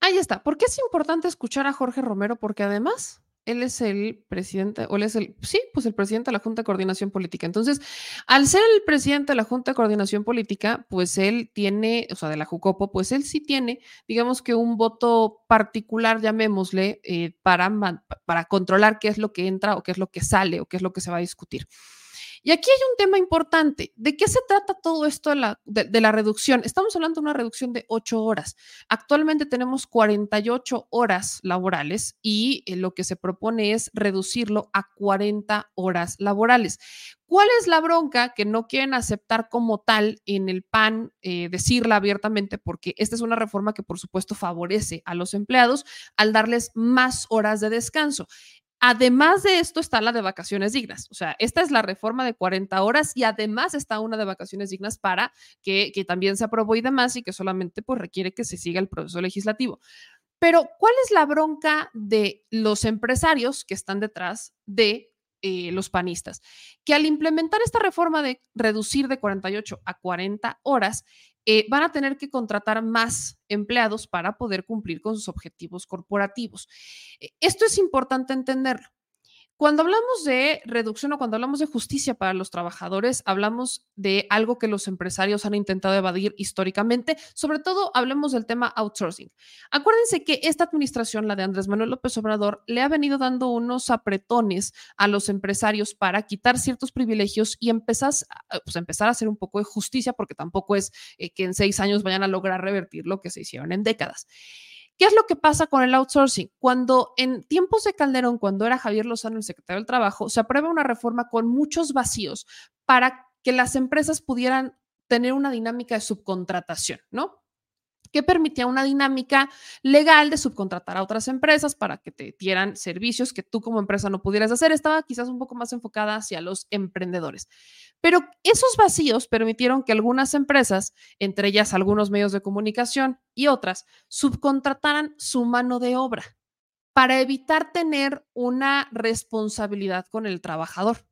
Ahí está. ¿Por qué es importante escuchar a Jorge Romero? Porque además él es el presidente, o él es el, sí, pues el presidente de la Junta de Coordinación Política. Entonces, al ser el presidente de la Junta de Coordinación Política, pues él tiene, o sea, de la Jucopo, pues él sí tiene, digamos que un voto particular, llamémosle, eh, para, para controlar qué es lo que entra o qué es lo que sale o qué es lo que se va a discutir. Y aquí hay un tema importante. ¿De qué se trata todo esto de la, reducción? Estamos hablando de una reducción de ocho horas. Actualmente tenemos 48 horas laborales y eh, lo que se propone es reducirlo a 40 horas laborales. ¿Cuál es la bronca que no quieren aceptar como tal en el PAN, eh, decirla abiertamente? Porque esta es una reforma que por supuesto favorece a los empleados al darles más horas de descanso. Además de esto está la de vacaciones dignas. O sea, esta es la reforma de 40 horas y además está una de vacaciones dignas para que, también se aprobó y demás y que solamente pues requiere que se siga el proceso legislativo. Pero, ¿cuál es la bronca de los empresarios que están detrás de eh, los panistas? Que al implementar esta reforma de reducir de 48 a 40 horas, eh, van a tener que contratar más empleados para poder cumplir con sus objetivos corporativos. Eh, esto es importante entenderlo. Cuando hablamos de reducción o cuando hablamos de justicia para los trabajadores, hablamos de algo que los empresarios han intentado evadir históricamente. Sobre todo, hablemos del tema outsourcing. Acuérdense que esta administración, la de Andrés Manuel López Obrador, le ha venido dando unos apretones a los empresarios para quitar ciertos privilegios y empezar, pues, empezar a hacer un poco de justicia, porque tampoco es eh, que en seis años vayan a lograr revertir lo que se hicieron en décadas. ¿Qué es lo que pasa con el outsourcing? Cuando en tiempos de Calderón, cuando era Javier Lozano el secretario del Trabajo, se aprueba una reforma con muchos vacíos para que las empresas pudieran tener una dinámica de subcontratación, ¿no? Que permitía una dinámica legal de subcontratar a otras empresas para que te dieran servicios que tú como empresa no pudieras hacer. Estaba quizás un poco más enfocada hacia los emprendedores. Pero esos vacíos permitieron que algunas empresas, entre ellas algunos medios de comunicación y otras, subcontrataran su mano de obra para evitar tener una responsabilidad con el trabajador.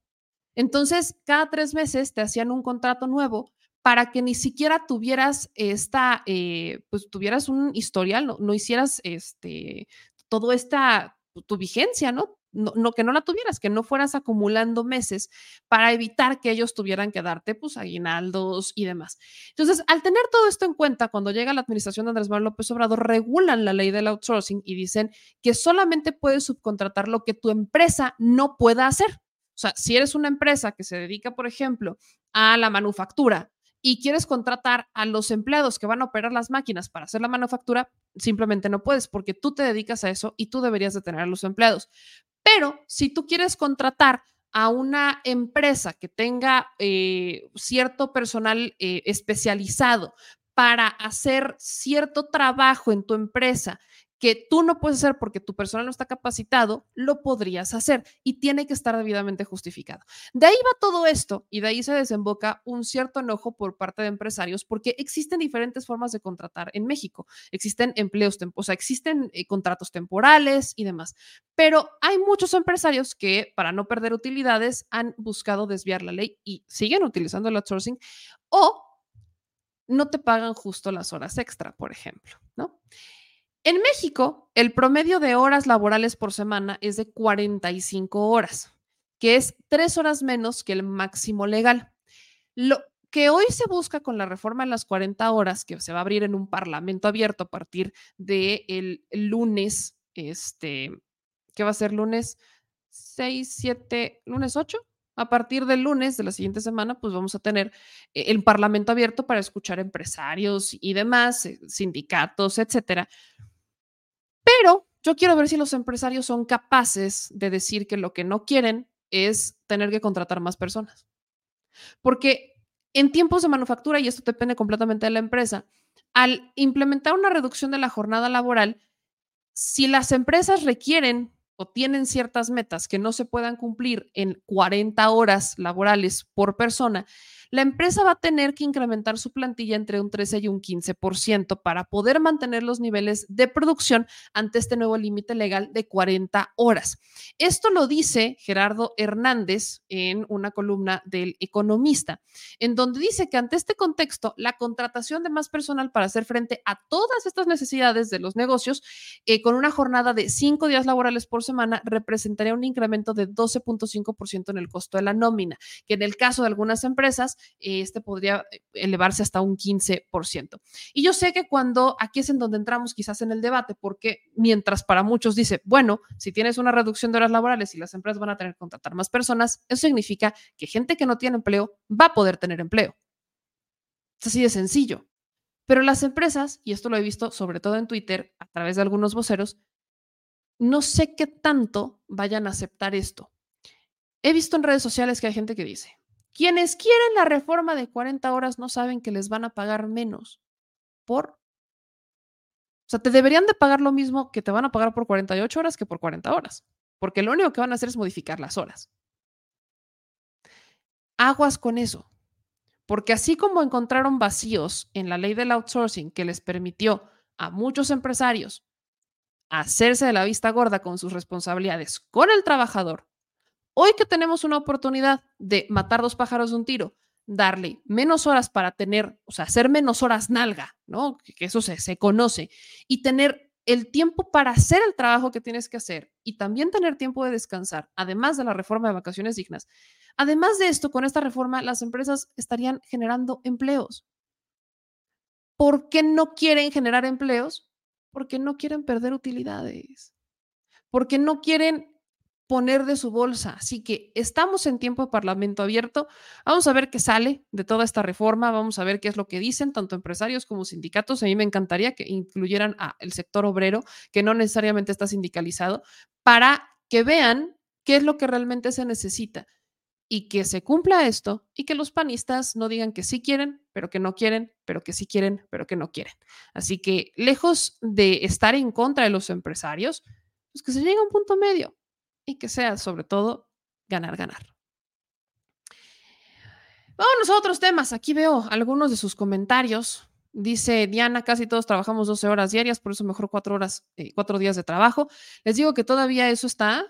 Entonces, cada tres meses te hacían un contrato nuevo para que ni siquiera tuvieras esta, eh, pues tuvieras un historial, no, hicieras este, todo esta, tu vigencia, ¿no? no, no, que no la tuvieras, que no fueras acumulando meses para evitar que ellos tuvieran que darte pues aguinaldos y demás. Entonces, al tener todo esto en cuenta, cuando llega la administración de Andrés Manuel López Obrador, regulan la ley del outsourcing y dicen que solamente puedes subcontratar lo que tu empresa no pueda hacer. O sea, si eres una empresa que se dedica, por ejemplo, a la manufactura y quieres contratar a los empleados que van a operar las máquinas para hacer la manufactura, simplemente no puedes porque tú te dedicas a eso y tú deberías de tener a los empleados. Pero si tú quieres contratar a una empresa que tenga eh, cierto personal eh, especializado para hacer cierto trabajo en tu empresa que tú no puedes hacer porque tu personal no está capacitado, lo podrías hacer y tiene que estar debidamente justificado. De ahí va todo esto y de ahí se desemboca un cierto enojo por parte de empresarios porque existen diferentes formas de contratar en México. Existen empleos, o sea, existen eh, contratos temporales y demás, pero hay muchos empresarios que para no perder utilidades han buscado desviar la ley y siguen utilizando el outsourcing o no te pagan justo las horas extra, por ejemplo, ¿no? En México, el promedio de horas laborales por semana es de 45 horas, que es tres horas menos que el máximo legal. Lo que hoy se busca con la reforma de las 40 horas, que se va a abrir en un parlamento abierto a partir del de lunes, este, ¿qué va a ser lunes 6, 7, lunes 8? A partir del lunes de la siguiente semana, pues vamos a tener eh, el parlamento abierto para escuchar empresarios y demás, eh, sindicatos, etcétera, pero yo quiero ver si los empresarios son capaces de decir que lo que no quieren es tener que contratar más personas. Porque en tiempos de manufactura, y esto depende completamente de la empresa, al implementar una reducción de la jornada laboral, si las empresas requieren o tienen ciertas metas que no se puedan cumplir en 40 horas laborales por persona, la empresa va a tener que incrementar su plantilla entre un 13 y un 15% para poder mantener los niveles de producción ante este nuevo límite legal de 40 horas. Esto lo dice Gerardo Hernández en una columna del Economista, en donde dice que ante este contexto, la contratación de más personal para hacer frente a todas estas necesidades de los negocios, eh, con una jornada de cinco días laborales por semana, representaría un incremento de 12.5% en el costo de la nómina, que en el caso de algunas empresas este podría eh, elevarse hasta un 15%. Y yo sé que cuando aquí es en donde entramos quizás en el debate, porque mientras para muchos dice, bueno, si tienes una reducción de horas laborales y las empresas van a tener que contratar más personas, eso significa que gente que no tiene empleo va a poder tener empleo. Es así de sencillo. Pero las empresas, y esto lo he visto sobre todo en Twitter a través de algunos voceros, no sé qué tanto vayan a aceptar esto. He visto en redes sociales que hay gente que dice, quienes quieren la reforma de 40 horas no saben que les van a pagar menos por... O sea, te deberían de pagar lo mismo que te van a pagar por 48 horas que por 40 horas, porque lo único que van a hacer es modificar las horas. Aguas con eso, porque así como encontraron vacíos en la ley del outsourcing que les permitió a muchos empresarios hacerse de la vista gorda con sus responsabilidades con el trabajador Hoy que tenemos una oportunidad de matar dos pájaros de un tiro, darle menos horas para tener, o sea, hacer menos horas nalga, ¿no? Que eso se, se conoce, y tener el tiempo para hacer el trabajo que tienes que hacer y también tener tiempo de descansar, además de la reforma de vacaciones dignas. Además de esto, con esta reforma, las empresas estarían generando empleos. ¿Por qué no quieren generar empleos? Porque no quieren perder utilidades. Porque no quieren poner de su bolsa. Así que estamos en tiempo de Parlamento abierto. Vamos a ver qué sale de toda esta reforma. Vamos a ver qué es lo que dicen tanto empresarios como sindicatos. A mí me encantaría que incluyeran al sector obrero, que no necesariamente está sindicalizado, para que vean qué es lo que realmente se necesita y que se cumpla esto y que los panistas no digan que sí quieren, pero que no quieren, pero que sí quieren, pero que no quieren. Así que lejos de estar en contra de los empresarios, pues que se llegue a un punto medio que sea sobre todo ganar, ganar. Vamos a otros temas. Aquí veo algunos de sus comentarios. Dice Diana, casi todos trabajamos 12 horas diarias, por eso mejor cuatro horas, eh, cuatro días de trabajo. Les digo que todavía eso está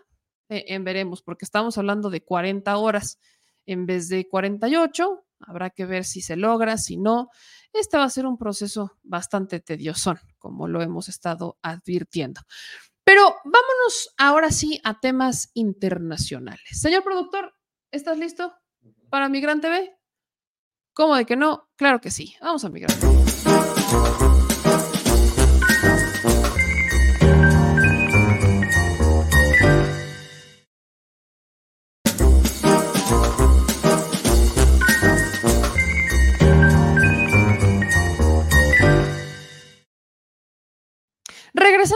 eh, en veremos, porque estamos hablando de 40 horas en vez de 48. Habrá que ver si se logra, si no. Este va a ser un proceso bastante tedioso, como lo hemos estado advirtiendo. Pero vámonos ahora sí a temas internacionales. Señor productor, ¿estás listo para Migrante TV? ¿Cómo de que no? Claro que sí. Vamos a Migrante.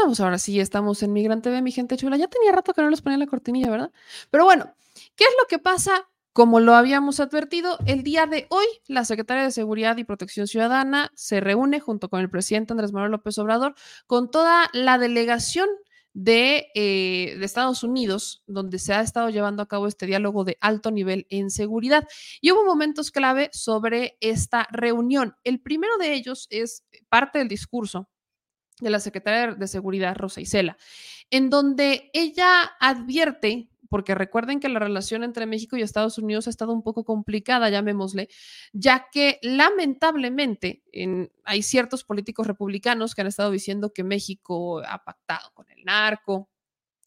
Ahora sí, estamos en Migrante TV, mi gente chula. Ya tenía rato que no les ponía la cortinilla, ¿verdad? Pero bueno, ¿qué es lo que pasa? Como lo habíamos advertido, el día de hoy la Secretaria de Seguridad y Protección Ciudadana se reúne junto con el presidente Andrés Manuel López Obrador con toda la delegación de, eh, de, Estados Unidos, donde se ha estado llevando a cabo este diálogo de alto nivel en seguridad. Y hubo momentos clave sobre esta reunión. El primero de ellos es parte del discurso de la secretaria de Seguridad, Rosa Isela, en donde ella advierte, porque recuerden que la relación entre México y Estados Unidos ha estado un poco complicada, llamémosle, ya que lamentablemente en, hay ciertos políticos republicanos que han estado diciendo que México ha pactado con el narco,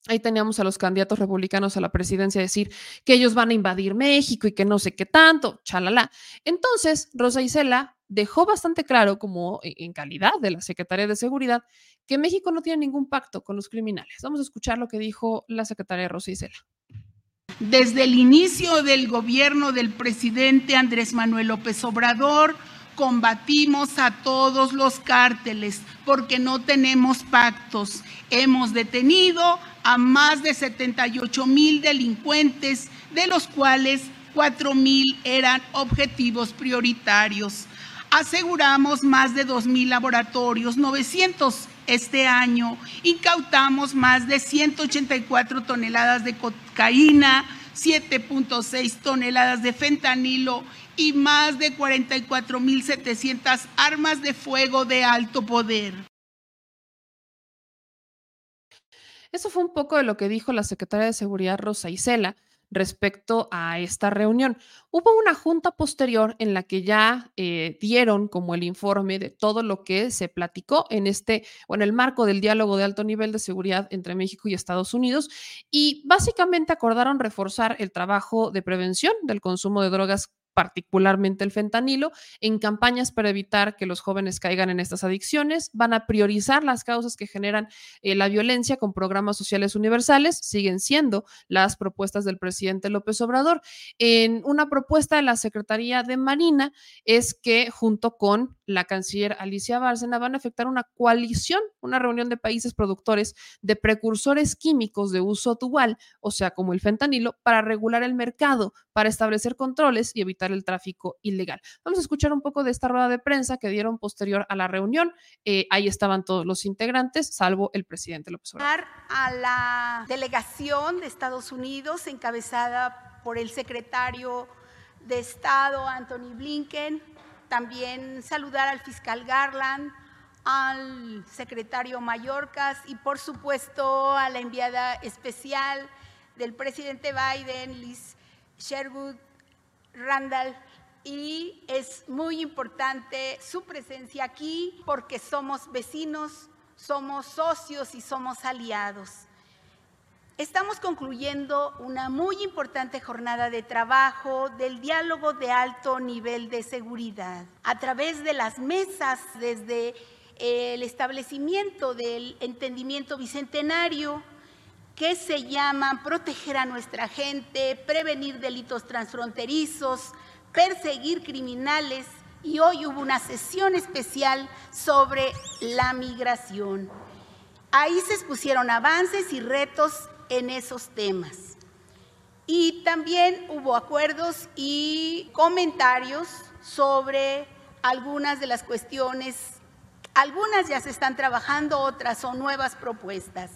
Ahí teníamos a los candidatos republicanos a la presidencia decir que ellos van a invadir México y que no sé qué tanto, chalala. Entonces, Rosa Isela dejó bastante claro, como e, en calidad de la secretaria de Seguridad, que México no tiene ningún pacto con los criminales. Vamos a escuchar lo que dijo la secretaria Rosa Isela. Desde el inicio del gobierno del presidente Andrés Manuel López Obrador, combatimos a todos los cárteles porque no tenemos pactos. Hemos detenido a más de 78 mil delincuentes, de los cuales 4 mil eran objetivos prioritarios. Aseguramos más de 2 mil laboratorios, 900 este año. Incautamos más de 184 toneladas de cocaína, 7.6 toneladas de fentanilo y más de 44.700 armas de fuego de alto poder. Eso fue un poco de lo que dijo la secretaria de Seguridad Rosa Isela respecto a esta reunión. Hubo una junta posterior en la que ya eh, dieron como el informe de todo lo que se platicó en este o en el marco del diálogo de alto nivel de seguridad entre México y Estados Unidos y básicamente acordaron reforzar el trabajo de prevención del consumo de drogas particularmente el fentanilo, en campañas para evitar que los jóvenes caigan en estas adicciones. Van a priorizar las causas que generan eh, la violencia con programas sociales universales. Siguen siendo las propuestas del presidente López Obrador. En una propuesta de la Secretaría de Marina es que junto con la canciller Alicia Bárcena van a efectuar una coalición, una reunión de países productores de precursores químicos de uso dual, o sea, como el fentanilo, para regular el mercado, para establecer controles y evitar el tráfico ilegal. Vamos a escuchar un poco de esta rueda de prensa que dieron posterior a la reunión. Eh, ahí estaban todos los integrantes, salvo el presidente López Obrador. A la delegación de Estados Unidos, encabezada por el secretario de Estado, Anthony Blinken, también saludar al fiscal Garland, al secretario Mallorcas y por supuesto a la enviada especial del presidente Biden, Liz Sherwood Randall, y es muy importante su presencia aquí porque somos vecinos, somos socios y somos aliados. Estamos concluyendo una muy importante jornada de trabajo del diálogo de alto nivel de seguridad a través de las mesas desde el establecimiento del entendimiento bicentenario que se llaman proteger a nuestra gente, prevenir delitos transfronterizos, perseguir criminales y hoy hubo una sesión especial sobre la migración. Ahí se expusieron avances y retos en esos temas. Y también hubo acuerdos y comentarios sobre algunas de las cuestiones, algunas ya se están trabajando, otras son nuevas propuestas.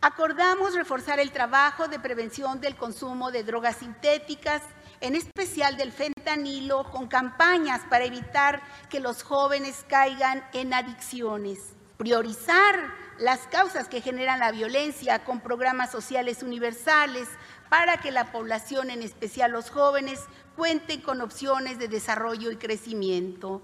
Acordamos reforzar el trabajo de prevención del consumo de drogas sintéticas, en especial del fentanilo, con campañas para evitar que los jóvenes caigan en adicciones. Priorizar las causas que generan la violencia con programas sociales universales para que la población, en especial los jóvenes, cuenten con opciones de desarrollo y crecimiento.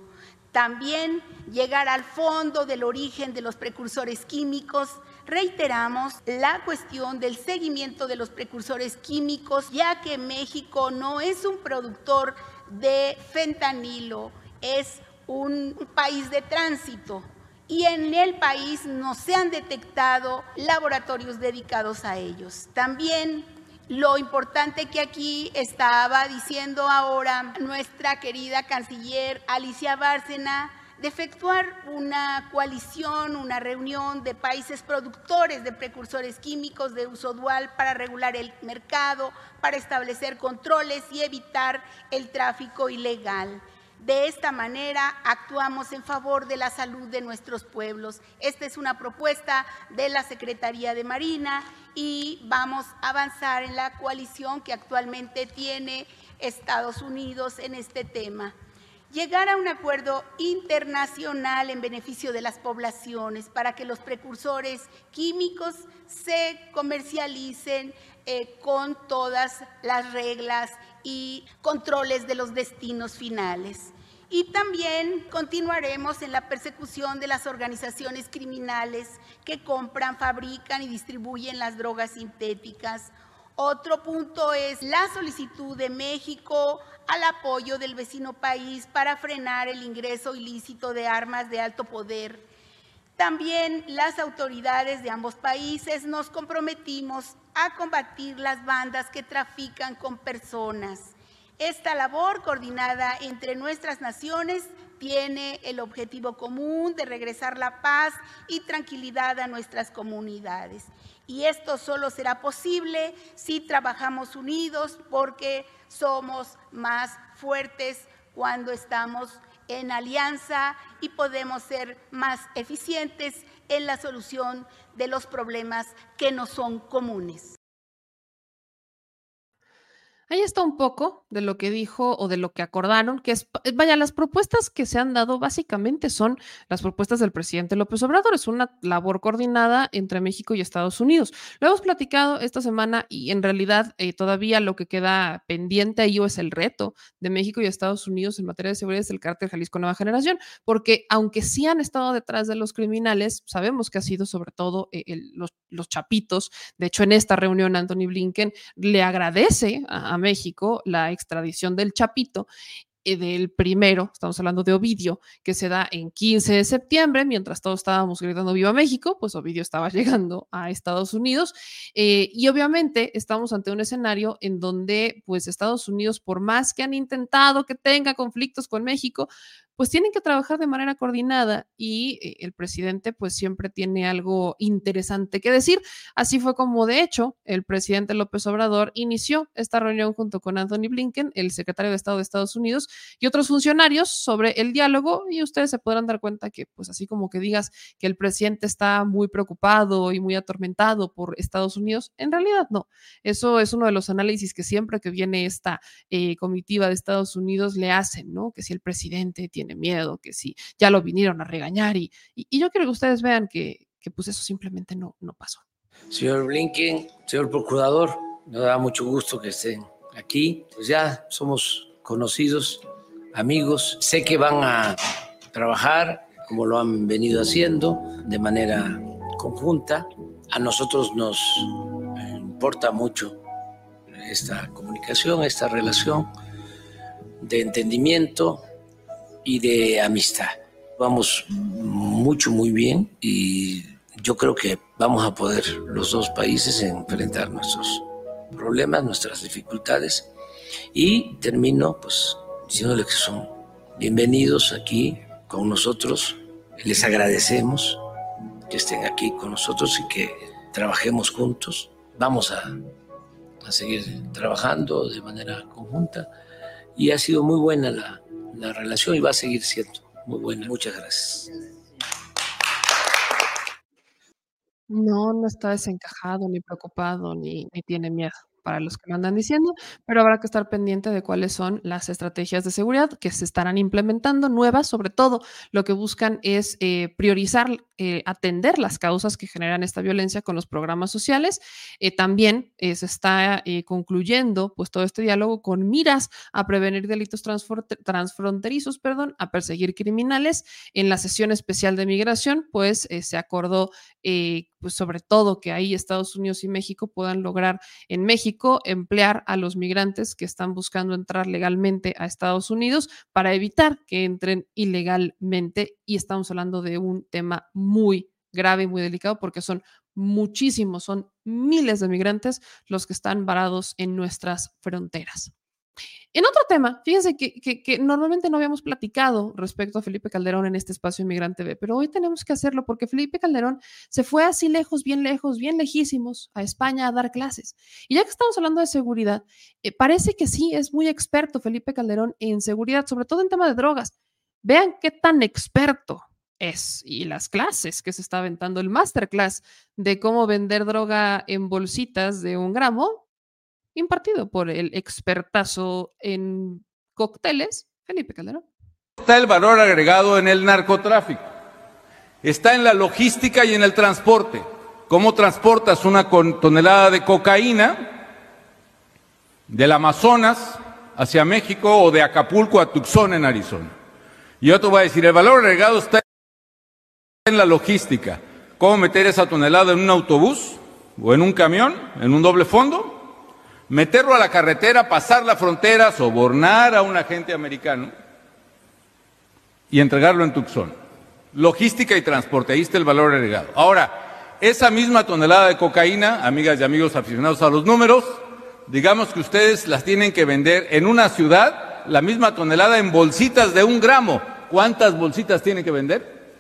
También llegar al fondo del origen de los precursores químicos Reiteramos la cuestión del seguimiento de los precursores químicos, ya que México no es un productor de fentanilo, es un país de tránsito y en el país no se han detectado laboratorios dedicados a ellos. También lo importante que aquí estaba diciendo ahora nuestra querida canciller Alicia Bárcena, de efectuar una coalición, una reunión de países productores de precursores químicos de uso dual para regular el mercado, para establecer controles y evitar el tráfico ilegal. De esta manera actuamos en favor de la salud de nuestros pueblos. Esta es una propuesta de la Secretaría de Marina y vamos a avanzar en la coalición que actualmente tiene Estados Unidos en este tema. Llegar a un acuerdo internacional en beneficio de las poblaciones para que los precursores químicos se comercialicen eh, con todas las reglas y controles de los destinos finales. Y también continuaremos en la persecución de las organizaciones criminales que compran, fabrican y distribuyen las drogas sintéticas. Otro punto es la solicitud de México al apoyo del vecino país para frenar el ingreso ilícito de armas de alto poder. También las autoridades de ambos países nos comprometimos a combatir las bandas que trafican con personas. Esta labor coordinada entre nuestras naciones tiene el objetivo común de regresar la paz y tranquilidad a nuestras comunidades. Y esto solo será posible si trabajamos unidos porque somos más fuertes cuando estamos en alianza y podemos ser más eficientes en la solución de los problemas que no son comunes. Ahí está un poco de lo que dijo o de lo que acordaron, que es, eh, vaya, las propuestas que se han dado básicamente son las propuestas del presidente López Obrador, es una labor coordinada entre México y Estados Unidos. Lo hemos platicado esta semana y en realidad eh, todavía lo que queda pendiente ahí es el reto de México y Estados Unidos en materia de seguridad es el cártel Jalisco Nueva Generación, porque aunque sí han estado detrás de los criminales, sabemos que ha sido sobre todo eh, los, chapitos. De hecho, en esta reunión Anthony Blinken le agradece a México la extradición del Chapito eh, del primero, estamos hablando de Ovidio, que se da en 15 de septiembre, mientras todos estábamos gritando Viva México, pues Ovidio estaba *laughs* llegando a Estados Unidos eh, y obviamente estamos ante un escenario en donde pues Estados Unidos, por más que han intentado que tenga conflictos con México, pues tienen que trabajar de manera coordinada y eh, el presidente pues siempre tiene algo interesante que decir. Así fue como de hecho el presidente López Obrador inició esta reunión junto con Anthony Blinken, el secretario de Estado de Estados Unidos y otros funcionarios sobre el diálogo y ustedes se podrán dar cuenta que pues así como que digas que el presidente está muy preocupado y muy atormentado por Estados Unidos, en realidad no. Eso es uno de los análisis que siempre que viene esta eh, comitiva de Estados Unidos le hacen, ¿no? Que si el presidente tiene tiene miedo, que si ya lo vinieron a regañar y, y, yo quiero que ustedes vean que, que pues eso simplemente no, no pasó. Señor Blinken, señor procurador, me da mucho gusto que estén aquí. Pues ya somos conocidos, amigos. Sé que van a trabajar como lo han venido haciendo de manera conjunta. A nosotros nos importa mucho esta comunicación, esta relación de entendimiento, y de amistad. Vamos mucho, muy bien y yo creo que vamos a poder los dos países enfrentar nuestros problemas, nuestras dificultades y termino pues diciéndoles que son bienvenidos aquí con nosotros. Les agradecemos que estén aquí con nosotros y que trabajemos juntos. Vamos a, a seguir trabajando de manera conjunta y ha sido muy buena la, la relación y va a seguir siendo muy buena. Muchas gracias. No, no está desencajado, ni preocupado, ni, ni tiene miedo. Para los que lo andan diciendo, pero habrá que estar pendiente de cuáles son las estrategias de seguridad que se estarán implementando, nuevas, sobre todo lo que buscan es eh, priorizar, eh, atender las causas que generan esta violencia con los programas sociales. Eh, también eh, se está eh, concluyendo pues todo este diálogo con miras a prevenir delitos transfronterizos, perdón, a perseguir criminales. En la sesión especial de migración, pues se acordó pues sobre todo que ahí Estados Unidos y México puedan lograr en México emplear a los migrantes que están buscando entrar legalmente a Estados Unidos para evitar que entren ilegalmente. Y estamos hablando de un tema muy grave y muy delicado porque son muchísimos, son miles de migrantes los que están varados en nuestras fronteras. En otro tema, fíjense que, normalmente no habíamos platicado respecto a Felipe Calderón en este espacio Inmigrante B, pero hoy tenemos que hacerlo porque Felipe Calderón se fue así lejos, bien lejos, bien lejísimos a España a dar clases. Y ya que estamos hablando de seguridad, eh, parece que sí es muy experto Felipe Calderón en seguridad, sobre todo en tema de drogas. Vean qué tan experto es y las clases que se está aventando, el masterclass de cómo vender droga en bolsitas de un gramo, impartido por el expertazo en cócteles, Felipe Calderón. está el valor agregado en el narcotráfico. Está en la logística y en el transporte. ¿Cómo transportas una tonelada de cocaína del Amazonas hacia México o de Acapulco a Tucson en Arizona? Y otro va a decir, el valor agregado está en la logística. ¿Cómo meter esa tonelada en un autobús o en un camión, en un doble fondo? Meterlo a la carretera, pasar la frontera, sobornar a un agente americano y entregarlo en Tucson. Logística y transporte, ahí está el valor agregado. Ahora, esa misma tonelada de cocaína, amigas y amigos aficionados a los números, digamos que ustedes las tienen que vender en una ciudad, la misma tonelada en bolsitas de un gramo. ¿Cuántas bolsitas tienen que vender?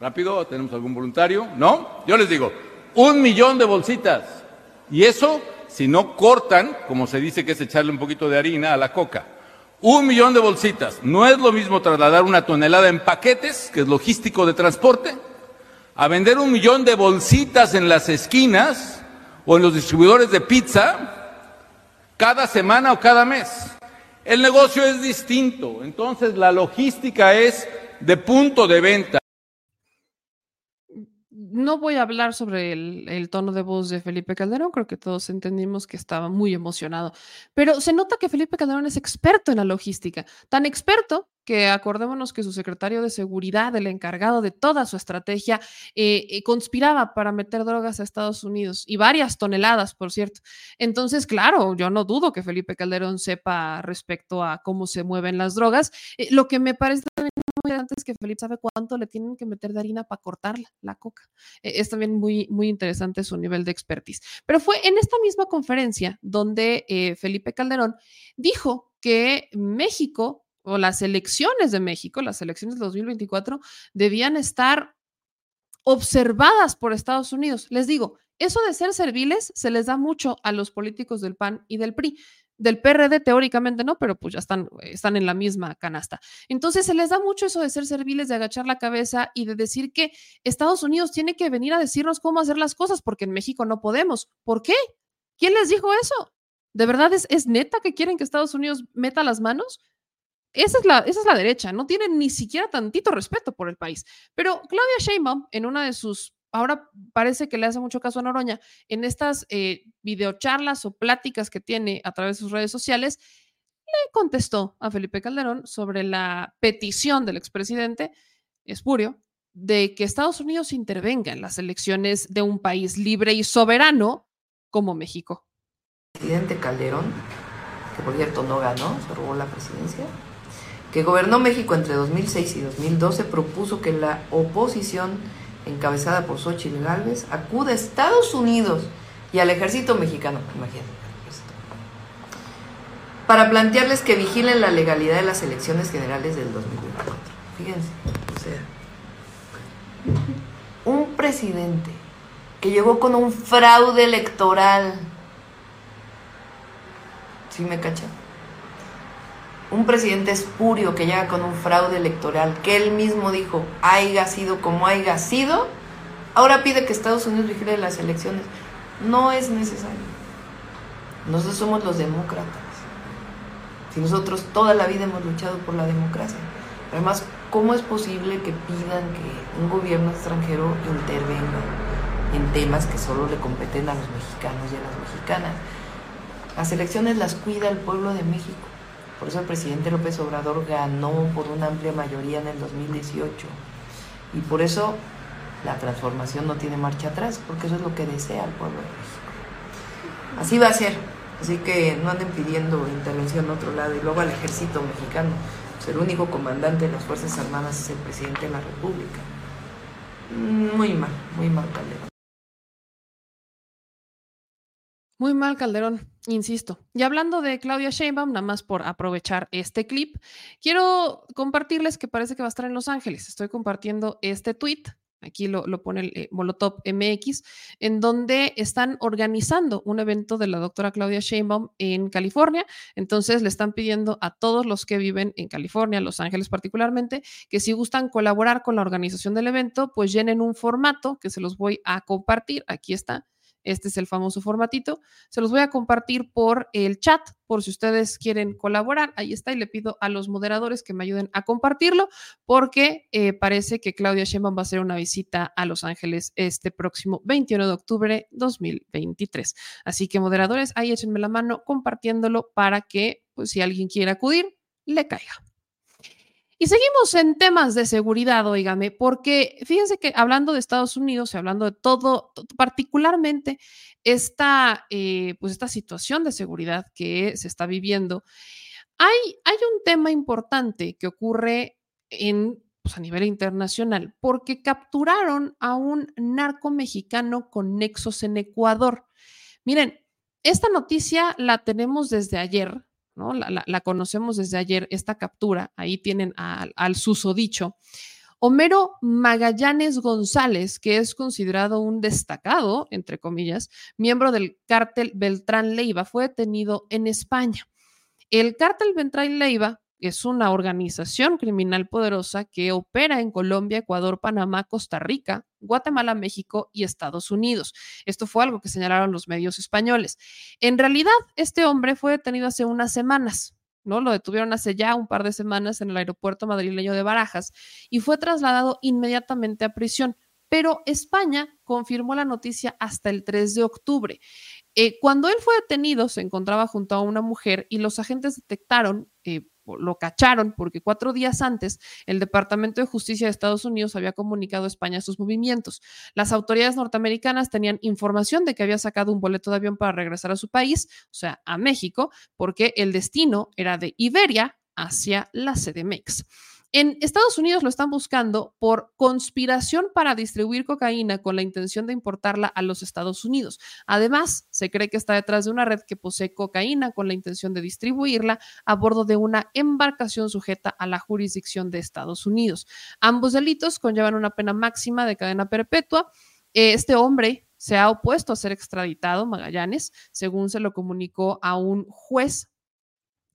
Rápido, ¿tenemos algún voluntario? ¿No? Yo les digo, un millón de bolsitas. Y eso, si no cortan, como se dice que es echarle un poquito de harina a la coca, un millón de bolsitas. No es lo mismo trasladar una tonelada en paquetes, que es logístico de transporte, a vender un millón de bolsitas en las esquinas o en los distribuidores de pizza cada semana o cada mes. El negocio es distinto, entonces la logística es de punto de venta. No voy a hablar sobre el, tono de voz de Felipe Calderón, creo que todos entendimos que estaba muy emocionado, pero se nota que Felipe Calderón es experto en la logística, tan experto que acordémonos que su secretario de seguridad, el encargado de toda su estrategia, eh, eh, conspiraba para meter drogas a Estados Unidos y varias toneladas, por cierto. Entonces, claro, yo no dudo que Felipe Calderón sepa respecto a cómo se mueven las drogas. Eh, lo que me parece también muy interesante es que Felipe sabe cuánto le tienen que meter de harina para cortarla, la coca. Eh, es también muy, muy interesante su nivel de expertise. Pero fue en esta misma conferencia donde eh, Felipe Calderón dijo que México o las elecciones de México, las elecciones de 2024, debían estar observadas por Estados Unidos. Les digo, eso de ser serviles se les da mucho a los políticos del PAN y del PRI. Del PRD teóricamente no, pero pues ya están, están en la misma canasta. Entonces se les da mucho eso de ser serviles, de agachar la cabeza y de decir que Estados Unidos tiene que venir a decirnos cómo hacer las cosas porque en México no podemos. ¿Por qué? ¿Quién les dijo eso? ¿De verdad es, es neta que quieren que Estados Unidos meta las manos? Esa es, la, esa es la derecha, no tienen ni siquiera tantito respeto por el país. Pero Claudia Sheinbaum, en una de sus, ahora parece que le hace mucho caso a Noroña, en estas eh, videocharlas o pláticas que tiene a través de sus redes sociales, le contestó a Felipe Calderón sobre la petición del expresidente Espurio de que Estados Unidos intervenga en las elecciones de un país libre y soberano como México. presidente Calderón, que por cierto no ganó, se robó la presidencia, que gobernó México entre 2006 y 2012, propuso que la oposición, encabezada por Xochitl Gálvez, acude a Estados Unidos y al ejército mexicano, imagínate, para plantearles que vigilen la legalidad de las elecciones generales del 2024. Fíjense, o sea, un presidente que llegó con un fraude electoral ¿Sí me cacha? Un presidente espurio que llega con un fraude electoral que él mismo dijo, haya sido como haya sido, ahora pide que Estados Unidos vigile las elecciones. No es necesario. Nosotros somos los demócratas. Si nosotros toda la vida hemos luchado por la democracia. Además, ¿cómo es posible que pidan que un gobierno extranjero intervenga en temas que solo le competen a los mexicanos y a las mexicanas? Las elecciones las cuida el pueblo de México. Por eso el presidente López Obrador ganó por una amplia mayoría en el 2018. Y por eso la transformación no tiene marcha atrás, porque eso es lo que desea el pueblo de México. Así va a ser. Así que no anden pidiendo intervención en otro lado. Y luego al ejército mexicano. Pues el único comandante de las Fuerzas Armadas es el presidente de la República. Muy mal, muy mal, Calderón. Muy mal, Calderón, insisto. Y hablando de Claudia Sheinbaum, nada más por aprovechar este clip, quiero compartirles que parece que va a estar en Los Ángeles. Estoy compartiendo este tweet, aquí lo, lo pone el eh, Molotov MX, en donde están organizando un evento de la doctora Claudia Sheinbaum en California. Entonces le están pidiendo a todos los que viven en California, Los Ángeles particularmente, que si gustan colaborar con la organización del evento, pues llenen un formato que se los voy a compartir. Aquí está este es el famoso formatito. Se los voy a compartir por el chat, por si ustedes quieren colaborar. Ahí está y le pido a los moderadores que me ayuden a compartirlo porque eh, parece que Claudia Sheinbaum va a hacer una visita a Los Ángeles este próximo 21 de octubre 2023. Así que moderadores, ahí échenme la mano compartiéndolo para que, pues si alguien quiere acudir, le caiga. Y seguimos en temas de seguridad, oígame, porque fíjense que hablando de Estados Unidos y hablando de todo, particularmente esta, eh, pues esta situación de seguridad que se está viviendo, hay, hay un tema importante que ocurre en, pues a nivel internacional, porque capturaron a un narco mexicano con nexos en Ecuador. Miren, esta noticia la tenemos desde ayer, La, conocemos desde ayer, esta captura, ahí tienen al susodicho. Homero Magallanes González, que es considerado un destacado, entre comillas, miembro del cártel Beltrán Leiva, fue detenido en España. El cártel Beltrán Leiva es una organización criminal poderosa que opera en Colombia, Ecuador, Panamá, Costa Rica, Guatemala, México y Estados Unidos. Esto fue algo que señalaron los medios españoles. En realidad, este hombre fue detenido hace unas semanas. ¿no? Lo detuvieron hace ya un par de semanas en el aeropuerto madrileño de Barajas y fue trasladado inmediatamente a prisión. Pero España confirmó la noticia hasta el 3 de octubre. Eh, cuando él fue detenido, se encontraba junto a una mujer y los agentes detectaron eh, lo cacharon porque cuatro días antes el Departamento de Justicia de Estados Unidos había comunicado a España sus movimientos. Las autoridades norteamericanas tenían información de que había sacado un boleto de avión para regresar a su país, o sea, a México, porque el destino era de Iberia hacia la CDMX. En Estados Unidos lo están buscando por conspiración para distribuir cocaína con la intención de importarla a los Estados Unidos. Además, se cree que está detrás de una red que posee cocaína con la intención de distribuirla a bordo de una embarcación sujeta a la jurisdicción de Estados Unidos. Ambos delitos conllevan una pena máxima de cadena perpetua. Este hombre se ha opuesto a ser extraditado, Magallanes, según se lo comunicó a un juez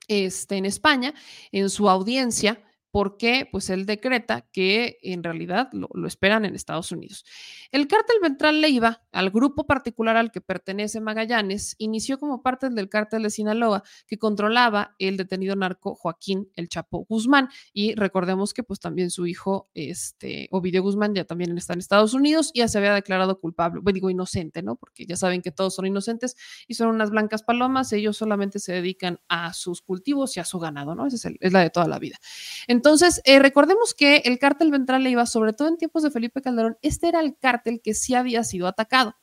este, en España en su audiencia porque pues él decreta que en realidad lo, esperan en Estados Unidos. El cártel Ventral Leiva, al grupo particular al que pertenece Magallanes, inició como parte del cártel de Sinaloa que controlaba el detenido narco Joaquín El Chapo Guzmán y recordemos que pues también su hijo este Ovidio Guzmán ya también está en Estados Unidos y ya se había declarado culpable, bueno, digo inocente, ¿no? Porque ya saben que todos son inocentes y son unas blancas palomas, ellos solamente se dedican a sus cultivos y a su ganado, ¿no? Esa es la de toda la vida. Entonces, entonces, eh, recordemos que el cártel Ventral le iba, sobre todo en tiempos de Felipe Calderón, este era el cártel que sí había sido atacado.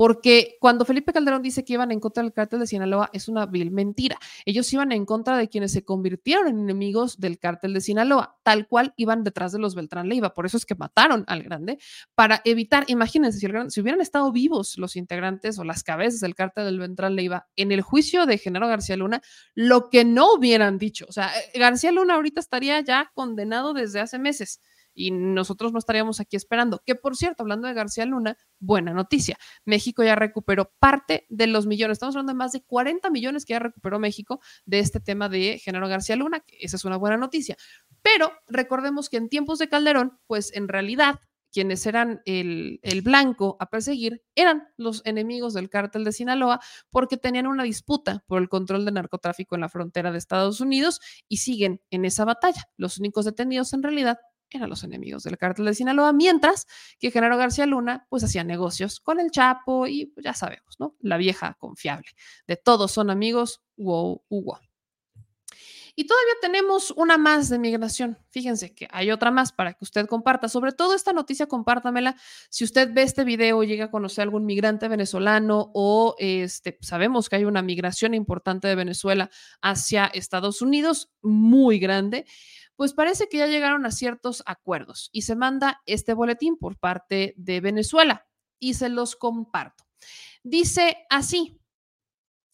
Porque cuando Felipe Calderón dice que iban en contra del cártel de Sinaloa, es una vil mentira. Ellos iban en contra de quienes se convirtieron en enemigos del cártel de Sinaloa, tal cual iban detrás de los Beltrán Leiva. Por eso es que mataron al grande, para evitar, imagínense, si, si hubieran estado vivos los integrantes o las cabezas del cártel del Beltrán Leiva en el juicio de Genaro García Luna, lo que no hubieran dicho. O sea, García Luna ahorita estaría ya condenado desde hace meses y nosotros no estaríamos aquí esperando. Que por cierto, hablando de García Luna, buena noticia. México ya recuperó parte de los millones. Estamos hablando de más de 40 millones que ya recuperó México de este tema de Genaro García Luna, esa es una buena noticia. Pero recordemos que en tiempos de Calderón, pues en realidad quienes eran el, el, blanco a perseguir eran los enemigos del cártel de Sinaloa porque tenían una disputa por el control de narcotráfico en la frontera de Estados Unidos y siguen en esa batalla. Los únicos detenidos en realidad eran los enemigos del cártel de Sinaloa, mientras que Genaro García Luna pues hacía negocios con el Chapo y pues, ya sabemos, ¿no? La vieja confiable. De todos son amigos, wow, wow. Y todavía tenemos una más de migración. Fíjense que hay otra más para que usted comparta. Sobre todo esta noticia, compártamela. Si usted ve este video, llega a conocer a algún migrante venezolano o este, sabemos que hay una migración importante de Venezuela hacia Estados Unidos, muy grande pues parece que ya llegaron a ciertos acuerdos y se manda este boletín por parte de Venezuela y se los comparto. Dice así,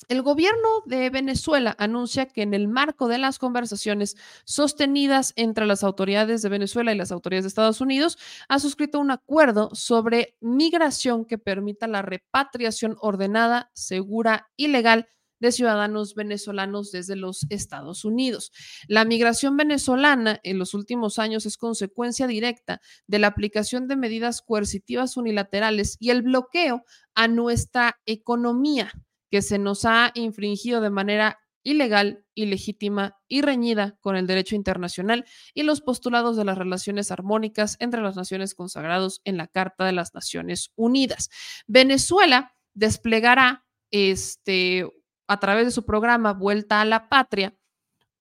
el gobierno de Venezuela anuncia que en el marco de las conversaciones sostenidas entre las autoridades de Venezuela y las autoridades de Estados Unidos, ha suscrito un acuerdo sobre migración que permita la repatriación ordenada, segura y legal de ciudadanos venezolanos desde los Estados Unidos. La migración venezolana en los últimos años es consecuencia directa de la aplicación de medidas coercitivas unilaterales y el bloqueo a nuestra economía que se nos ha infringido de manera ilegal, ilegítima y reñida con el derecho internacional y los postulados de las relaciones armónicas entre las naciones consagrados en la Carta de las Naciones Unidas. Venezuela desplegará este, a través de su programa Vuelta a la Patria,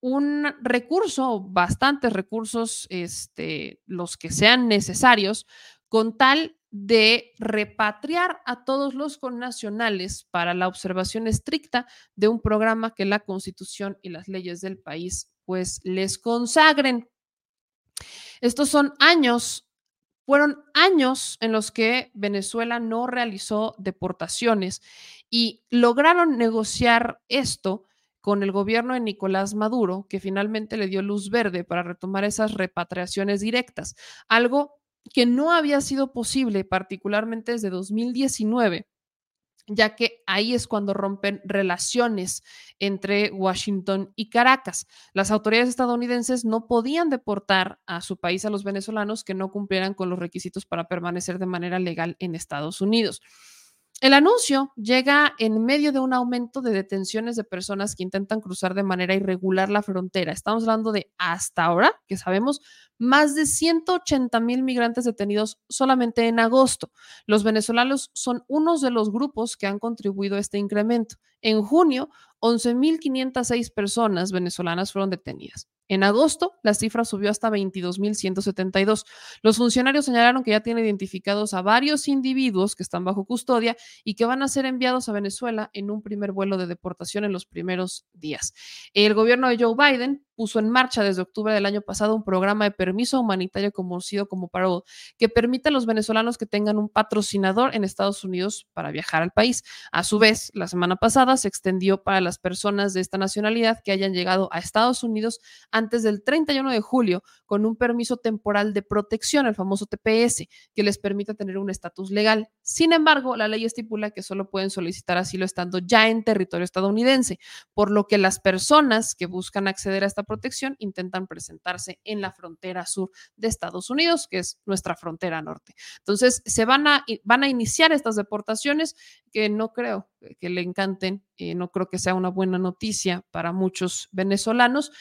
un recurso, bastantes recursos, este, los que sean necesarios, con tal de repatriar a todos los connacionales para la observación estricta de un programa que la Constitución y las leyes del país pues les consagren. Estos son años, fueron años en los que Venezuela no realizó deportaciones y lograron negociar esto con el gobierno de Nicolás Maduro, que finalmente le dio luz verde para retomar esas repatriaciones directas, algo que no había sido posible particularmente desde 2019 ya que ahí es cuando rompen relaciones entre Washington y Caracas. Las autoridades estadounidenses no podían deportar a su país a los venezolanos que no cumplieran con los requisitos para permanecer de manera legal en Estados Unidos. El anuncio llega en medio de un aumento de detenciones de personas que intentan cruzar de manera irregular la frontera. Estamos hablando de hasta ahora, que sabemos, más de 180 mil migrantes detenidos solamente en agosto. Los venezolanos son unos de los grupos que han contribuido a este incremento. En junio, 11.506 personas venezolanas fueron detenidas. En agosto, la cifra subió hasta 22.172. Los funcionarios señalaron que ya tienen identificados a varios individuos que están bajo custodia y que van a ser enviados a Venezuela en un primer vuelo de deportación en los primeros días. El gobierno de Joe Biden puso en marcha desde octubre del año pasado un programa de permiso humanitario conocido como Parole, que permite a los venezolanos que tengan un patrocinador en Estados Unidos para viajar al país. A su vez, la semana pasada se extendió para las personas de esta nacionalidad que hayan llegado a Estados Unidos antes del 31 de julio con un permiso temporal de protección, el famoso TPS, que les permite tener un estatus legal. Sin embargo, la ley estipula que solo pueden solicitar asilo estando ya en territorio estadounidense, por lo que las personas que buscan acceder a esta protección intentan presentarse en la frontera sur de Estados Unidos, que es nuestra frontera norte. Entonces, se van a, van a iniciar estas deportaciones que no creo que le encanten, eh, no creo que sea una buena noticia para muchos venezolanos,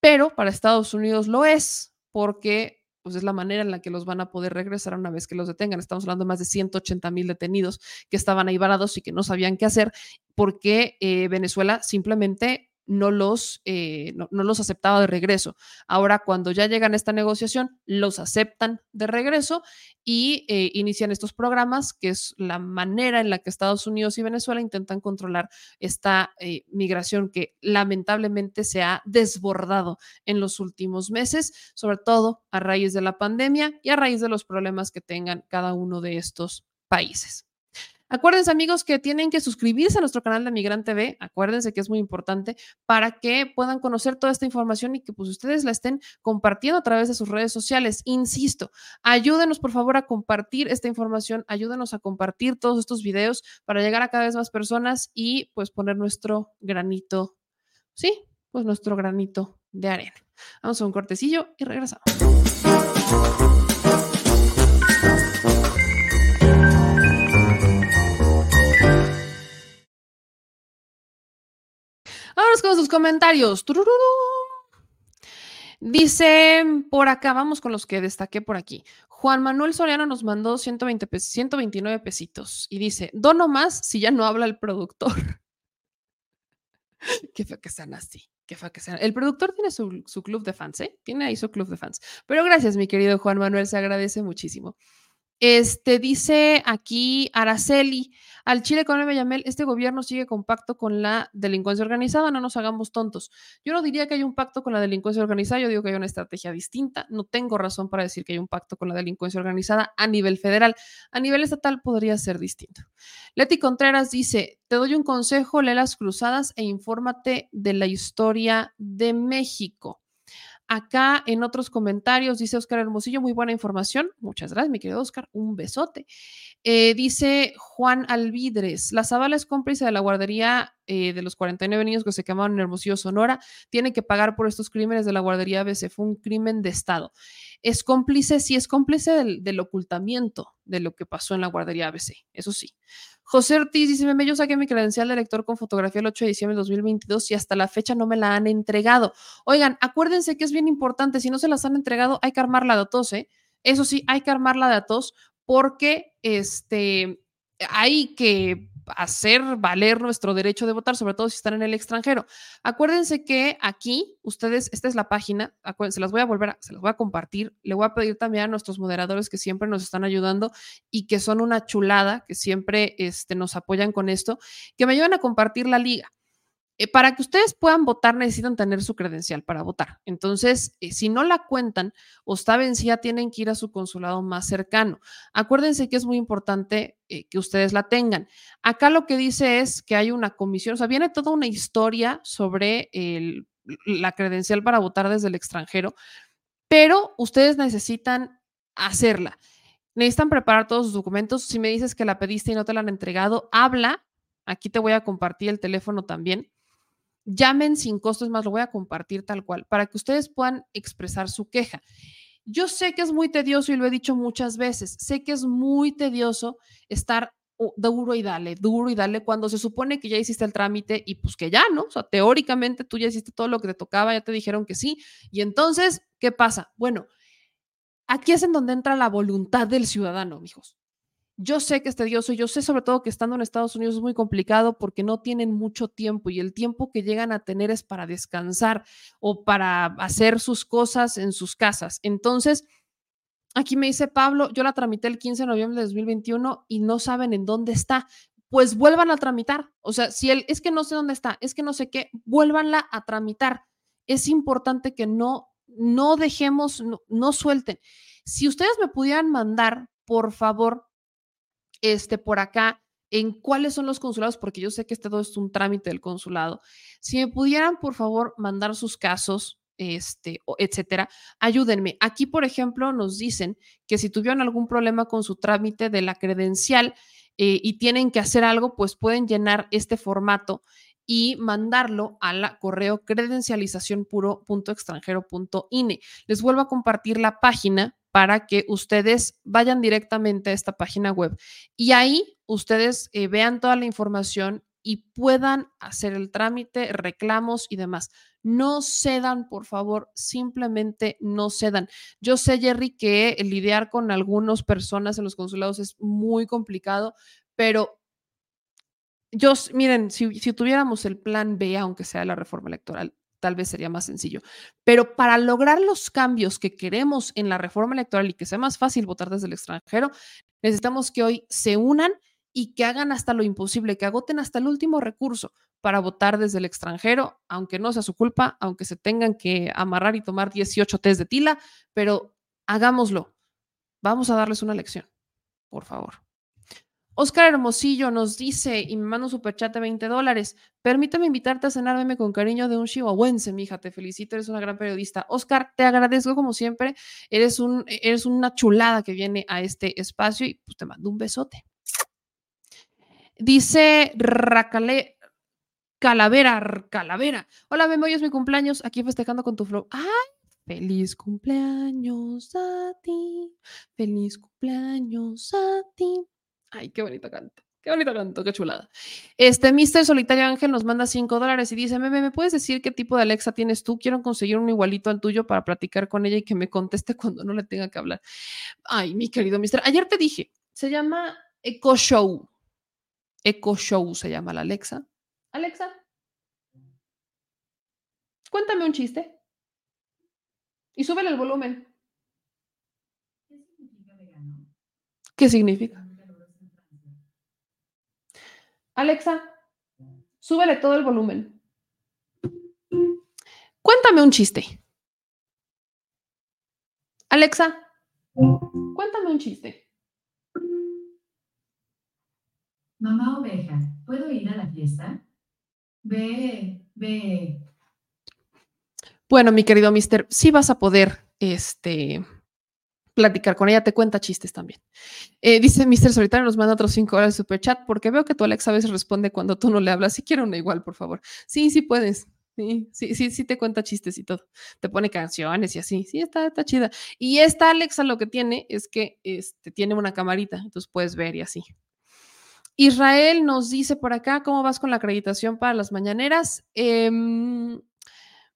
pero para Estados Unidos lo es porque pues es la manera en la que los van a poder regresar una vez que los detengan. Estamos hablando de más de 180 mil detenidos que estaban ahí varados y que no sabían qué hacer porque eh, Venezuela simplemente no los, eh, no, los aceptaba de regreso. Ahora, cuando ya llegan a esta negociación, los aceptan de regreso y eh, inician estos programas, que es la manera en la que Estados Unidos y Venezuela intentan controlar esta eh, migración que lamentablemente se ha desbordado en los últimos meses, sobre todo a raíz de la pandemia y a raíz de los problemas que tengan cada uno de estos países. Acuérdense, amigos, que tienen que suscribirse a nuestro canal de Migrante TV. Acuérdense que es muy importante para que puedan conocer toda esta información y que pues ustedes la estén compartiendo a través de sus redes sociales. Insisto, ayúdenos por favor a compartir esta información, ayúdenos a compartir todos estos videos para llegar a cada vez más personas y pues poner nuestro granito, sí, pues nuestro granito de arena. Vamos a un cortecillo y regresamos. Con sus comentarios. Dice por acá, vamos con los que destaqué por aquí. Juan Manuel Soriano nos mandó 120 pes- 129 pesitos y dice, dono más si ya no habla el productor. *laughs* Qué feo que sean así. Qué feo que sean. El productor tiene su, su club de fans, ¿eh? Tiene ahí su club de fans. Pero gracias, mi querido Juan Manuel, se agradece muchísimo. Este dice aquí Araceli, al Chile con el Bellamel, este gobierno sigue con pacto con la delincuencia organizada, no nos hagamos tontos. Yo no diría que hay un pacto con la delincuencia organizada, yo digo que hay una estrategia distinta. No tengo razón para decir que hay un pacto con la delincuencia organizada a nivel federal. A nivel estatal podría ser distinto. Leti Contreras dice, te doy un consejo, lee las cruzadas e infórmate de la historia de México. Acá en otros comentarios dice Oscar Hermosillo, muy buena información. Muchas gracias, mi querido Oscar. Un besote. Eh, dice Juan Alvidres, la Zavala es cómplice de la guardería eh, de los 49 niños que se quemaron en Hermosillo, Sonora. Tiene que pagar por estos crímenes de la guardería ABC. Fue un crimen de Estado. Es cómplice, sí, es cómplice del, del ocultamiento de lo que pasó en la guardería ABC. Eso sí. José Ortiz dice, meme, yo saqué mi credencial de lector con fotografía el 8 de diciembre de 2022 y hasta la fecha no me la han entregado. Oigan, acuérdense que es bien importante, si no se las han entregado, hay que armarla de datos, ¿eh? Eso sí, hay que armarla de datos porque este, hay que hacer valer nuestro derecho de votar, sobre todo si están en el extranjero. Acuérdense que aquí, ustedes, esta es la página, se las voy a volver, a, se las voy a compartir. Le voy a pedir también a nuestros moderadores que siempre nos están ayudando y que son una chulada, que siempre este, nos apoyan con esto, que me ayuden a compartir la liga. Eh, para que ustedes puedan votar necesitan tener su credencial para votar. Entonces, eh, si no la cuentan o está vencida, tienen que ir a su consulado más cercano. Acuérdense que es muy importante eh, que ustedes la tengan. Acá lo que dice es que hay una comisión, o sea, viene toda una historia sobre la credencial para votar desde el extranjero, pero ustedes necesitan hacerla. Necesitan preparar todos sus documentos. Si me dices que la pediste y no te la han entregado, habla. Aquí te voy a compartir el teléfono también. Llamen sin costo, es más, lo voy a compartir tal cual, para que ustedes puedan expresar su queja. Yo sé que es muy tedioso y lo he dicho muchas veces, sé que es muy tedioso estar uh, duro y dale, duro y dale cuando se supone que ya hiciste el trámite y pues que ya, ¿no? O sea, teóricamente tú ya hiciste todo lo que te tocaba, ya te dijeron que sí. Y entonces, ¿qué pasa? Bueno, aquí es en donde entra la voluntad del ciudadano, mijos. Yo sé que es tedioso, yo sé sobre todo que estando en Estados Unidos es muy complicado porque no tienen mucho tiempo y el tiempo que llegan a tener es para descansar o para hacer sus cosas en sus casas. Entonces, aquí me dice Pablo, yo la tramité el 15 de noviembre de 2021 y no saben en dónde está. Pues vuelvan a tramitar. O sea, si él es que no sé dónde está, es que no sé qué, vuélvanla a tramitar. Es importante que no, no dejemos, no, no suelten. Si ustedes me pudieran mandar, por favor, este, por acá en cuáles son los consulados, porque yo sé que este todo es un trámite del consulado. Si me pudieran, por favor, mandar sus casos, este, etcétera, ayúdenme. Aquí, por ejemplo, nos dicen que si tuvieron algún problema con su trámite de la credencial eh, y tienen que hacer algo, pues pueden llenar este formato y mandarlo a la correo credencialización puro.extranjero.ine. Les vuelvo a compartir la página para que ustedes vayan directamente a esta página web y ahí ustedes eh, vean toda la información y puedan hacer el trámite, reclamos y demás. No cedan, por favor, simplemente no cedan. Yo sé, Jerry, que lidiar con algunas personas en los consulados es muy complicado, pero yo, miren, si, si tuviéramos el plan B, aunque sea la reforma electoral, tal vez sería más sencillo. Pero para lograr los cambios que queremos en la reforma electoral y que sea más fácil votar desde el extranjero, necesitamos que hoy se unan y que hagan hasta lo imposible, que agoten hasta el último recurso para votar desde el extranjero, aunque no sea su culpa, aunque se tengan que amarrar y tomar 18 test de tila, pero hagámoslo. Vamos a darles una lección, por favor. Oscar Hermosillo nos dice y me manda un superchat de 20 dólares. Permítame invitarte a cenar meme con cariño de un chihuahuense, mija. Te felicito, eres una gran periodista. Oscar, te agradezco como siempre. Eres, un, eres una chulada que viene a este espacio y pues te mando un besote. Dice Racale, Calavera, Calavera. Hola, Memo, hoy es mi cumpleaños. Aquí festejando con tu flow. ¡Ay! Feliz cumpleaños a ti. Feliz cumpleaños a ti. Ay, qué bonito canto. Qué bonito canto, qué chulada. Este Mr. Solitario Ángel nos manda 5 dólares y dice: Meme, ¿me puedes decir qué tipo de Alexa tienes tú? Quiero conseguir un igualito al tuyo para platicar con ella y que me conteste *laughs* cuando no le tenga que hablar. Ay, mi querido Mr. Ayer te dije, se llama Echo Show. Echo Show se llama la Alexa. Alexa, cuéntame un chiste. Y súbele el volumen. ¿Qué significa? Alexa, súbele todo el volumen. Cuéntame un chiste. Alexa, cuéntame un chiste. Mamá oveja, ¿puedo ir a la fiesta? Ve, ve. Bueno, mi querido Mister, sí vas a poder este, platicar con ella, te cuenta chistes también. Eh, dice Mister Solitario, nos manda otros cinco horas de super chat, porque veo que tu Alexa a veces responde cuando tú no le hablas. Si quiero una igual, por favor. Sí, sí puedes. Sí, sí, sí, sí te cuenta chistes y todo. Te pone canciones y así. Sí, está, está chida. Y esta Alexa lo que tiene es que este, tiene una camarita, entonces puedes ver y así. Israel nos dice por acá, ¿cómo vas con la acreditación para las mañaneras? Em,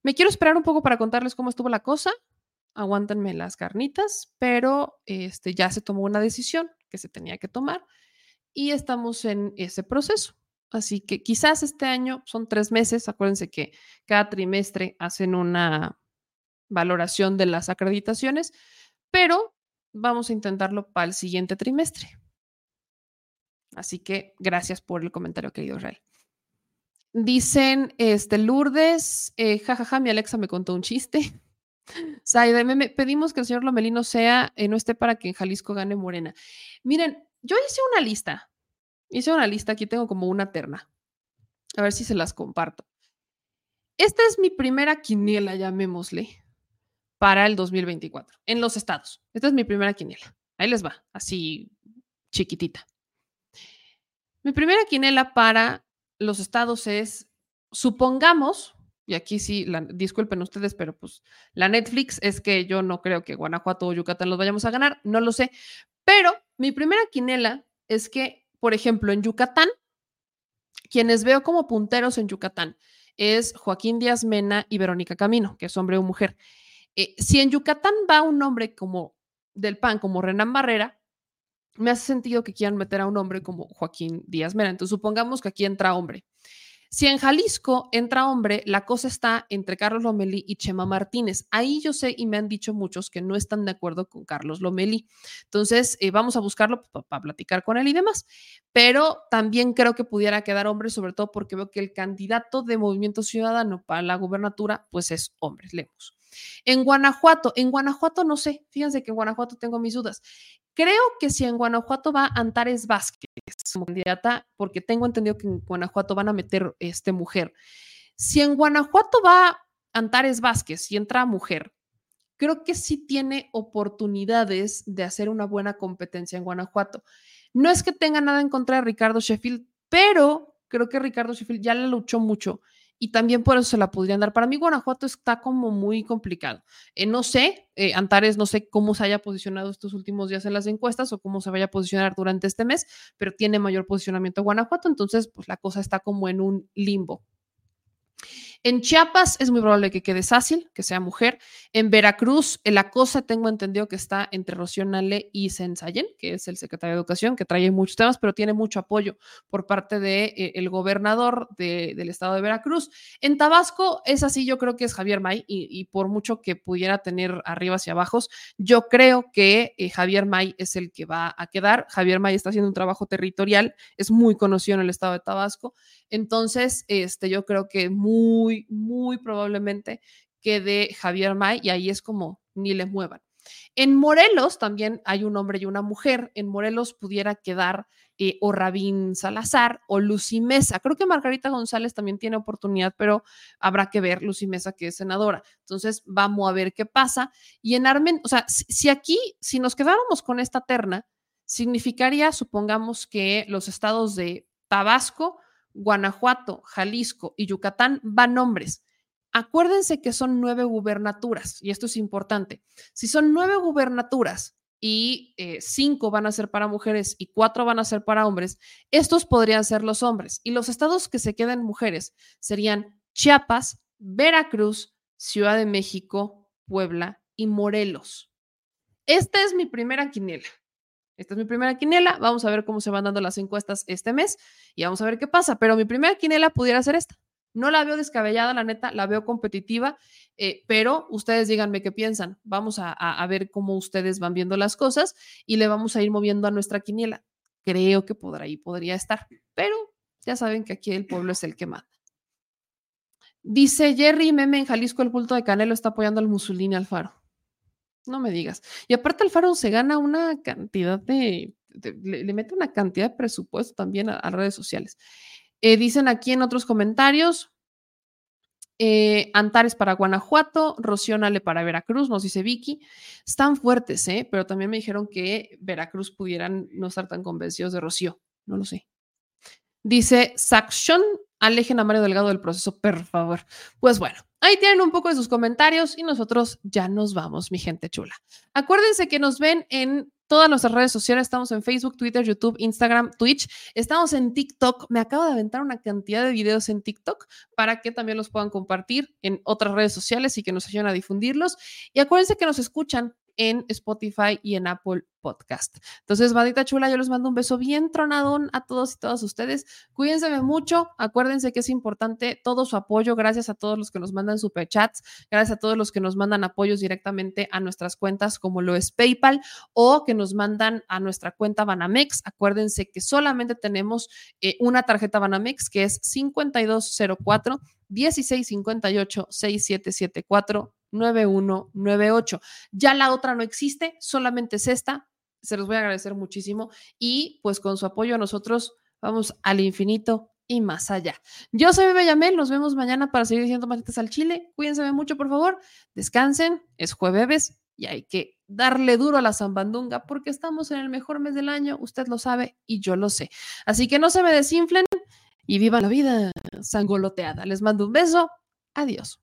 me quiero esperar un poco para contarles cómo estuvo la cosa. Aguántenme las carnitas, pero este, ya se tomó una decisión que se tenía que tomar y estamos en ese proceso. Así que quizás este año son tres meses. Acuérdense que cada trimestre hacen una valoración de las acreditaciones, pero vamos a intentarlo para el siguiente trimestre. Así que gracias por el comentario, querido Israel. Dicen, este, Lourdes, eh, jajaja, mi Alexa me contó un chiste. Pedimos que el señor Lomelino sea, eh, no esté para que en Jalisco gane Morena. Miren, yo hice una lista. Hice una lista, aquí tengo como una terna. A ver si se las comparto. Esta es mi primera quiniela, llamémosle, para el 2024, en los estados. Esta es mi primera quiniela. Ahí les va, así chiquitita. Mi primera quiniela para los estados es, supongamos, y aquí sí, la- disculpen ustedes, pero pues la Netflix es que yo no creo que Guanajuato o Yucatán los vayamos a ganar, no lo sé, pero mi primera quinela es que, por ejemplo, en Yucatán, quienes veo como punteros en Yucatán es Joaquín Díaz Mena y Verónica Camino, que es hombre o mujer. Eh, si en Yucatán va un hombre como del PAN, como Renan Barrera, me hace sentido que quieran meter a un hombre como Joaquín Díaz Mena. Entonces, supongamos que aquí entra hombre. Si en Jalisco entra hombre, la cosa está entre Carlos Lomelí y Chema Martínez. Ahí yo sé y me han dicho muchos que no están de acuerdo con Carlos Lomelí. Entonces, eh, vamos a buscarlo para platicar con él y demás. Pero también creo que pudiera quedar hombre, sobre todo porque veo que el candidato de Movimiento Ciudadano para la gubernatura, pues es hombre, leemos. En Guanajuato, en Guanajuato no sé, fíjense que en Guanajuato tengo mis dudas. Creo que si en Guanajuato va Antares Vázquez como candidata, porque tengo entendido que en Guanajuato van a meter este mujer. Si en Guanajuato va Antares Vázquez y entra mujer, creo que sí tiene oportunidades de hacer una buena competencia en Guanajuato. No es que tenga nada en contra de Ricardo Sheffield, pero creo que Ricardo Sheffield ya la luchó mucho y también por eso se la podrían dar. Para mí Guanajuato está como muy complicado. Eh, no sé, eh, Antares, no sé cómo se haya posicionado estos últimos días en las encuestas o cómo se vaya a posicionar durante este mes, pero tiene mayor posicionamiento Guanajuato, entonces pues la cosa está como en un limbo. En Chiapas es muy probable que quede Sácil, que sea mujer. En Veracruz, eh, la cosa tengo entendido que está entre Rocío Nale y Sensayen, que es el secretario de Educación, que trae muchos temas, pero tiene mucho apoyo por parte del de, el gobernador de, del estado de Veracruz. En Tabasco es así, yo creo que es Javier May, y, y por mucho que pudiera tener arriba hacia abajo, yo creo que eh, Javier May es el que va a quedar. Javier May está haciendo un trabajo territorial, es muy conocido en el estado de Tabasco, entonces este, yo creo que muy muy, probablemente quede Javier May y ahí es como ni le muevan. En Morelos también hay un hombre y una mujer. En Morelos pudiera quedar eh, o Rabín Salazar o Lucy Mesa. Creo que Margarita González también tiene oportunidad, pero habrá que ver Lucy Mesa que es senadora. Entonces vamos a ver qué pasa. Y en Armen, o sea, si, si aquí, si nos quedáramos con esta terna, significaría, supongamos que los estados de Tabasco, Guanajuato, Jalisco y Yucatán van nombres. Acuérdense que son nueve gubernaturas, y esto es importante. Si son nueve gubernaturas y eh, cinco van a ser para mujeres y cuatro van a ser para hombres, estos podrían ser los hombres. Y los estados que se queden mujeres serían Chiapas, Veracruz, Ciudad de México, Puebla y Morelos. Esta es mi primera quiniela. Esta es mi primera quiniela. Vamos a ver cómo se van dando las encuestas este mes y vamos a ver qué pasa. Pero mi primera quiniela pudiera ser esta. No la veo descabellada, la neta, la veo competitiva, eh, pero ustedes díganme qué piensan. Vamos a, ver cómo ustedes van viendo las cosas y le vamos a ir moviendo a nuestra quiniela. Creo que podrá ahí podría estar, pero ya saben que aquí el pueblo es el que manda. Dice Jerry Meme en Jalisco, el culto de Canelo está apoyando al Mussolini Alfaro. No me digas. Y aparte Alfaro se gana una cantidad de, le, mete una cantidad de presupuesto también a, a redes sociales. Eh, dicen aquí en otros comentarios, eh, Antares para Guanajuato, Rocionale para Veracruz, nos dice Vicky. Están fuertes, ¿eh? pero también me dijeron que Veracruz pudieran no estar tan convencidos de Rocío. No lo sé. Dice Saxon, alejen a Mario Delgado del proceso, por favor. Pues bueno, ahí tienen un poco de sus comentarios y nosotros ya nos vamos, mi gente chula. Acuérdense que nos ven en todas nuestras redes sociales. Estamos en Facebook, Twitter, YouTube, Instagram, Twitch. Estamos en TikTok. Me acabo de aventar una cantidad de videos en TikTok para que también los puedan compartir en otras redes sociales y que nos ayuden a difundirlos. Y acuérdense que nos escuchan en Spotify y en Apple Podcast. Entonces, bandita chula, yo les mando un beso bien tronadón a todos y todas ustedes. Cuídense mucho. Acuérdense que es importante todo su apoyo. Gracias a todos los que nos mandan superchats. Gracias a todos los que nos mandan apoyos directamente a nuestras cuentas, como lo es PayPal, o que nos mandan a nuestra cuenta Banamex. Acuérdense que solamente tenemos eh, una tarjeta Banamex que es 5204 1658 6774 9198. Ya la otra no existe, solamente es esta. Se los voy a agradecer muchísimo y pues con su apoyo nosotros vamos al infinito y más allá. Yo soy Bebe Yamel, nos vemos mañana para seguir diciendo matitas al chile. Cuídense mucho, por favor. Descansen, es jueves y hay que darle duro a la zambandunga porque estamos en el mejor mes del año, usted lo sabe y yo lo sé. Así que no se me desinflen y viva la vida sangoloteada. Les mando un beso. Adiós.